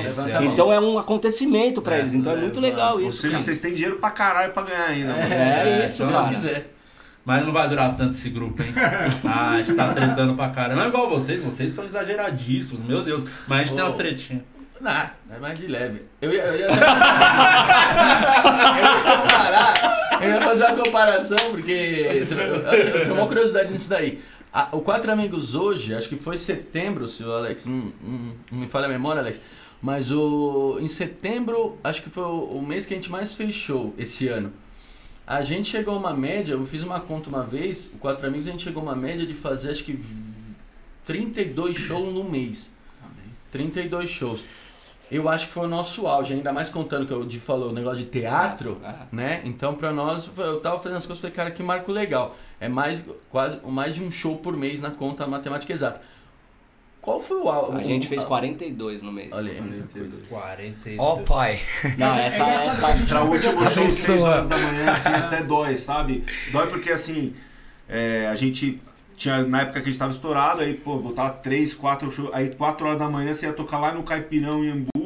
Speaker 6: Então é um acontecimento pra eles. Então é muito legal
Speaker 5: Ou
Speaker 6: isso.
Speaker 5: seja,
Speaker 6: cara.
Speaker 5: vocês têm dinheiro pra caralho pra ganhar ainda.
Speaker 6: É,
Speaker 1: É,
Speaker 6: isso,
Speaker 4: Se Deus quiser.
Speaker 1: Mas não vai durar tanto esse grupo, hein? [laughs] Ah, a gente tá tretando pra caramba. Não é igual vocês, vocês são exageradíssimos, meu Deus. Mas a gente tem umas tretinhas.
Speaker 4: Não, é mais de leve. Eu ia, eu ia, [laughs] eu ia comparar, eu ia fazer uma comparação, porque eu, acho- eu tenho uma curiosidade nisso daí. A- o Quatro Amigos hoje, acho que foi setembro, se o Alex não, não- não me falha a memória, Alex. Mas o, em setembro, acho que foi o, o mês que a gente mais fez show esse ano. A gente chegou a uma média, eu fiz uma conta uma vez, o Quatro Amigos, a gente chegou a uma média de fazer acho que 32 shows no mês. 32 shows. Eu acho que foi o nosso auge, ainda mais contando que o Di falou, o negócio de teatro,
Speaker 6: É.
Speaker 4: né? Então pra nós, eu tava fazendo as coisas, falei, cara, que marco legal. É mais, quase, mais de um show por mês na conta matemática exata. Qual foi o auge?
Speaker 6: A gente fez 42 no mês.
Speaker 4: Olha, é muita coisa.
Speaker 1: 42.
Speaker 9: Ó, pai.
Speaker 6: Não,
Speaker 7: Mas é
Speaker 6: essa é.
Speaker 7: que a gente
Speaker 5: Pra último show. 6 horas da manhã, assim, [laughs] até dói, sabe? Dói porque, assim, é, a gente tinha, na época que a gente tava estourado, aí, pô, botava 3, 4 shows, aí 4 horas da manhã você ia tocar lá no Caipirão, em Embu,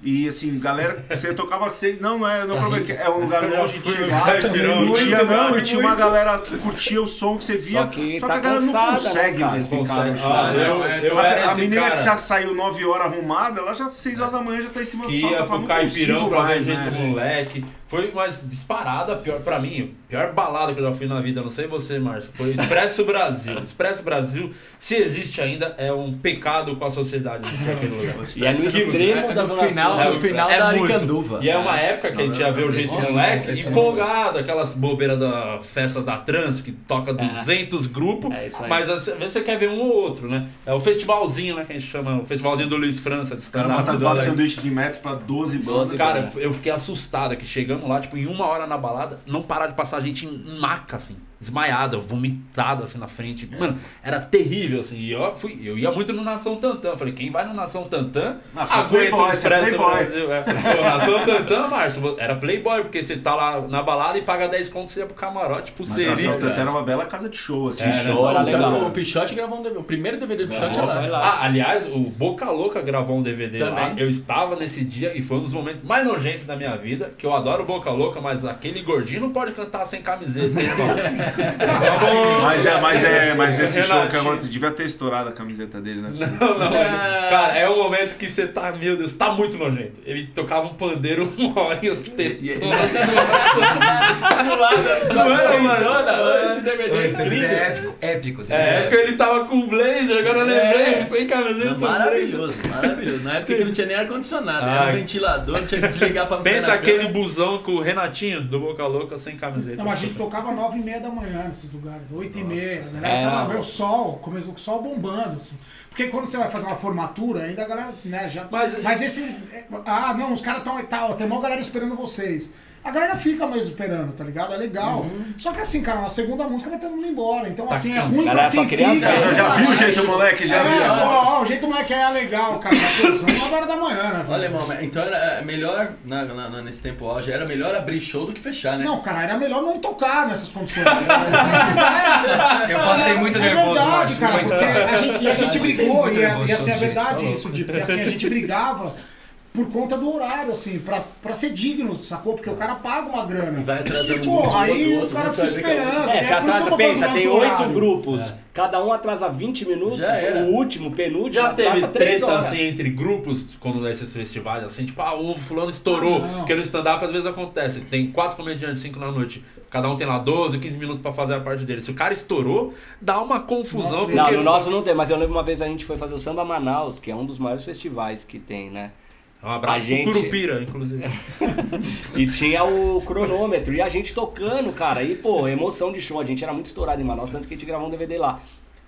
Speaker 5: e, assim, galera, você tocava 6, não, não é, não é problema, que é um lugar onde a gente chegava,
Speaker 1: Caipirão,
Speaker 5: e tinha,
Speaker 9: muito,
Speaker 5: não, e tinha uma galera que curtia o som que você via,
Speaker 6: Só que tá
Speaker 5: a galera não
Speaker 6: cansada, né,
Speaker 5: consegue mais ficar no show.
Speaker 1: Ah,
Speaker 5: né?
Speaker 1: eu,
Speaker 4: é,
Speaker 1: eu
Speaker 5: A-
Speaker 1: era
Speaker 5: a
Speaker 1: esse
Speaker 5: menina
Speaker 1: cara
Speaker 5: que já saiu 9 horas arrumada, ela já 6 horas da manhã já tá em cima do
Speaker 1: que
Speaker 5: sol.
Speaker 1: ia
Speaker 5: tá
Speaker 1: pro
Speaker 5: falando, não
Speaker 1: Caipirão pra
Speaker 5: mais,
Speaker 1: ver
Speaker 5: né?
Speaker 1: esse moleque. Foi mais disparada, pior pra mim, pior balada que eu já fui na vida, não sei você, Márcio. Foi Expresso Brasil. [laughs] Expresso Brasil, se existe ainda, é um pecado com a sociedade. [laughs]
Speaker 6: E é no Extremo da
Speaker 4: no
Speaker 6: Zona
Speaker 4: final,
Speaker 6: Sul.
Speaker 4: no final da Aricanduva.
Speaker 1: E é uma época que a gente ia ver o Moleque
Speaker 10: esse eu não
Speaker 1: empolgado, aquelas bobeiras da festa da trans que toca 200 grupos,
Speaker 6: É isso aí.
Speaker 1: mas às vezes você quer ver um ou outro, né? É o festivalzinho, né, que a gente chama, o festivalzinho do Luiz França, de stand-up.
Speaker 5: quatro
Speaker 1: Alex.
Speaker 5: sanduíche de metro pra 12 bandas.
Speaker 1: Cara,
Speaker 6: né?
Speaker 1: eu fiquei assustado que chegamos lá, tipo, em uma hora na balada, não parar de passar gente em, em maca, assim, desmaiada, vomitada, assim, na frente. Mano, era terrível, assim. E eu, fui, eu ia muito no Nação Tantã. Falei, quem vai no Nação Tantã,
Speaker 5: é
Speaker 1: aguenta o
Speaker 5: playboy, você é
Speaker 1: Expresso
Speaker 5: playboy.
Speaker 1: Brasil. É. Pô, Nação Tantã, Márcio, era playboy, porque você tá lá na balada e paga 10 contos, você ia pro camarote,
Speaker 5: Mas
Speaker 1: pulseirinha.
Speaker 5: a São Tantã era uma bela casa de show, assim.
Speaker 1: É,
Speaker 5: show.
Speaker 6: Era
Speaker 4: Tanto
Speaker 6: legal.
Speaker 4: o Pichote gravou um DVD, o primeiro DVD do Pichote é
Speaker 6: Gravou,
Speaker 4: lá.
Speaker 6: lá.
Speaker 1: Ah, aliás, o Boca Louca gravou um DVD lá.
Speaker 4: Também.
Speaker 1: Eu estava nesse dia e foi um dos momentos mais nojentos da minha vida. Que eu adoro o Boca Louca, mas aquele gordinho não pode cantar sem camiseta, irmão. [laughs]
Speaker 5: Mas é, mas é, mas esse show que agora devia ter estourado a camiseta dele, né?
Speaker 1: Não, não. ele- Cara, é um momento que você tá, meu Deus, tá muito nojento. Ele tocava um pandeiro [laughs] uma hora e os tetonas. [laughs]
Speaker 4: Suada,
Speaker 1: Não era, mano?
Speaker 4: Madonna, esse DVD é incrível.
Speaker 9: é épico, épico.
Speaker 1: É, porque ele tava com blazer, agora eu lembrei, sem camiseta.
Speaker 4: Maravilhoso, maravilhoso. Na época que não tinha nem ar-condicionado, era
Speaker 1: Ai.
Speaker 4: um ventilador, tinha que desligar pra não
Speaker 1: Pensa aquele busão com o Renatinho do Boca Louca sem camiseta.
Speaker 7: Não, mas a gente tocava nove e meia da manhã nesses lugares, oito e meia. A
Speaker 6: É,
Speaker 7: galera tava,
Speaker 6: não.
Speaker 7: meu, sol, começou com o sol bombando, assim. Porque quando você vai fazer uma formatura, ainda a galera, né, já...
Speaker 1: Mas-
Speaker 7: Mas, esse... é, Ah, não, os caras estão... Tá, ó, tem uma galera esperando vocês. A galera fica mesmo esperando, tá ligado? É legal.
Speaker 1: Uhum.
Speaker 7: Só que assim, cara, na segunda música vai todo mundo embora. Então, assim, é ruim pra
Speaker 6: Galera só
Speaker 7: quem
Speaker 6: queria
Speaker 7: fica.
Speaker 6: ver.
Speaker 5: Já, já viu o jeito, moleque? Já
Speaker 7: é,
Speaker 5: viu.
Speaker 7: ó, ó, o jeito moleque é legal, cara. Tá 9 horas da manhã, né? velho?
Speaker 4: Olha, irmão, então era melhor, na, na- na- nesse tempo auge, era melhor abrir show do que fechar, né?
Speaker 7: Não, cara, era melhor não tocar nessas condições. [laughs]
Speaker 9: Eu passei muito
Speaker 7: É
Speaker 9: nervoso,
Speaker 7: verdade, cara,
Speaker 9: muito.
Speaker 7: porque a gente, e a gente brigou, e, é- e assim, é
Speaker 9: tá
Speaker 7: verdade
Speaker 9: louco.
Speaker 7: isso, Di, porque assim, a gente brigava por conta do horário, assim, pra, pra ser digno, sacou? Porque o cara paga uma grana.
Speaker 4: E vai atrasando
Speaker 7: E,
Speaker 4: um
Speaker 7: porra,
Speaker 4: do
Speaker 7: aí
Speaker 4: outro,
Speaker 7: o cara fica
Speaker 4: é o-
Speaker 7: esperando.
Speaker 6: É,
Speaker 7: É,
Speaker 6: atrasa, pensa, tem oito grupos. Cada um atrasa 20 minutos,
Speaker 4: Já era.
Speaker 6: o último, penúltimo,
Speaker 1: Já teve
Speaker 6: atrasa 3
Speaker 1: treta
Speaker 6: horas.
Speaker 1: assim entre grupos, quando esses festivais, assim, tipo, ah, o fulano estourou.
Speaker 7: Ah, não.
Speaker 1: porque no stand-up às vezes acontece. Tem quatro comediantes, cinco na noite. Cada um tem lá 12, 15 minutos pra fazer a parte dele. Se o cara estourou, dá uma confusão. porque
Speaker 6: Não, no nosso não tem, mas eu lembro uma vez a gente foi fazer o Samba Manaus, que é um dos maiores festivais que tem, né?
Speaker 1: Um abraço
Speaker 6: a gente-
Speaker 1: Curupira, inclusive. [laughs]
Speaker 6: E tinha o cronômetro e a gente tocando, cara. E, pô, emoção de show. A gente era muito estourado em Manaus, tanto que a gente gravou um DVD lá.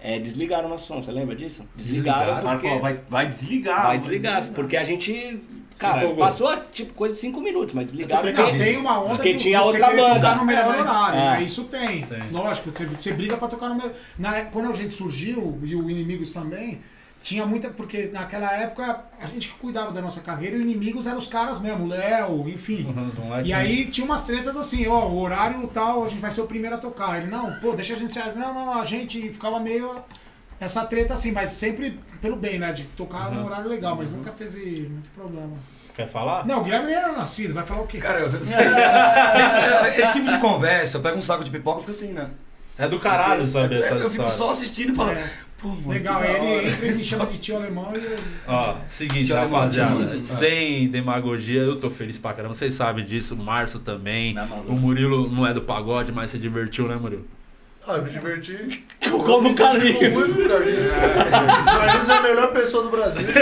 Speaker 6: é, desligaram o nosso som, você lembra disso?
Speaker 1: Desligaram.
Speaker 5: O cara
Speaker 6: porque...
Speaker 5: falou, vai, vai desligar.
Speaker 6: Vai desligar, porque a gente. Cara, passou tipo coisa de 5 minutos, mas desligaram porque.
Speaker 7: tem uma onda
Speaker 6: porque
Speaker 7: que
Speaker 6: tinha
Speaker 7: você
Speaker 6: outra banda.
Speaker 7: tocar no melhor
Speaker 6: É,
Speaker 7: horário,
Speaker 6: é.
Speaker 7: né? Isso tem.
Speaker 1: Tem.
Speaker 7: Lógico, você, você briga pra tocar no melhor. Na, quando a gente surgiu, e o Inimigos também, tinha muita. Porque naquela época a gente que cuidava da nossa carreira e o Inimigos eram os caras mesmo, o Léo, enfim.
Speaker 1: Uhum, os
Speaker 7: E aí tinha umas tretas assim, ó, o horário tal, a gente vai ser o primeiro a tocar. Ele, não, pô, deixa a gente ser. Não, não, a gente ficava meio. Essa treta assim, mas sempre pelo bem, né? De tocar num horário legal, mas nunca teve muito problema.
Speaker 1: Quer falar?
Speaker 7: Não, o Guilherme nem era nascido, vai falar o quê?
Speaker 9: Cara, eu, [laughs] esse, esse tipo de conversa, eu pego um saco de pipoca e fico assim, né?
Speaker 1: É do caralho saber
Speaker 9: Eu,
Speaker 1: essa
Speaker 9: eu fico
Speaker 1: história.
Speaker 9: só assistindo e falando.
Speaker 7: É.
Speaker 9: Pô,
Speaker 7: Legal, ele entra e me chama de tio alemão e eu...
Speaker 1: Ó, seguinte,
Speaker 9: Tchau,
Speaker 1: rapaziada, sem demagogia, eu tô feliz pra caramba, vocês sabem disso, o Márcio também,
Speaker 6: Não, maluco.
Speaker 1: o Murilo não é do pagode, mas se divertiu, né, Murilo?
Speaker 2: Ah, eu me diverti.
Speaker 6: Como o Carlinhos.
Speaker 2: muito com o Carlinhos. O Carlinhos é a melhor pessoa do Brasil. [laughs]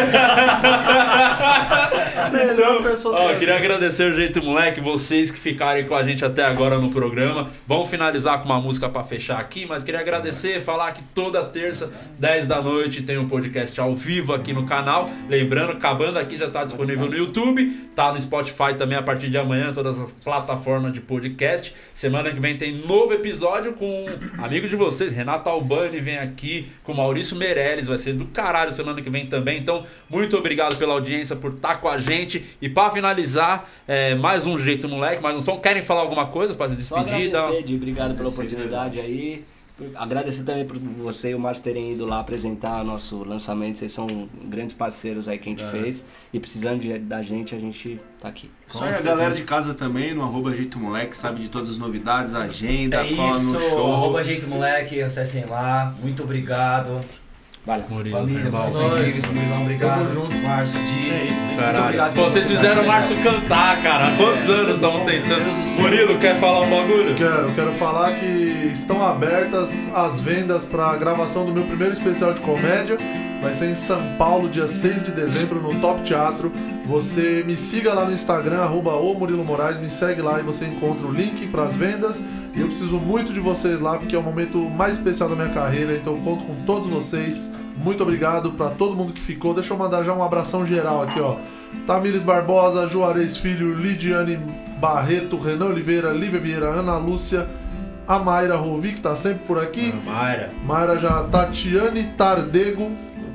Speaker 2: melhor pessoa do
Speaker 1: Ó,
Speaker 2: Brasil.
Speaker 1: queria agradecer o Jeito Moleque, vocês que ficarem com a gente até agora no programa. Vamos finalizar com uma música pra fechar aqui, mas queria agradecer, falar que toda terça, 10 da noite, tem um podcast ao vivo aqui no canal. Lembrando, acabando aqui, já tá disponível no YouTube, tá no Spotify também a partir de amanhã, todas as plataformas de podcast. Semana que vem tem novo episódio com amigo de vocês, Renato Albani, vem aqui com Maurício Meirelles, vai ser do caralho semana que vem também. Então, muito obrigado pela audiência, por estar com a gente. E pra finalizar, é, mais um jeito, moleque, mais um som. Querem falar alguma coisa pra se
Speaker 6: Só
Speaker 1: despedir? Dá-
Speaker 6: agradecer, de obrigado pela oportunidade aí. Agradecer também por você e o Márcio terem ido lá apresentar nosso lançamento. Vocês são grandes parceiros aí que a gente fez. E precisando de- da gente, a gente tá aqui.
Speaker 5: Aí, a galera de casa também, no arroba Jeito Moleque, sabe de todas as novidades, agenda,
Speaker 9: É
Speaker 5: cola
Speaker 9: isso,
Speaker 5: no show.
Speaker 9: arroba jeito moleque, acessem lá. Muito obrigado.
Speaker 6: Valeu.
Speaker 1: Murilo,
Speaker 9: Família,
Speaker 1: irmão.
Speaker 9: vocês são incríveis, Murilão, obrigado.
Speaker 2: Tamo junto.
Speaker 9: Márcio, Di.
Speaker 4: É isso, né?
Speaker 1: Caralho.
Speaker 9: obrigado
Speaker 1: Pô, vocês fizeram o. Márcio cantar, cara. Há quantos anos estão tentando? Murilo, quer falar um bagulho?
Speaker 2: Quero, quero falar que estão abertas as vendas para a gravação do meu primeiro especial de comédia. Vai ser em São Paulo, dia 6 de dezembro, no Top Teatro. Você me siga lá no Instagram, arroba o Murilo Moraes, me segue lá e você encontra o link para as vendas. E eu preciso muito de vocês lá, porque é o momento mais especial da minha carreira, então eu conto com todos vocês. Muito obrigado para todo mundo que ficou. Deixa eu mandar já um abração geral aqui, ó. Tamires Barbosa, Juarez Filho, Lidiane Barreto, Renan Oliveira, Lívia Vieira, Ana Lúcia, a Mayra Rovi, que tá sempre por aqui.
Speaker 1: Mayra.
Speaker 2: Mayra já, Tatiane Tardego,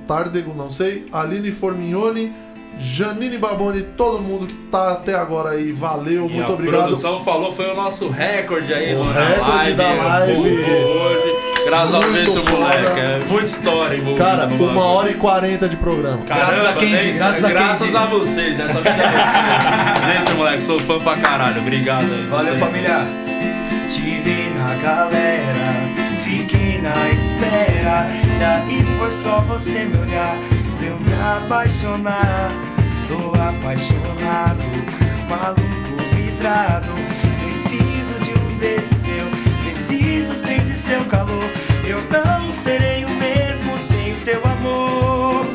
Speaker 2: Tardego, não sei, Aline Formignoni, Janine Barboni, todo mundo que tá até agora aí, valeu,
Speaker 1: E
Speaker 2: muito
Speaker 1: a
Speaker 2: obrigado.
Speaker 1: produção falou, foi o nosso recorde aí
Speaker 2: O recorde da live.
Speaker 1: bombou hoje. Graças ao
Speaker 2: Muito foda.
Speaker 1: moleque. É muita história envolvida.
Speaker 2: Cara,
Speaker 1: no
Speaker 2: uma hora e quarenta de programa.
Speaker 9: Graças a Kendi,
Speaker 1: nem-
Speaker 9: graças a
Speaker 1: graças
Speaker 9: Kendi.
Speaker 1: a vocês, a vocês. Gente, moleque, sou fã pra caralho. Obrigado aí.
Speaker 9: Valeu, família.
Speaker 3: Te vi na galera, fiquei na espera. Daí foi só você me olhar eu me apaixonar. Tô apaixonado, maluco, vidrado. Preciso de um beijo seu, preciso sentir seu calor. Eu não serei o mesmo sem o teu amor.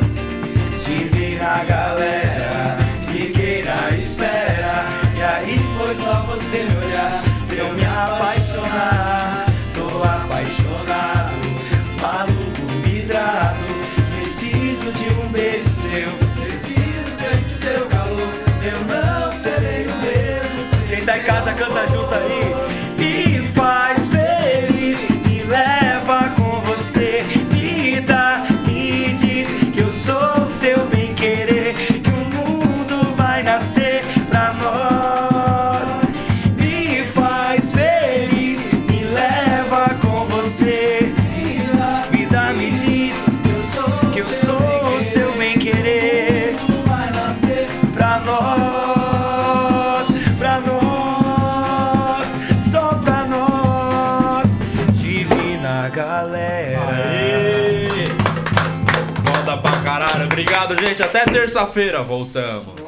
Speaker 3: Te vi na galera, fiquei na espera. E aí foi só você me olhar, eu me apaixonar. Apaixonado, maluco, vidrado. Preciso de um beijo seu, preciso sentir seu calor. Eu não serei o mesmo. Quem tá em casa canta junto aí.
Speaker 1: Terça-feira. Voltamos.